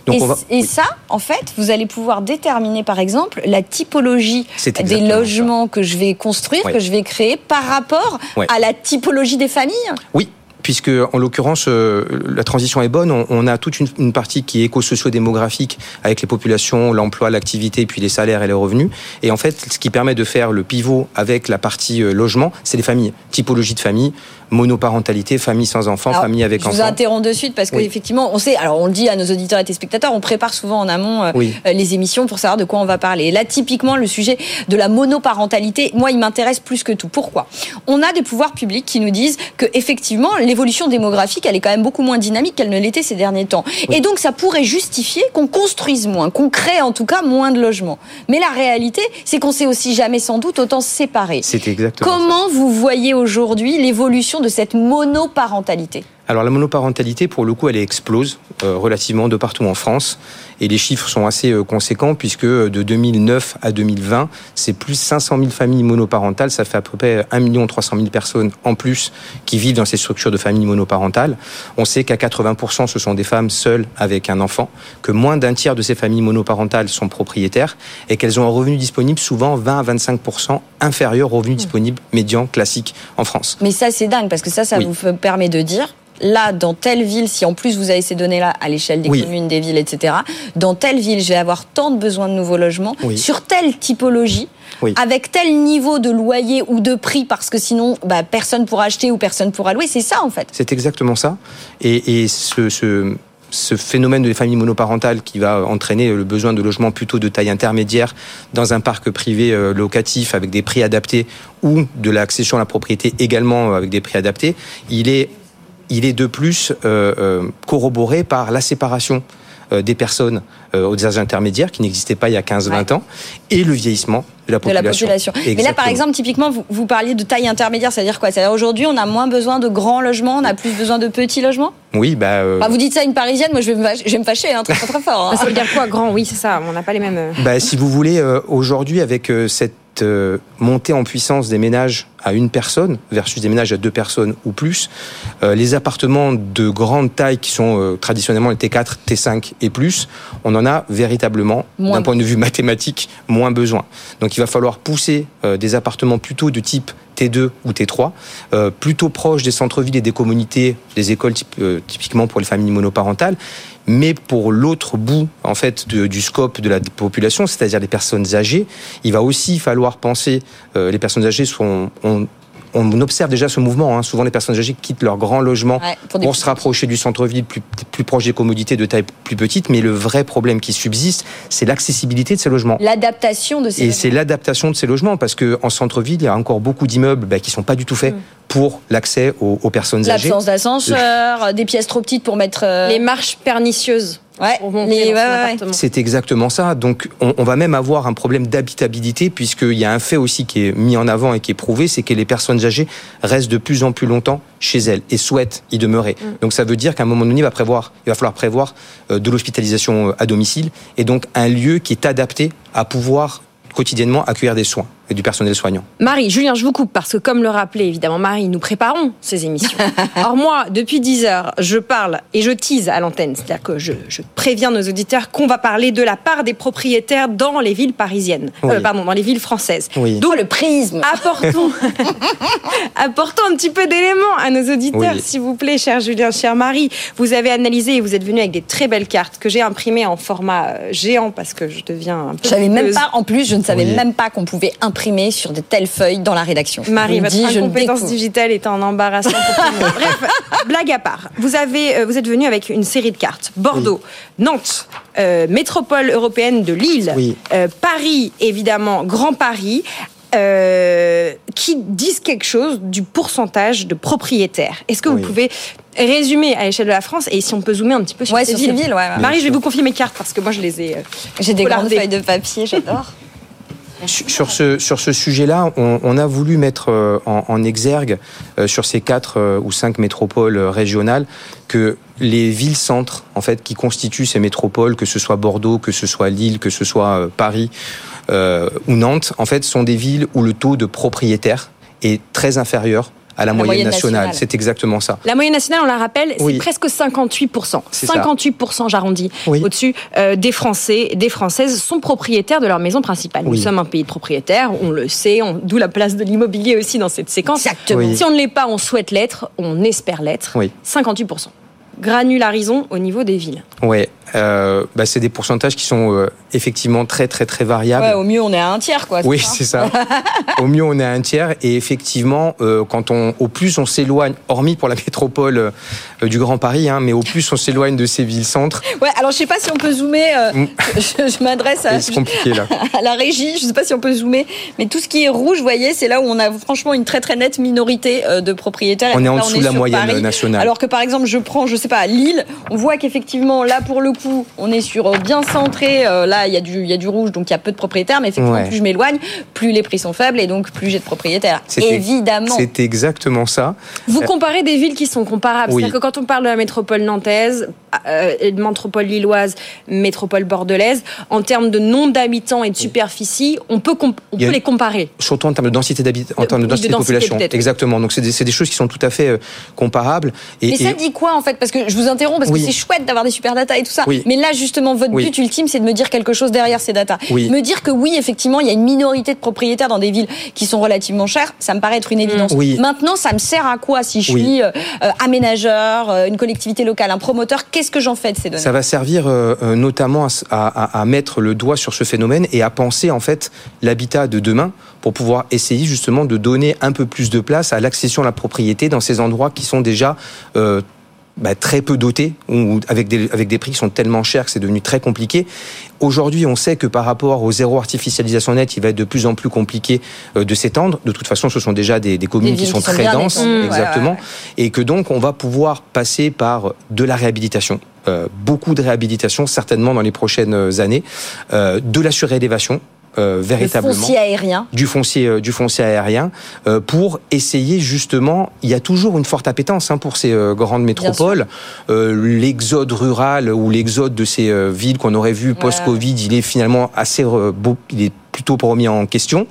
Donc et, on va. et ça, en fait, vous allez pouvoir déterminer, par exemple, la typologie des logements que je vais construire, que je vais créer, par rapport à la typologie des familles. Oui. Puisque, en l'occurrence, euh, la transition est bonne. On, on a toute une, une partie qui est éco-socio-démographique avec les populations, l'emploi, l'activité, puis les salaires et les revenus. Et en fait, ce qui permet de faire le pivot avec la partie euh, logement, c'est les familles. Typologie de famille, monoparentalité, famille sans enfants, Alors, famille avec je vous enfants. interromps de suite parce Oui. qu'effectivement, on sait, alors on le dit à nos auditeurs et téléspectateurs, on prépare souvent en amont euh, Oui. euh, les émissions pour savoir de quoi on va parler. Et là, typiquement, le sujet de la monoparentalité, moi, il m'intéresse plus que tout. Pourquoi? On a des pouvoirs publics qui nous disent que effectivement, l'évolution démographique, elle est quand même beaucoup moins dynamique qu'elle ne l'était ces derniers temps. Et donc, ça pourrait justifier qu'on construise moins, qu'on crée en tout cas moins de logements. Mais la réalité, c'est qu'on s'est aussi jamais sans doute autant séparés. C'est exactement ça. Comment vous voyez aujourd'hui l'évolution de cette monoparentalité Alors la monoparentalité, pour le coup, elle explose euh, relativement de partout en France. Et les chiffres sont assez euh, conséquents puisque euh, de 2009 à 2020, c'est plus 500 000 familles monoparentales. Ça fait à peu près 1 300 000 personnes en plus qui vivent dans ces structures de familles monoparentales. On sait qu'à 80%, ce sont des femmes seules avec un enfant, que moins d'un tiers de ces familles monoparentales sont propriétaires et qu'elles ont un revenu disponible souvent 20 à 25% inférieur au revenu disponible médian classique en France. Mais ça, c'est dingue, parce que ça, ça Oui. vous permet de dire, là, dans telle ville, si en plus vous avez ces données-là à l'échelle des Oui. communes, des villes, etc., dans telle ville, je vais avoir tant de besoins de nouveaux logements, Oui. sur telle typologie, Oui. avec tel niveau de loyer ou de prix, parce que sinon, bah, personne pourra acheter ou personne pourra louer. C'est ça, en fait. C'est exactement ça. Et, et ce, ce, ce phénomène des familles monoparentales qui va entraîner le besoin de logements plutôt de taille intermédiaire dans un parc privé euh, locatif avec des prix adaptés ou de l'accession à la propriété également euh, avec des prix adaptés, il est, il est de plus euh, euh, corroboré par la séparation euh, des personnes aux âges intermédiaires qui n'existaient pas il y a 15-20 ans et le vieillissement de la de la population. population. Mais là, par exemple, typiquement, vous, vous parliez de taille intermédiaire, c'est-à-dire quoi? C'est-à-dire aujourd'hui, on a moins besoin de grands logements, on a plus besoin de petits logements? Oui, bah, euh, Enfin, Vous dites ça à une parisienne, moi je vais me, fâcher- je vais me fâcher, hein, très, très, très fort. hein. Ça veut dire quoi, grand? Oui, c'est ça. On n'a pas les mêmes. euh, Bah, si vous voulez, euh, aujourd'hui, avec euh, cette euh, montée en puissance des ménages à une personne versus des ménages à deux personnes ou plus, euh, les appartements de grande taille qui sont euh, traditionnellement les T4, T5 et plus, on en a véritablement, d'un point de vue mathématique, moins besoin. Donc il va falloir pousser euh, des appartements plutôt de type T2 ou T3, euh, plutôt proches des centres-villes et des communautés, des écoles euh, typiquement pour les familles monoparentales, mais pour l'autre bout en fait de- du scope de la population, c'est-à-dire les personnes âgées, il va aussi falloir penser. euh, les personnes âgées sont on, on observe déjà ce mouvement. Hein. Souvent, les personnes âgées quittent leur grand logement Ouais, pour se rapprocher du centre-ville, plus, plus proche des commodités de taille plus petite. Mais le vrai problème qui subsiste, c'est l'accessibilité de ces logements. L'adaptation de ces Et c'est l'adaptation de ces logements, parce qu'en centre-ville, il y a encore beaucoup d'immeubles bah, qui sont pas du tout faits pour l'accès aux, aux personnes âgées. L'absence d'ascenseur, des pièces trop petites pour mettre. euh, Les marches pernicieuses. Ouais, pour monter. C'est exactement ça. Donc, on, on va même avoir un problème d'habitabilité, puisqu'il y a un fait aussi qui est mis en avant et qui est prouvé, c'est que les personnes âgées restent de plus en plus longtemps chez elles et souhaitent y demeurer. Donc, ça veut dire qu'à un moment donné, il va, prévoir, il va falloir prévoir euh, de l'hospitalisation euh, à domicile et donc un lieu qui est adapté à pouvoir quotidiennement accueillir des soins et du personnel soignant. Marie, Julien, je vous coupe parce que comme le rappelait évidemment Marie, nous préparons ces émissions. Or moi, depuis 10 heures, je parle et je tease à l'antenne, c'est-à-dire que je, je préviens nos auditeurs qu'on va parler de la part des propriétaires dans les villes parisiennes, Euh, pardon, dans les villes françaises. Oui. D'où le prisme. Apportons, apportons un petit peu d'éléments à nos auditeurs, Oui. s'il vous plaît, cher Julien, cher Marie. Vous avez analysé et vous êtes venu avec des très belles cartes que j'ai imprimées en format euh, géant parce que je deviens un peu. Je savais même pas, en plus, je ne savais Oui. même pas qu'on pouvait imprimer imprimer sur de telles feuilles dans la rédaction. Marie, votre le incompétence digitale est en embarrassant. Bref, blague à part. Vous, avez, euh, vous êtes venu avec une série de cartes. Bordeaux, Nantes, euh, métropole européenne de Lille, Oui. euh, Paris, évidemment, Grand Paris. euh, qui disent quelque chose du pourcentage de propriétaires. Est-ce que vous pouvez résumer à l'échelle de la France et si on peut zoomer un petit peu sur Ouais, ces sur ces villes, villes, ouais, ouais. Marie, je vais vous confier mes cartes parce que moi je les ai. euh, J'ai des grandes feuilles de papier, j'adore. Sur ce, sur ce sujet-là, on, on a voulu mettre euh, en, en exergue euh, sur ces quatre euh, ou cinq métropoles régionales que les villes-centres, en fait, qui constituent ces métropoles, que ce soit Bordeaux, que ce soit Lille, que ce soit Paris ou Nantes, en fait, sont des villes où le taux de propriétaires est très inférieur à la, moyenne, moyenne nationale. nationale. C'est exactement ça. La moyenne nationale, on la rappelle, c'est presque 58%. C'est ça. 58%, j'arrondis, Oui. au-dessus euh, des Français, des Françaises sont propriétaires de leur maison principale. Nous sommes un pays de propriétaires, on le sait, d'où la place de l'immobilier aussi dans cette séquence. Exactement. Si on ne l'est pas, on souhaite l'être, on espère l'être. Oui. 58%. Granularisons au niveau des villes. Ouais, euh, bah, c'est des pourcentages qui sont euh, effectivement très très très variables. Ouais, au mieux, on est à un tiers, quoi. Oui, c'est ça. au mieux, on est à un tiers. Et effectivement, euh, quand on, au plus on s'éloigne, hormis pour la métropole euh, du Grand Paris, hein, mais au plus on s'éloigne de ces villes-centres, Ouais, alors je sais pas si on peut zoomer. euh, Mm. je je m'adresse à, la régie. Je sais pas si on peut zoomer, mais tout ce qui est rouge, vous voyez, c'est là où on a franchement une très très nette minorité euh, de propriétaires. On est en là, dessous de la moyenne Paris. nationale. Alors que par exemple, je prends, je sais pas, Lille, on voit qu'effectivement là pour le coup, on est sur euh, bien centré. euh, là, il y a du il y a du rouge, donc il y a peu de propriétaires, mais effectivement, Ouais. plus je m'éloigne, plus les prix sont faibles et donc plus j'ai de propriétaires. C'est- Évidemment. C'est exactement ça. Vous Euh, comparez des villes qui sont comparables. Oui. C'est-à-dire que quand on parle de la métropole nantaise, euh, métropole lilloise, métropole bordelaise, en termes de nombre d'habitants et de superficie, on peut, on a- les comparer. Surtout en termes de densité d'habitants, en De- termes de densité de, densité, population. Exactement. Donc c'est des, c'est des choses qui sont tout à fait euh, comparables. Et, Mais ça et- dit quoi en fait? Parce que je vous interromps parce Oui. que c'est chouette d'avoir des super data et tout ça. Oui. Mais là justement votre Oui. but ultime c'est de me dire quelque chose derrière ces data. Me dire que oui effectivement il y a une minorité de propriétaires dans des villes qui sont relativement chères, ça me paraît être une évidence. Maintenant ça me sert à quoi si je suis euh, euh, aménageur, euh, une collectivité locale, un promoteur? Qu'est-ce que j'en fais de ces données? Ça va servir euh, notamment à, s- à- à- à mettre le doigt sur ce phénomène et à penser en fait l'habitat de demain pour pouvoir essayer justement de donner un peu plus de place à l'accession à la propriété dans ces endroits qui sont déjà euh, bah, très peu dotés ou avec des, avec des prix qui sont tellement chers que c'est devenu très compliqué. Aujourd'hui, on sait que par rapport au zéro artificialisation net, il va être de plus en plus compliqué euh, de s'étendre. De toute façon, ce sont déjà des, des communes Des qui sont qui sont très denses. Ouais, exactement, ouais, et que donc on va pouvoir passer par de la réhabilitation, euh, beaucoup de réhabilitation certainement dans les prochaines années, euh, de la surélévation. Euh, Le véritablement foncier aérien. du foncier euh, du foncier aérien euh, pour essayer justement il y a toujours une forte appétence hein, pour ces grandes métropoles. L'exode rural ou l'exode de ces villes qu'on aurait vu post Covid il est finalement assez beau il est plutôt remis en question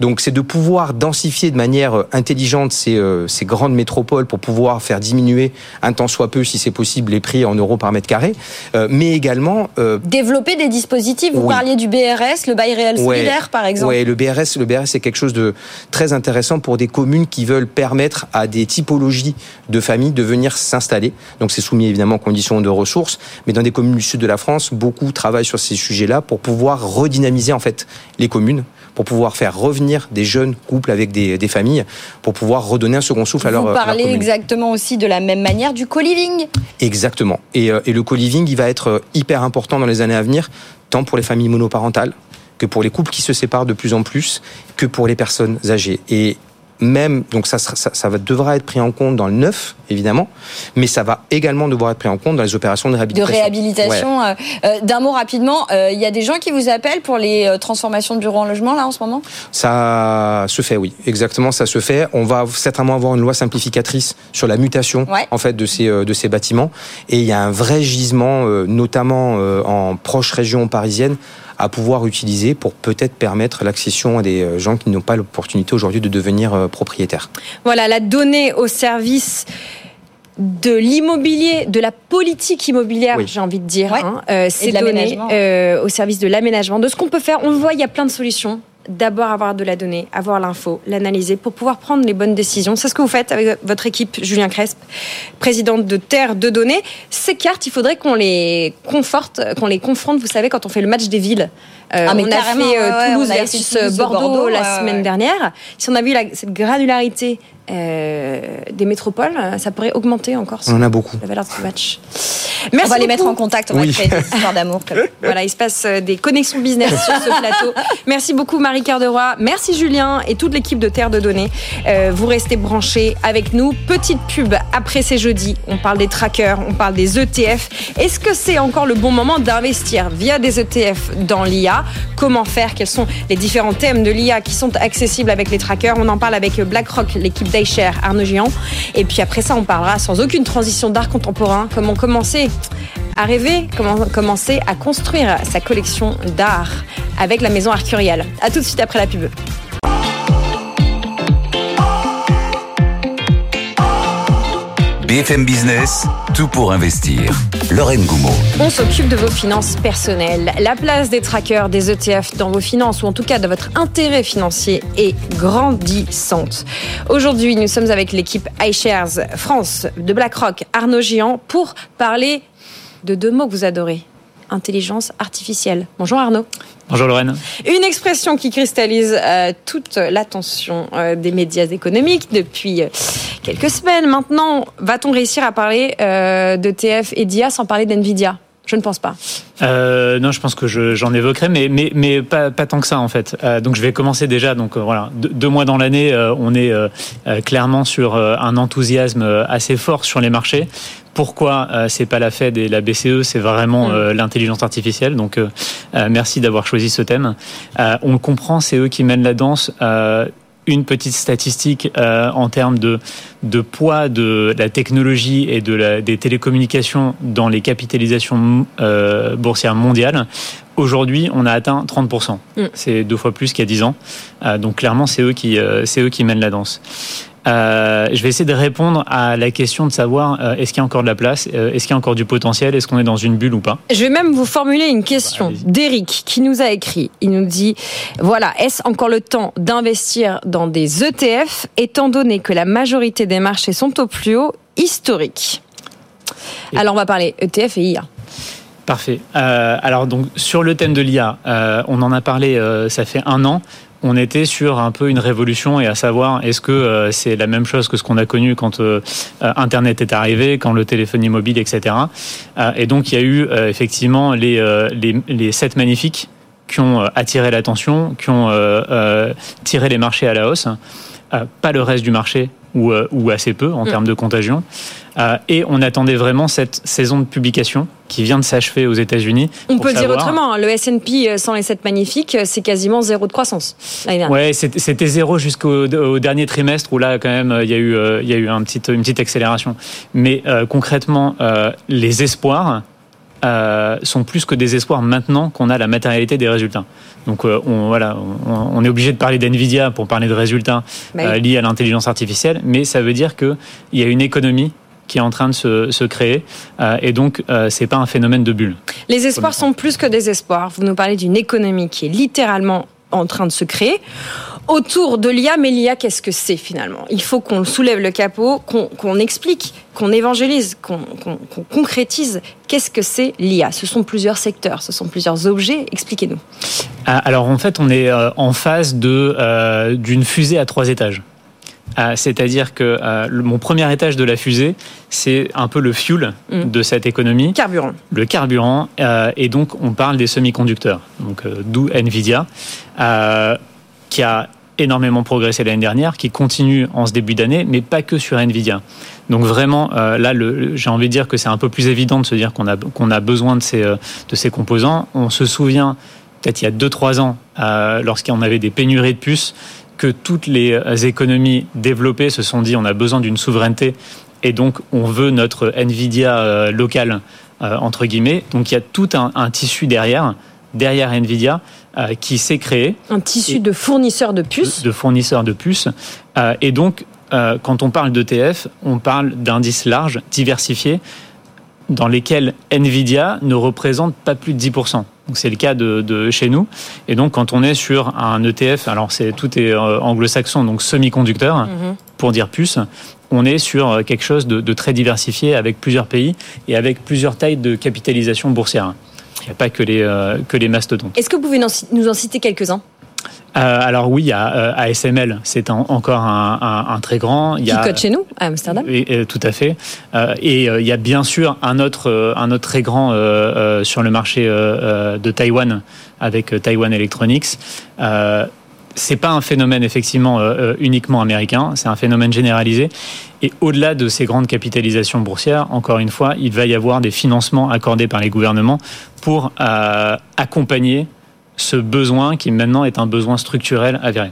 donc c'est de pouvoir densifier de manière euh, intelligente ces, euh, ces grandes métropoles pour pouvoir faire diminuer un tant soit peu si c'est possible les prix en euros par mètre carré euh, mais également euh, Développer des dispositifs. Vous Oui. parliez du BRS, le bail réel Ouais. solidaire par exemple. Ouais, le BRS, le BRS c'est quelque chose de très intéressant pour des communes qui veulent permettre à des typologies de familles de venir s'installer. Donc c'est soumis évidemment aux conditions de ressources, mais dans des communes du sud de la France, beaucoup travaillent sur ces sujets-là pour pouvoir redynamiser en fait les communes, pour pouvoir faire revenir des jeunes couples avec des, des familles, pour pouvoir redonner un second souffle à leur, Vous leur parlez exactement aussi de la même manière du co-living. Exactement. Et, euh, et le co-living, il va être euh, hyper important dans les années à venir, tant pour les familles monoparentales que pour les couples qui se séparent de plus en plus, que pour les personnes âgées. Et même, donc ça, ça, ça va, devra être pris en compte dans le neuf, évidemment, mais ça va également devoir être pris en compte dans les opérations de de réhabilitation. réhabilitation. euh, euh, D'un mot rapidement, euh, il y a des gens qui vous appellent pour les euh, transformations de bureaux en logement là en ce moment? Ça se fait, oui, exactement, ça se fait. On va certainement avoir une loi simplificatrice sur la mutation Ouais. en fait de ces euh, de ces bâtiments, et il y a un vrai gisement, euh, notamment euh, en proche région parisienne, à pouvoir utiliser pour peut-être permettre l'accession à des euh, gens qui n'ont pas l'opportunité aujourd'hui de devenir euh, propriétaires. Voilà, la donnée au service de l'immobilier, de la politique immobilière, Oui. j'ai envie de dire. Ouais. hein. Euh, c'est de donné l'aménagement. euh, au service de l'aménagement, de ce qu'on peut faire. On le voit, il y a plein de solutions. D'abord avoir de la donnée, avoir l'info, l'analyser pour pouvoir prendre les bonnes décisions. C'est ce que vous faites avec votre équipe, Julien Cresp, présidente de Terre de Données. Ces cartes, il faudrait qu'on les conforte, qu'on les confronte, vous savez, quand on fait le match des villes. Euh, Ah, mais on a fait euh, ouais, Toulouse on a versus Toulouse, Bordeaux, Bordeaux, la ouais, semaine ouais. dernière. Si on a vu la- cette granularité euh, des métropoles, euh, ça pourrait augmenter encore On en a beaucoup. la valeur de ce match. on va les mettre en contact, on va Oui. créer des histoires d'amour. Voilà, il se passe euh, des connexions business sur ce plateau. Merci beaucoup Marie Cœur de Roy, merci Julien et toute l'équipe de Terre de Données. Euh, vous restez branchés avec nous. Petite pub après ces jeudis. On parle des trackers, on parle des ETF. Est-ce que c'est encore le bon moment d'investir via des ETF dans l'IA Comment faire? Quels sont les différents thèmes de l'IA qui sont accessibles avec les trackers? On en parle avec BlackRock, l'équipe d'iShare, Arnaud Géant. Et puis après ça, on parlera sans aucune transition d'art contemporain. Comment commencer à rêver, comment commencer à construire sa collection d'art avec la maison Arcurial. À tout de suite après la pub. BFM Business, tout pour investir. Lorraine Goumeau. On s'occupe de vos finances personnelles. La place des trackers, des ETF dans vos finances, ou en tout cas de votre intérêt financier, est grandissante. Aujourd'hui, nous sommes avec l'équipe iShares France de BlackRock, Arnaud Géant, pour parler de deux mots que vous adorez. Intelligence artificielle. Bonjour Arnaud. Bonjour Lorraine. Une expression qui cristallise euh, toute l'attention euh, des médias économiques depuis euh, quelques semaines. Maintenant, va-t-on réussir à parler de TF et d'IA sans parler d'NVIDIA? Je ne pense pas. Euh, non, je pense que je- j'en évoquerai, mais, mais, mais pas, pas tant que ça en fait. Euh, donc je vais commencer déjà. Donc euh, voilà, deux, deux mois dans l'année, euh, on est clairement sur un enthousiasme assez fort sur les marchés. Pourquoi c'est pas la Fed et la BCE, c'est vraiment euh, l'intelligence artificielle. Donc merci d'avoir choisi ce thème. On le comprend, c'est eux qui mènent la danse. Une petite statistique euh, en termes de, de poids de la technologie et de la, des télécommunications dans les capitalisations euh, boursières mondiales. Aujourd'hui, on a atteint 30%. Mm. C'est deux fois plus qu'il y a 10 ans. Euh, donc clairement, c'est eux, qui, euh, c'est eux qui mènent la danse. Euh, je vais essayer de répondre à la question de savoir euh, est-ce qu'il y a encore de la place, euh, est-ce qu'il y a encore du potentiel, est-ce qu'on est dans une bulle ou pas? Je vais même vous formuler une question d'Eric qui nous a écrit. Il nous dit voilà, est-ce encore le temps d'investir dans des ETF étant donné que la majorité des marchés sont au plus haut historique? Alors on va parler ETF et IA. Parfait. Alors donc sur le thème de l'IA, on en a parlé, ça fait un an. On était sur un peu une révolution et à savoir est-ce que euh, c'est la même chose que ce qu'on a connu quand euh, euh, Internet est arrivé, quand le téléphonie mobile, etc. Et donc il y a eu effectivement les, les, sept magnifiques qui ont attiré l'attention, qui ont tiré les marchés à la hausse. Pas le reste du marché ou, euh, ou assez peu en Mm. termes de contagion. Euh, et on attendait vraiment cette saison de publication qui vient de s'achever aux États-Unis. On peut le dire autrement, hein, le S&P euh, sans les 7 magnifiques, c'est quasiment zéro de croissance. Ouais, c'était zéro jusqu'au au dernier trimestre où là quand même il y a eu il y a eu un petit, une petite accélération. Mais euh, concrètement, euh, les espoirs euh, sont plus que des espoirs maintenant qu'on a la matérialité des résultats. Donc euh, on voilà, on, on est obligé de parler d'Nvidia pour parler de résultats Bah euh, liés à l'intelligence artificielle, mais ça veut dire que il y a une économie qui est en train de se, se créer euh, et donc euh, c'est pas un phénomène de bulle. Les espoirs sont plus que des espoirs. Vous nous parlez d'une économie qui est littéralement en train de se créer autour de l'IA. Mais l'IA, qu'est-ce que c'est finalement? Il faut qu'on soulève le capot, qu'on qu'on explique, qu'on évangélise, qu'on qu'on- qu'on concrétise. Qu'est-ce que c'est l'IA Ce sont plusieurs secteurs, ce sont plusieurs objets. Expliquez-nous. Ah, Alors en fait, on est euh, en phase de euh, d'une fusée à trois étages. Ah, C'est-à-dire que euh, le- mon premier étage de la fusée, c'est un peu le fuel Mm. de cette économie. Carburant. Le carburant. et donc, on parle des semi-conducteurs. Donc, d'où Nvidia, qui a énormément progressé l'année dernière, qui continue en ce début d'année, mais pas que sur Nvidia. Donc vraiment, euh, là, j'ai envie de dire que c'est un peu plus évident de se dire qu'on a, besoin de ces, euh, de ces composants. On se souvient, peut-être il y a 2-3 ans, euh, lorsqu'on avait des pénuries de puces, que toutes les euh, économies développées se sont dit on a besoin d'une souveraineté et donc on veut notre Nvidia euh, local entre guillemets. Donc il y a tout un, un tissu derrière, derrière Nvidia, qui s'est créé Un tissu de fournisseurs de puces. de fournisseurs de puces. Euh, et donc, euh, quand on parle d'ETF, on parle d'indices larges, diversifiés, dans lesquels Nvidia ne représente pas plus de 10%. Donc c'est le cas de, de, chez nous. Et donc quand on est sur un ETF, alors c'est tout est euh, anglo-saxon, donc semi-conducteur, Mhm. pour dire plus, on est sur euh, quelque chose de, de très diversifié avec plusieurs pays et avec plusieurs tailles de capitalisation boursière. Il n'y a pas que les, euh, que les mastodontes. Est-ce que vous pouvez nous en citer quelques-uns? Euh, alors oui, il y a euh, ASML, c'est en- encore un, un- un très grand. Il y qui code chez nous, à Amsterdam Oui, tout à fait. Euh, et euh, il y a bien sûr un autre, un autre très grand sur le marché de Taïwan avec Taiwan Electronics. C'est pas un phénomène effectivement euh, euh, uniquement américain, c'est un phénomène généralisé. Et au-delà de ces grandes capitalisations boursières, encore une fois, il va y avoir des financements accordés par les gouvernements pour euh, accompagner ce besoin qui maintenant est un besoin structurel avéré.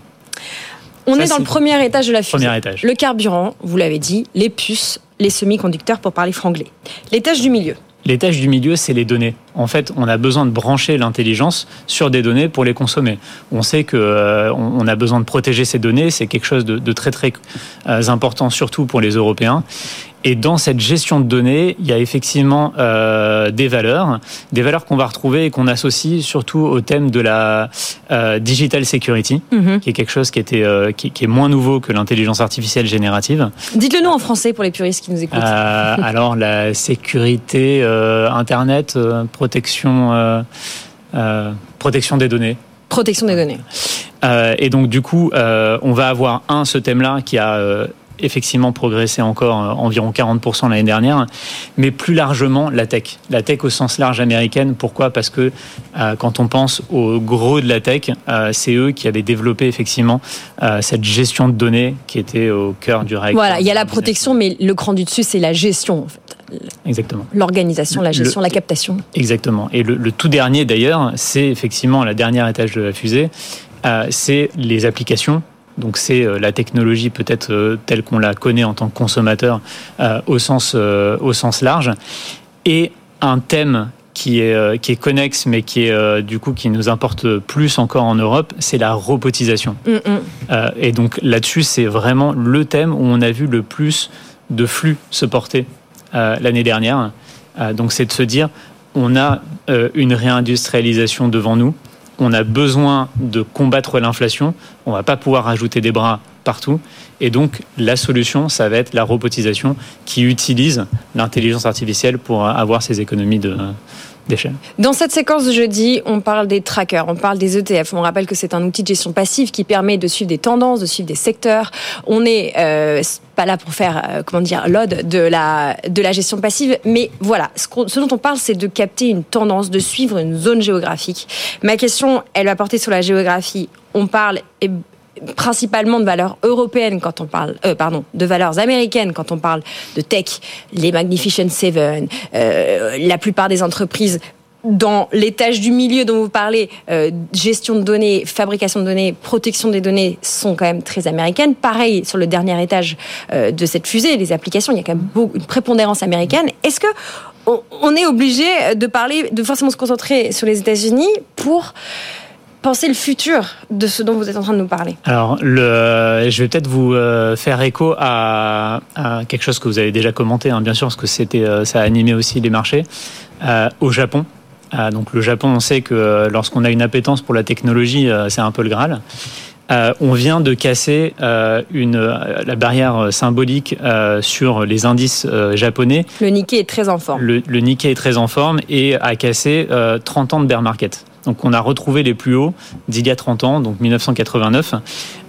On Ça, est dans le premier étage de la fusée. Premier étage. Le carburant, vous l'avez dit, les puces, les semi-conducteurs pour parler franglais. L'étage du milieu. L'étage du milieu, c'est les données. En fait, on a besoin de brancher l'intelligence sur des données pour les consommer. On sait que euh, on a besoin de protéger ces données. C'est quelque chose de, de très très euh, important, surtout pour les Européens. Et dans cette gestion de données, il y a effectivement euh, des valeurs, des valeurs qu'on va retrouver et qu'on associe surtout au thème de la euh, digital security, Mhm. qui est quelque chose qui était euh, qui, qui est moins nouveau que l'intelligence artificielle générative. Dites-le nous en français pour les puristes qui nous écoutent. Alors la sécurité Internet, protection, protection des données. Protection des données. Et donc du coup, on va avoir un ce thème-là qui a effectivement progressé encore euh, environ 40% l'année dernière, mais plus largement la tech, la tech au sens large américaine. Pourquoi? Parce que euh, quand on pense au gros de la tech, euh, c'est eux qui avaient développé effectivement euh, cette gestion de données qui était au cœur du règle. Voilà, il y a la protection, mais le cran du dessus, c'est la gestion, en fait. Exactement. L'organisation, la Le- gestion, la captation. Exactement. Et le, le tout dernier d'ailleurs, c'est effectivement la dernière étage de la fusée, c'est les applications. Donc c'est euh, la technologie peut-être euh, telle qu'on la connaît en tant que consommateur euh, au, sens, au sens large. Et un thème qui est, qui est connexe mais qui est du coup qui nous importe plus encore en Europe, c'est la robotisation. Mm, mm. Euh, et donc là-dessus, c'est vraiment le thème où on a vu le plus de flux se porter euh, l'année dernière. Euh, donc c'est de se dire, on a une réindustrialisation devant nous, on a besoin de combattre l'inflation, on va pas pouvoir rajouter des bras partout. Et donc la solution, ça va être la robotisation qui utilise l'intelligence artificielle pour avoir ces économies de- Dans cette séquence de jeudi, on parle des trackers, on parle des ETF. On rappelle que c'est un outil de gestion passive qui permet de suivre des tendances, de suivre des secteurs. On n'est euh, pas là pour faire, euh, comment dire, l'ode de la, de la gestion passive, mais voilà, ce dont on parle, c'est de capter une tendance, de suivre une zone géographique. Ma question, elle va porter sur la géographie. On parle eh, principalement de valeurs européennes quand on parle, euh, pardon, de valeurs américaines quand on parle de tech, les Magnificent Seven, euh, la plupart des entreprises dans l'étage du milieu dont vous parlez, euh, gestion de données, fabrication de données, protection des données sont quand même très américaines. Pareil sur le dernier étage euh, de cette fusée, les applications, il y a quand même beaucoup, une prépondérance américaine. Est-ce que on, on est obligé de parler, de forcément se concentrer sur les États-Unis pour penser le futur de ce dont vous êtes en train de nous parler Alors, le, je vais peut-être vous euh, faire écho à, à quelque chose que vous avez déjà commenté, hein, bien sûr, parce que c'était, euh, ça a animé aussi les marchés. Euh, au Japon, donc le Japon, on sait que lorsqu'on a une appétence pour la technologie, c'est un peu le Graal. Euh, on vient de casser euh, une, la barrière symbolique euh, sur les indices japonais. Le Nikkei est très en forme. Le, le Nikkei est très en forme et a cassé euh, 30 ans de bear market. Donc on a retrouvé les plus hauts d'il y a 30 ans, donc 1989.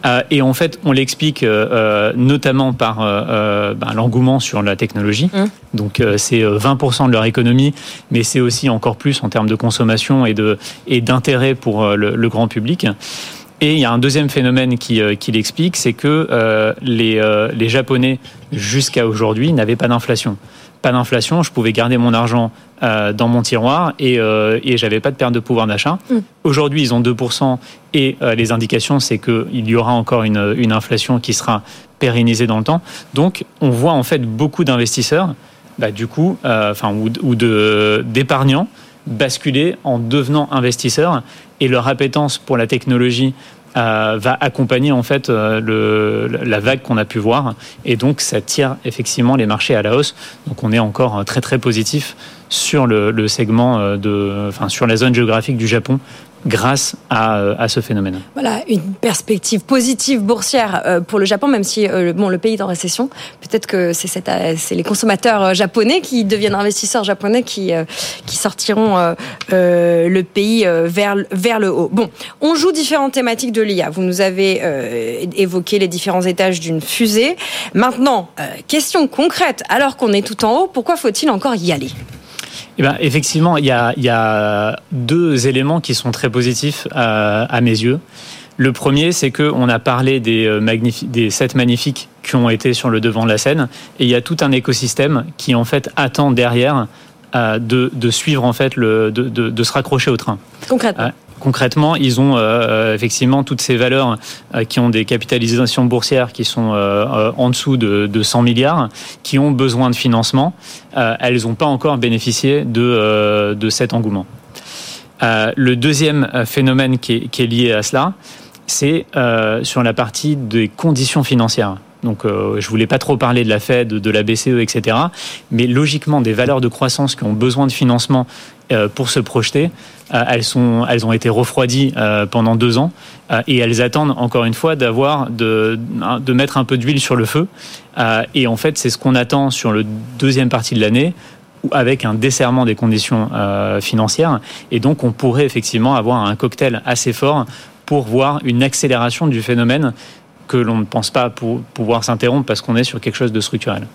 Euh, et en fait, on l'explique euh, euh, notamment par euh, ben, l'engouement sur la technologie. Donc euh, c'est euh, 20% de leur économie, mais c'est aussi encore plus en termes de consommation et de et d'intérêt pour le, le grand public. Et il y a un deuxième phénomène qui, qui l'explique, c'est que les, les Japonais, jusqu'à aujourd'hui, n'avaient pas d'inflation. Pas d'inflation, je pouvais garder mon argent euh, dans mon tiroir et, euh, et j'avais pas de perte de pouvoir d'achat. Mm. Aujourd'hui, ils ont 2% et euh, les indications, c'est qu'il y aura encore une, une inflation qui sera pérennisée dans le temps. Donc, on voit en fait beaucoup d'investisseurs, bah, du coup, enfin, ou, ou de, d'épargnants basculer en devenant investisseurs et leur appétence pour la technologie euh, va accompagner en fait euh, la vague qu'on a pu voir et donc ça tire effectivement les marchés à la hausse. Donc on est encore euh, très très positif sur le segment de, enfin sur la zone géographique du Japon grâce à, à, ce phénomène. Voilà, une perspective positive boursière pour le Japon, même si bon, le pays est en récession. Peut-être que c'est, les consommateurs japonais qui deviennent investisseurs japonais qui, qui sortiront le pays vers, vers le haut. Bon, on joue différentes thématiques de l'IA. Vous nous avez euh, évoqué les différents étages d'une fusée. Maintenant, euh, question concrète, alors qu'on est tout en haut, pourquoi faut-il encore y aller? Eh ben, effectivement, il y, a, il y a, deux éléments qui sont très positifs euh, à mes yeux. Le premier, c'est qu'on a parlé des, des sept magnifiques qui ont été sur le devant de la scène, et il y a tout un écosystème qui en fait attend derrière de, de, suivre en fait le, de, de, de, se raccrocher au train. Concrètement concrètement, ils ont euh, euh, effectivement toutes ces valeurs euh, qui ont des capitalisations boursières qui sont en dessous de, 100 milliards, qui ont besoin de financement. elles n'ont pas encore bénéficié de, cet engouement. le deuxième phénomène qui est, lié à cela, c'est sur la partie des conditions financières. Donc, euh, je voulais pas trop parler de la Fed, de la BCE, etc. Mais logiquement, des valeurs de croissance qui ont besoin de financement pour se projeter, euh, elles, sont, elles ont été refroidies euh, pendant deux ans et elles attendent encore une fois d'avoir de, de mettre un peu d'huile sur le feu. et en fait, c'est ce qu'on attend sur le deuxième partie de l'année avec un desserrement des conditions financières. Et donc, on pourrait effectivement avoir un cocktail assez fort pour voir une accélération du phénomène que l'on ne pense pas pouvoir s'interrompre parce qu'on est sur quelque chose de structurel.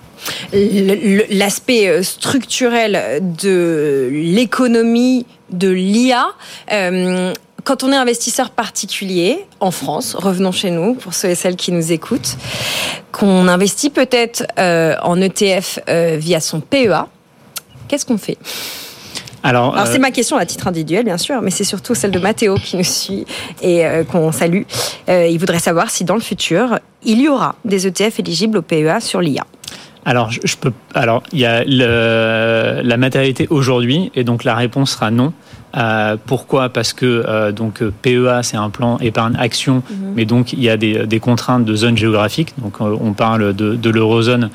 L'aspect euh, structurel de l'économie de l'IA. Euh, quand on est investisseur particulier en France, revenons chez nous pour ceux et celles qui nous écoutent, qu'on investit peut-être euh, en ETF via son PEA, qu'est-ce qu'on fait? Alors, c'est euh, ma question à titre individuel, bien sûr, mais c'est surtout celle de Mathéo qui nous suit et euh, qu'on salue. Euh, il voudrait savoir si dans le futur, il y aura des ETF éligibles au PEA sur l'IA. Alors, je, peux. Alors, il y a la matérialité aujourd'hui, et donc la réponse sera non. pourquoi? Parce que donc PEA c'est un plan épargne action, mhm. mais donc il y a des, contraintes de zone géographique. Donc on parle de, de l'eurozone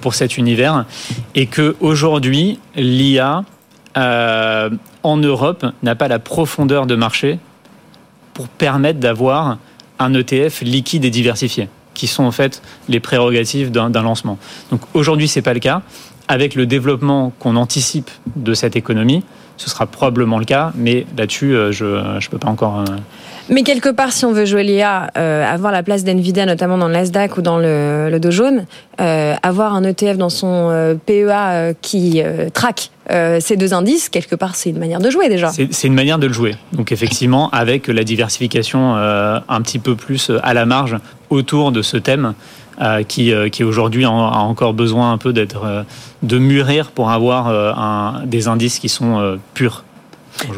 pour cet univers, et que aujourd'hui l'IA euh, en Europe, n'a pas la profondeur de marché pour permettre d'avoir un ETF liquide et diversifié, qui sont en fait les prérogatives d'un lancement. Donc aujourd'hui, c'est pas le cas. Avec le développement qu'on anticipe de cette économie, ce sera probablement le cas, mais là-dessus, euh, je ne peux pas encore. Euh, mais quelque part, si on veut jouer l'IA, avoir la place d'NVIDIA, notamment dans le Nasdaq ou dans le, le Dow Jones, avoir un ETF dans son PEA qui traque ces deux indices, quelque part, c'est une manière de jouer déjà. C'est une manière de le jouer. Donc effectivement, avec la diversification un petit peu plus à la marge autour de ce thème. qui, qui aujourd'hui a encore besoin un peu d'être de mûrir pour avoir un, des indices qui sont purs.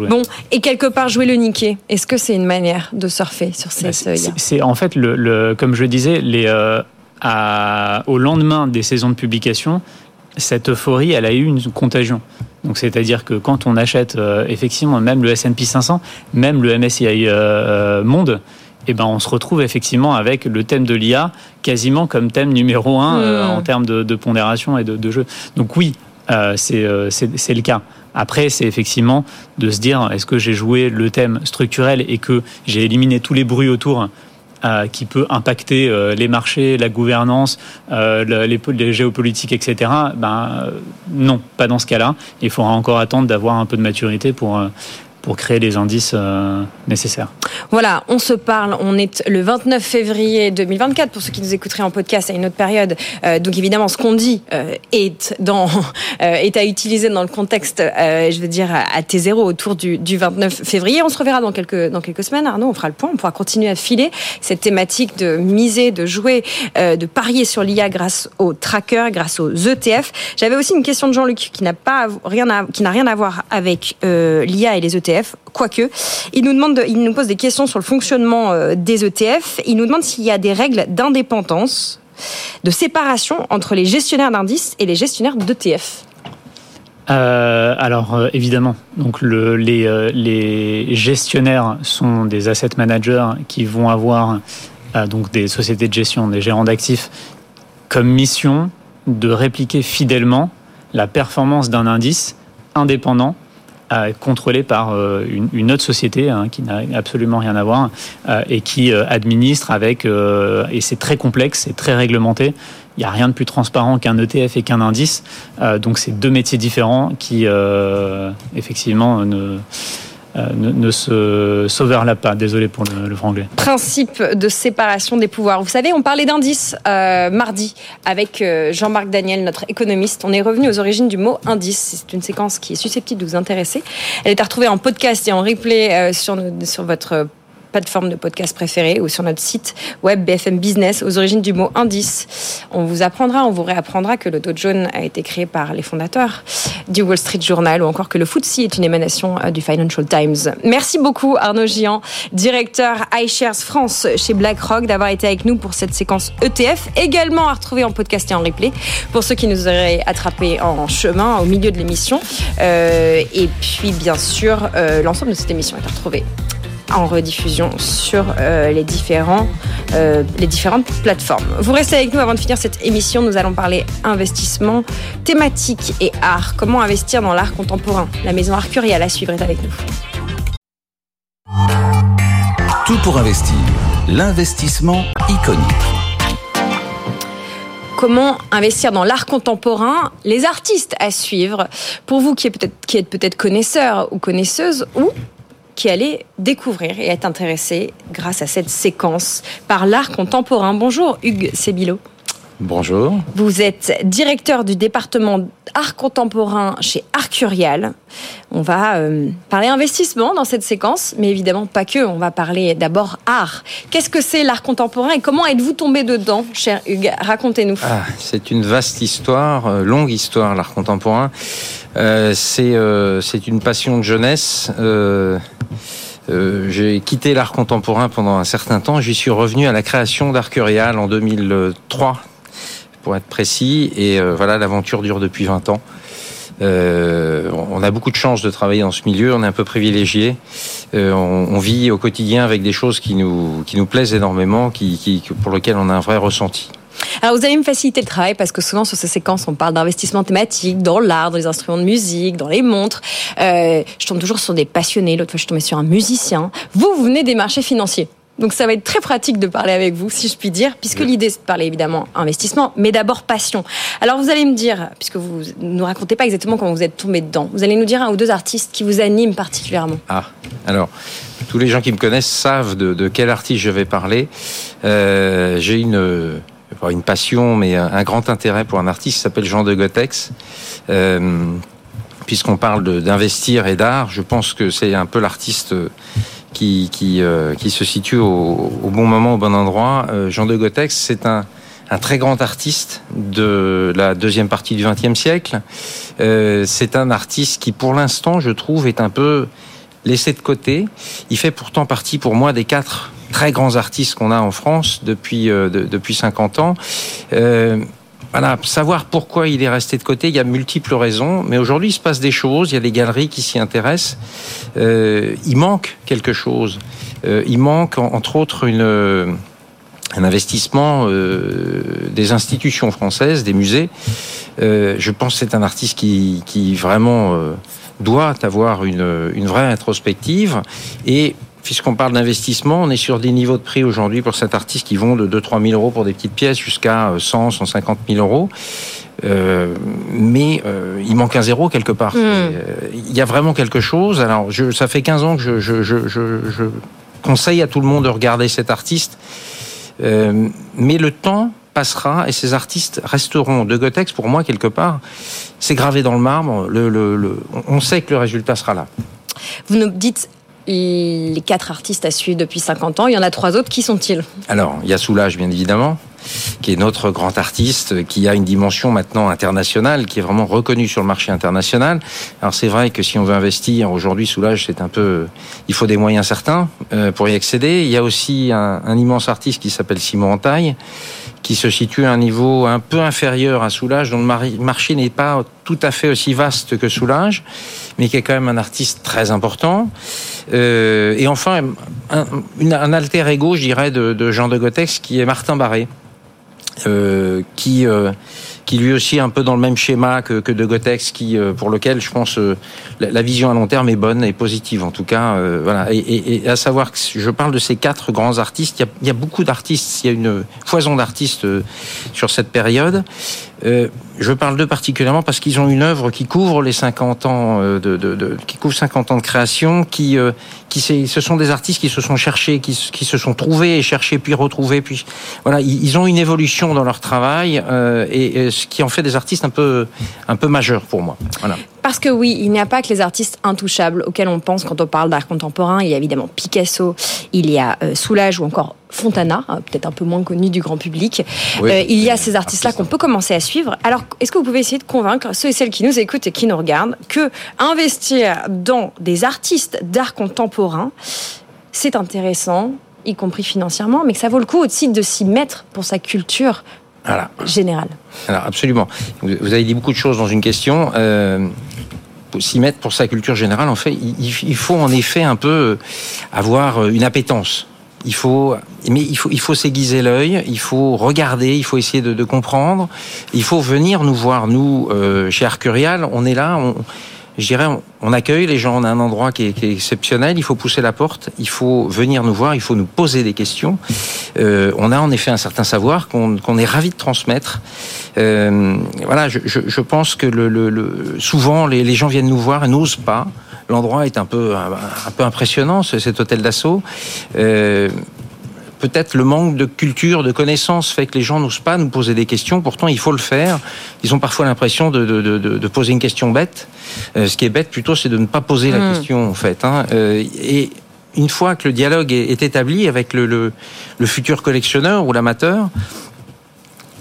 Bon, et quelque part jouer le Nikkei, est-ce que c'est une manière de surfer sur ces bah, C'est en fait, le, comme je le disais, les, euh, à, au lendemain des saisons de publication, cette euphorie, elle a eu une contagion. Donc c'est-à-dire que quand on achète euh, effectivement même le S&P 500, même le MSCI euh, Monde, eh ben, on se retrouve effectivement avec le thème de l'IA quasiment comme thème numéro un hmm. en termes de, pondération et de, de, jeu. Donc oui, c'est le cas. Après, c'est effectivement de se dire, est-ce que j'ai joué le thème structurel et que j'ai éliminé tous les bruits autour euh, qui peut impacter euh, les marchés, la gouvernance, euh, les, les, géopolitiques, etc. Ben non, pas dans ce cas-là. Il faudra encore attendre d'avoir un peu de maturité pour pour créer les indices euh, nécessaires. Voilà, on se parle, on est le 29 février 2024, pour ceux qui nous écouteraient en podcast à une autre période. Euh, donc évidemment, ce qu'on dit euh, est, dans, est à utiliser dans le contexte, je veux dire, à T0 autour du, du, 29 février. On se reverra dans quelques, dans quelques semaines, Arnaud, on fera le point, on pourra continuer à filer cette thématique de miser, de jouer, de parier sur l'IA grâce aux trackers, grâce aux ETF. J'avais aussi une question de Jean-Luc qui n'a rien à, qui n'a rien à voir avec l'IA et les ETF quoique. Il nous, demande il nous pose des questions sur le fonctionnement euh, des ETF. Il nous demande s'il y a des règles d'indépendance, de séparation entre les gestionnaires d'indices et les gestionnaires d'ETF. Euh, alors euh, évidemment, donc le, les, les gestionnaires sont des asset managers qui vont avoir donc des sociétés de gestion, des gérants d'actifs comme mission de répliquer fidèlement la performance d'un indice indépendant contrôlé par euh, une, une autre société hein, qui n'a absolument rien à voir euh, et qui euh, administre avec et c'est très complexe, c'est très réglementé. Il n'y a rien de plus transparent qu'un ETF et qu'un indice. Donc c'est deux métiers différents qui effectivement ne, ne, ne se s'overlappent pas. Désolé pour le, franglais. Principe de séparation des pouvoirs. Vous savez, on parlait d'indice euh, mardi avec euh, Jean-Marc Daniel, notre économiste. On est revenu aux origines du mot indice. C'est une séquence qui est susceptible de vous intéresser. Elle est à retrouver en podcast et en replay euh, sur, sur votre plateforme de podcast préférée ou sur notre site web BFM Business aux origines du mot indice. On vous apprendra, on vous réapprendra que le Dow Jones a été créé par les fondateurs du Wall Street Journal ou encore que le FTSE est une émanation euh, du Financial Times. Merci beaucoup Arnaud Gian, directeur iShares France chez BlackRock d'avoir été avec nous pour cette séquence ETF, également à retrouver en podcast et en replay pour ceux qui nous auraient attrapés en chemin au milieu de l'émission. Euh, et puis bien sûr, euh, l'ensemble de cette émission est à retrouver en rediffusion sur euh, les, différents, euh, les différentes plateformes. Vous restez avec nous avant de finir cette émission. Nous allons parler investissement, thématique et art. Comment investir dans l'art contemporain? La maison Arcurial à suivre est avec nous. Tout pour investir. L'investissement iconique. Comment investir dans l'art contemporain? Les artistes à suivre. Pour vous qui êtes peut-être qui êtes peut-être connaisseur ou connaisseuse ou qui allez découvrir et être intéressé grâce à cette séquence par l'art contemporain. Bonjour Hugues Sébilo. Bonjour. Vous êtes directeur du département art contemporain chez Arcurial. On va euh, parler investissement dans cette séquence, mais évidemment pas que. On va parler d'abord art. Qu'est-ce que c'est l'art contemporain et comment êtes-vous tombé dedans, cher Hugues? Racontez-nous. Ah, c'est une vaste histoire, euh, longue histoire, l'art contemporain. Euh, c'est euh, c'est une passion de jeunesse. Euh, euh, J'ai quitté l'art contemporain pendant un certain temps. J'y suis revenu à la création d'Arcurial en 2003, pour être précis. Et euh, voilà, l'aventure dure depuis 20 ans. Euh, on a beaucoup de chance de travailler dans ce milieu, on est un peu privilégié. Euh, on, vit au quotidien avec des choses qui nous, qui nous plaisent énormément, qui, pour lesquelles on a un vrai ressenti. Alors vous allez me faciliter le travail parce que souvent sur ces séquences on parle d'investissement thématique dans l'art, dans les instruments de musique, dans les montres. Je tombe toujours sur des passionnés. L'autre fois je tombée sur un musicien. Vous, vous venez des marchés financiers. Donc ça va être très pratique de parler avec vous, si je puis dire, puisque l'idée c'est de parler évidemment investissement, mais d'abord passion. Alors vous allez me dire, puisque vous ne nous racontez pas exactement comment vous êtes tombé dedans, vous allez nous dire un ou deux artistes qui vous animent particulièrement. Ah, alors, tous les gens qui me connaissent savent de, de quel artiste je vais parler. Euh, J'ai une, pas une passion, mais un, un grand intérêt pour un artiste qui s'appelle Jean de Gotex. Euh, Puisqu'on parle d'investir et d'art, je pense que c'est un peu l'artiste euh, qui, qui, euh, qui se situe au, au bon moment, au bon endroit. Euh, Jean de Gotex, c'est un, un très grand artiste de la deuxième partie du XXe siècle. Euh, c'est un artiste qui, pour l'instant, je trouve, est un peu laissé de côté. Il fait pourtant partie, pour moi, des quatre très grands artistes qu'on a en France depuis euh, de- depuis 50 ans. Voilà, savoir pourquoi il est resté de côté, il y a multiples raisons, mais aujourd'hui il se passe des choses, il y a des galeries qui s'y intéressent. Euh, il manque quelque chose. Euh, il manque, en- entre autres, une, un investissement euh, des institutions françaises, des musées. Je pense que c'est un artiste qui, qui vraiment doit avoir une, une vraie introspective et Puisqu'on parle d'investissement, on est sur des niveaux de prix aujourd'hui pour cet artiste qui vont de 2-3 000 euros pour des petites pièces jusqu'à 100, 150 000 euros. Euh, mais euh, il manque un zéro quelque part. Hmm. Euh, Il y a vraiment quelque chose. Alors, je, ça fait 15 ans que je, conseille à tout le monde de regarder cet artiste. Mais le temps passera et ces artistes resteront. De Gotex, pour moi, quelque part, c'est gravé dans le marbre. Le, le, le, on sait que le résultat sera là. Vous nous dites les quatre artistes à suivre depuis 50 ans, il y en a trois autres, qui sont-ils? Alors, il y a Soulage, bien évidemment, qui est notre grand artiste, qui a une dimension maintenant internationale, qui est vraiment reconnu sur le marché international. Alors, c'est vrai que si on veut investir, aujourd'hui, Soulage, c'est un peu... Il faut des moyens certains euh, pour y accéder. Il y a aussi un, un immense artiste qui s'appelle Simon Entaille, qui se situe à un niveau un peu inférieur à Soulage, dont le marché n'est pas tout à fait aussi vaste que Soulage, mais qui est quand même un artiste très important. Euh, et enfin, un, alter ego, je dirais, de, de Jean de Gotex, qui est Martin Barré, euh, qui euh, qui lui aussi est un peu dans le même schéma que, que de Gotex, qui euh, pour lequel je pense euh, la, la vision à long terme est bonne et positive en tout cas. euh, voilà. Et, et- et à savoir que je parle de ces quatre grands artistes, il y a, il y a beaucoup d'artistes, il y a une foison d'artistes sur cette période. Euh, je parle d'eux particulièrement parce qu'ils ont une œuvre qui couvre les 50 ans euh, de, de, de- qui couvre 50 ans de création, qui euh, qui ce sont des artistes qui se sont cherchés, qui, qui se sont trouvés et cherchés puis retrouvés, puis voilà, ils, ils ont une évolution dans leur travail euh, et, et ce qui en fait des artistes un peu un peu majeurs pour moi. Voilà. Parce que oui, il n'y a pas que les artistes intouchables auxquels on pense quand on parle d'art contemporain. Il y a évidemment Picasso, il y a euh, Soulage ou encore Fontana, hein, peut-être un peu moins connu du grand public. Oui. Euh, il y a ces artistes-là qu'on peut commencer à suivre. Alors, est-ce que vous pouvez essayer de convaincre ceux et celles qui nous écoutent et qui nous regardent que investir dans des artistes d'art contemporain, c'est intéressant, y compris financièrement, mais que ça vaut le coup aussi de s'y mettre pour sa culture Voilà. générale Alors absolument. Vous avez dit beaucoup de choses dans une question. Euh, pour s'y mettre pour sa culture générale, en fait, il, faut en effet un peu euh, avoir euh, une appétence. Il faut, mais il faut, il faut s'aiguiser l'œil, il faut regarder, il faut essayer de, de comprendre, il faut venir nous voir. Nous, euh, chez Arcurial, on est là, on, je dirais, on, accueille les gens, on a un endroit qui est, exceptionnel, il faut pousser la porte, il faut venir nous voir, il faut nous poser des questions. Euh, on a en effet un certain savoir qu'on est ravi de transmettre. Euh, voilà, je, pense que souvent les, gens viennent nous voir et n'osent pas. L'endroit est un peu peu impressionnant, ce- cet hôtel d'assaut. Euh, Peut-être le manque de culture, de connaissances fait que les gens n'osent pas nous poser des questions. Pourtant, il faut le faire. Ils ont parfois l'impression de, de, de, de- de poser une question bête. Euh, ce qui est bête plutôt, c'est de ne pas poser la Mm. question en fait. hein. Euh, et une fois que le dialogue est, établi avec le, le, le futur collectionneur ou l'amateur,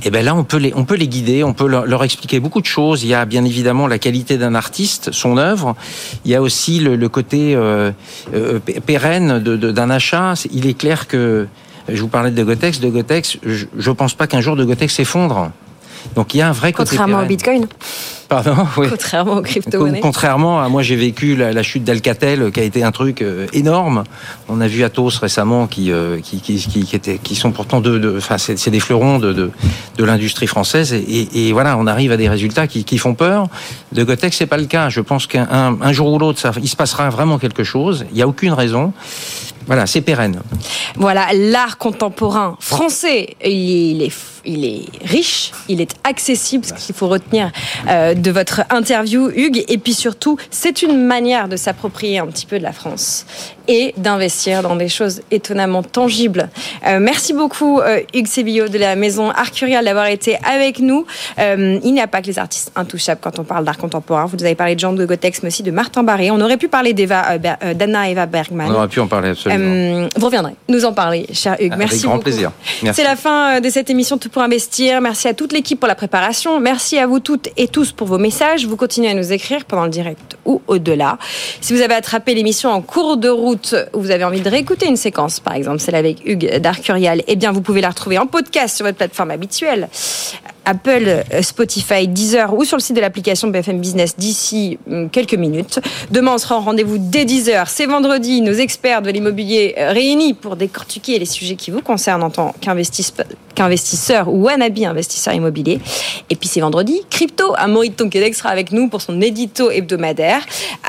et ben là, on peut les, on peut les guider, on peut leur, leur expliquer beaucoup de choses. Il y a bien évidemment la qualité d'un artiste, son œuvre. Il y a aussi le, le côté euh, euh, pérenne d'un achat. Il est clair que je vous parlais de Gotex, de Gotex. Je, je pense pas qu'un jour de Gotex s'effondre. Donc il y a un vrai côté Contrairement au. Bitcoin, Pardon, oui. contrairement aux crypto-monnaies. Contrairement à moi, j'ai vécu la, la chute d'Alcatel, qui a été un truc euh, énorme. On a vu Atos récemment, qui euh, qui, qui, qui, qui sont pourtant de, de enfin, c'est des fleurons de de, de l'industrie française. Et, et, et voilà, on arrive à des résultats qui, qui font peur. De Gotex, c'est pas le cas. Je pense qu'un un, un jour ou l'autre, il se passera vraiment quelque chose. Il y a aucune raison. Voilà, c'est pérenne. Voilà, l'art contemporain français, il est, il est riche, il est accessible, ce qu'il faut retenir euh, de votre interview, Hugues. Et puis surtout, c'est une manière de s'approprier un petit peu de la France et d'investir dans des choses étonnamment tangibles. Euh, merci beaucoup, euh, Hugues Sébillo de la maison Arcurial d'avoir été avec nous. Il n'y a pas que les artistes intouchables quand on parle d'art contemporain. Vous nous avez parlé de Jean de Gotex, mais aussi de Martin Barré. On aurait pu parler Ber- d'Anna Eva Bergman. On aurait pu en parler absolument. Vous reviendrez nous en parler, cher Hugues. Avec Merci grand beaucoup. plaisir. Merci. C'est la fin de cette émission Tout pour investir. Merci à toute l'équipe pour la préparation. Merci à vous toutes et tous pour vos messages. Vous continuez à nous écrire pendant le direct ou au-delà. Si vous avez attrapé l'émission en cours de route, ou vous avez envie de réécouter une séquence, par exemple celle avec Hugues d'Arcurial, eh bien vous pouvez la retrouver en podcast sur votre plateforme habituelle. Apple, euh, Spotify, Deezer ou sur le site de l'application BFM Business d'ici hum, quelques minutes. Demain, on sera en rendez-vous dès 10h. C'est vendredi. Nos experts de l'immobilier euh, réunis pour décortiquer les sujets qui vous concernent en tant qu'investis- qu'investisseur ou wannabe investisseur immobilier. Et puis c'est vendredi. Crypto, Amaury Tonquedec sera avec nous pour son édito hebdomadaire.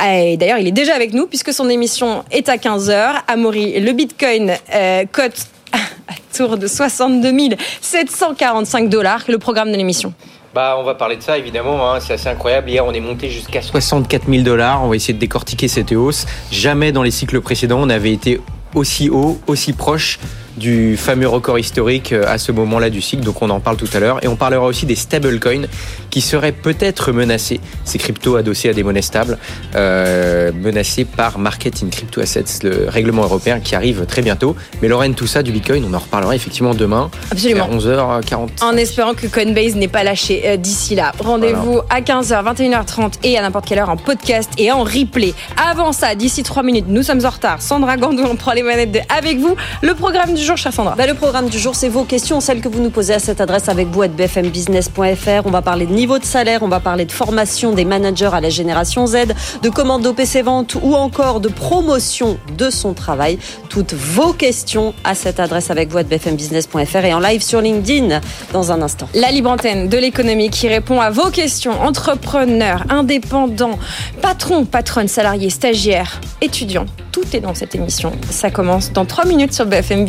Et d'ailleurs, il est déjà avec nous puisque son émission est à 15h. Amaury, le Bitcoin euh, cote à tour de 62 745 dollars, le programme de l'émission. Bah, on va parler de ça évidemment, hein, c'est assez incroyable. Hier, on est monté jusqu'à 64 000 dollars. On va essayer de décortiquer cette hausse. Jamais dans les cycles précédents, on n'avait été aussi haut, aussi proche du fameux record historique euh, à ce moment-là du cycle. Donc, on en parle tout à l'heure. Et on parlera aussi des stablecoins qui seraient peut-être menacés, ces cryptos adossés à des monnaies stables, euh, menacés par Market in Crypto Assets, le règlement européen qui arrive très bientôt. Mais Lorraine, tout ça du Bitcoin, on en reparlera effectivement demain. Absolument. Vers 11h40. En espérant que Coinbase n'est pas lâché euh, d'ici là. Rendez-vous à 15h, 21h30 et à n'importe quelle heure en podcast et en replay. Avant ça, d'ici 3 minutes, nous sommes en retard. Sandra Gandou, on prend les manettes de Avec vous. Le programme du jour jour, chère Sandra bah, Le programme du jour, c'est vos questions, celles que vous nous posez à cette adresse avec vous à bfmbusiness.fr. On va parler de niveau de salaire, on va parler de formation des managers à la génération Z, de commando PC Vente ou encore de promotion de son travail. Toutes vos questions à cette adresse avec vous à bfmbusiness.fr et en live sur LinkedIn dans un instant. La libre antenne de l'économie qui répond à vos questions. Entrepreneurs, indépendants, patrons, patronnes, salariés, stagiaires, étudiants. Tout est dans cette émission. Ça commence dans 3 minutes sur BFM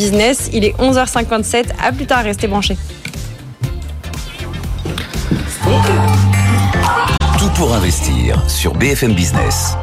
Il est 11h57. À plus tard, restez branchés. Tout pour investir sur BFM Business.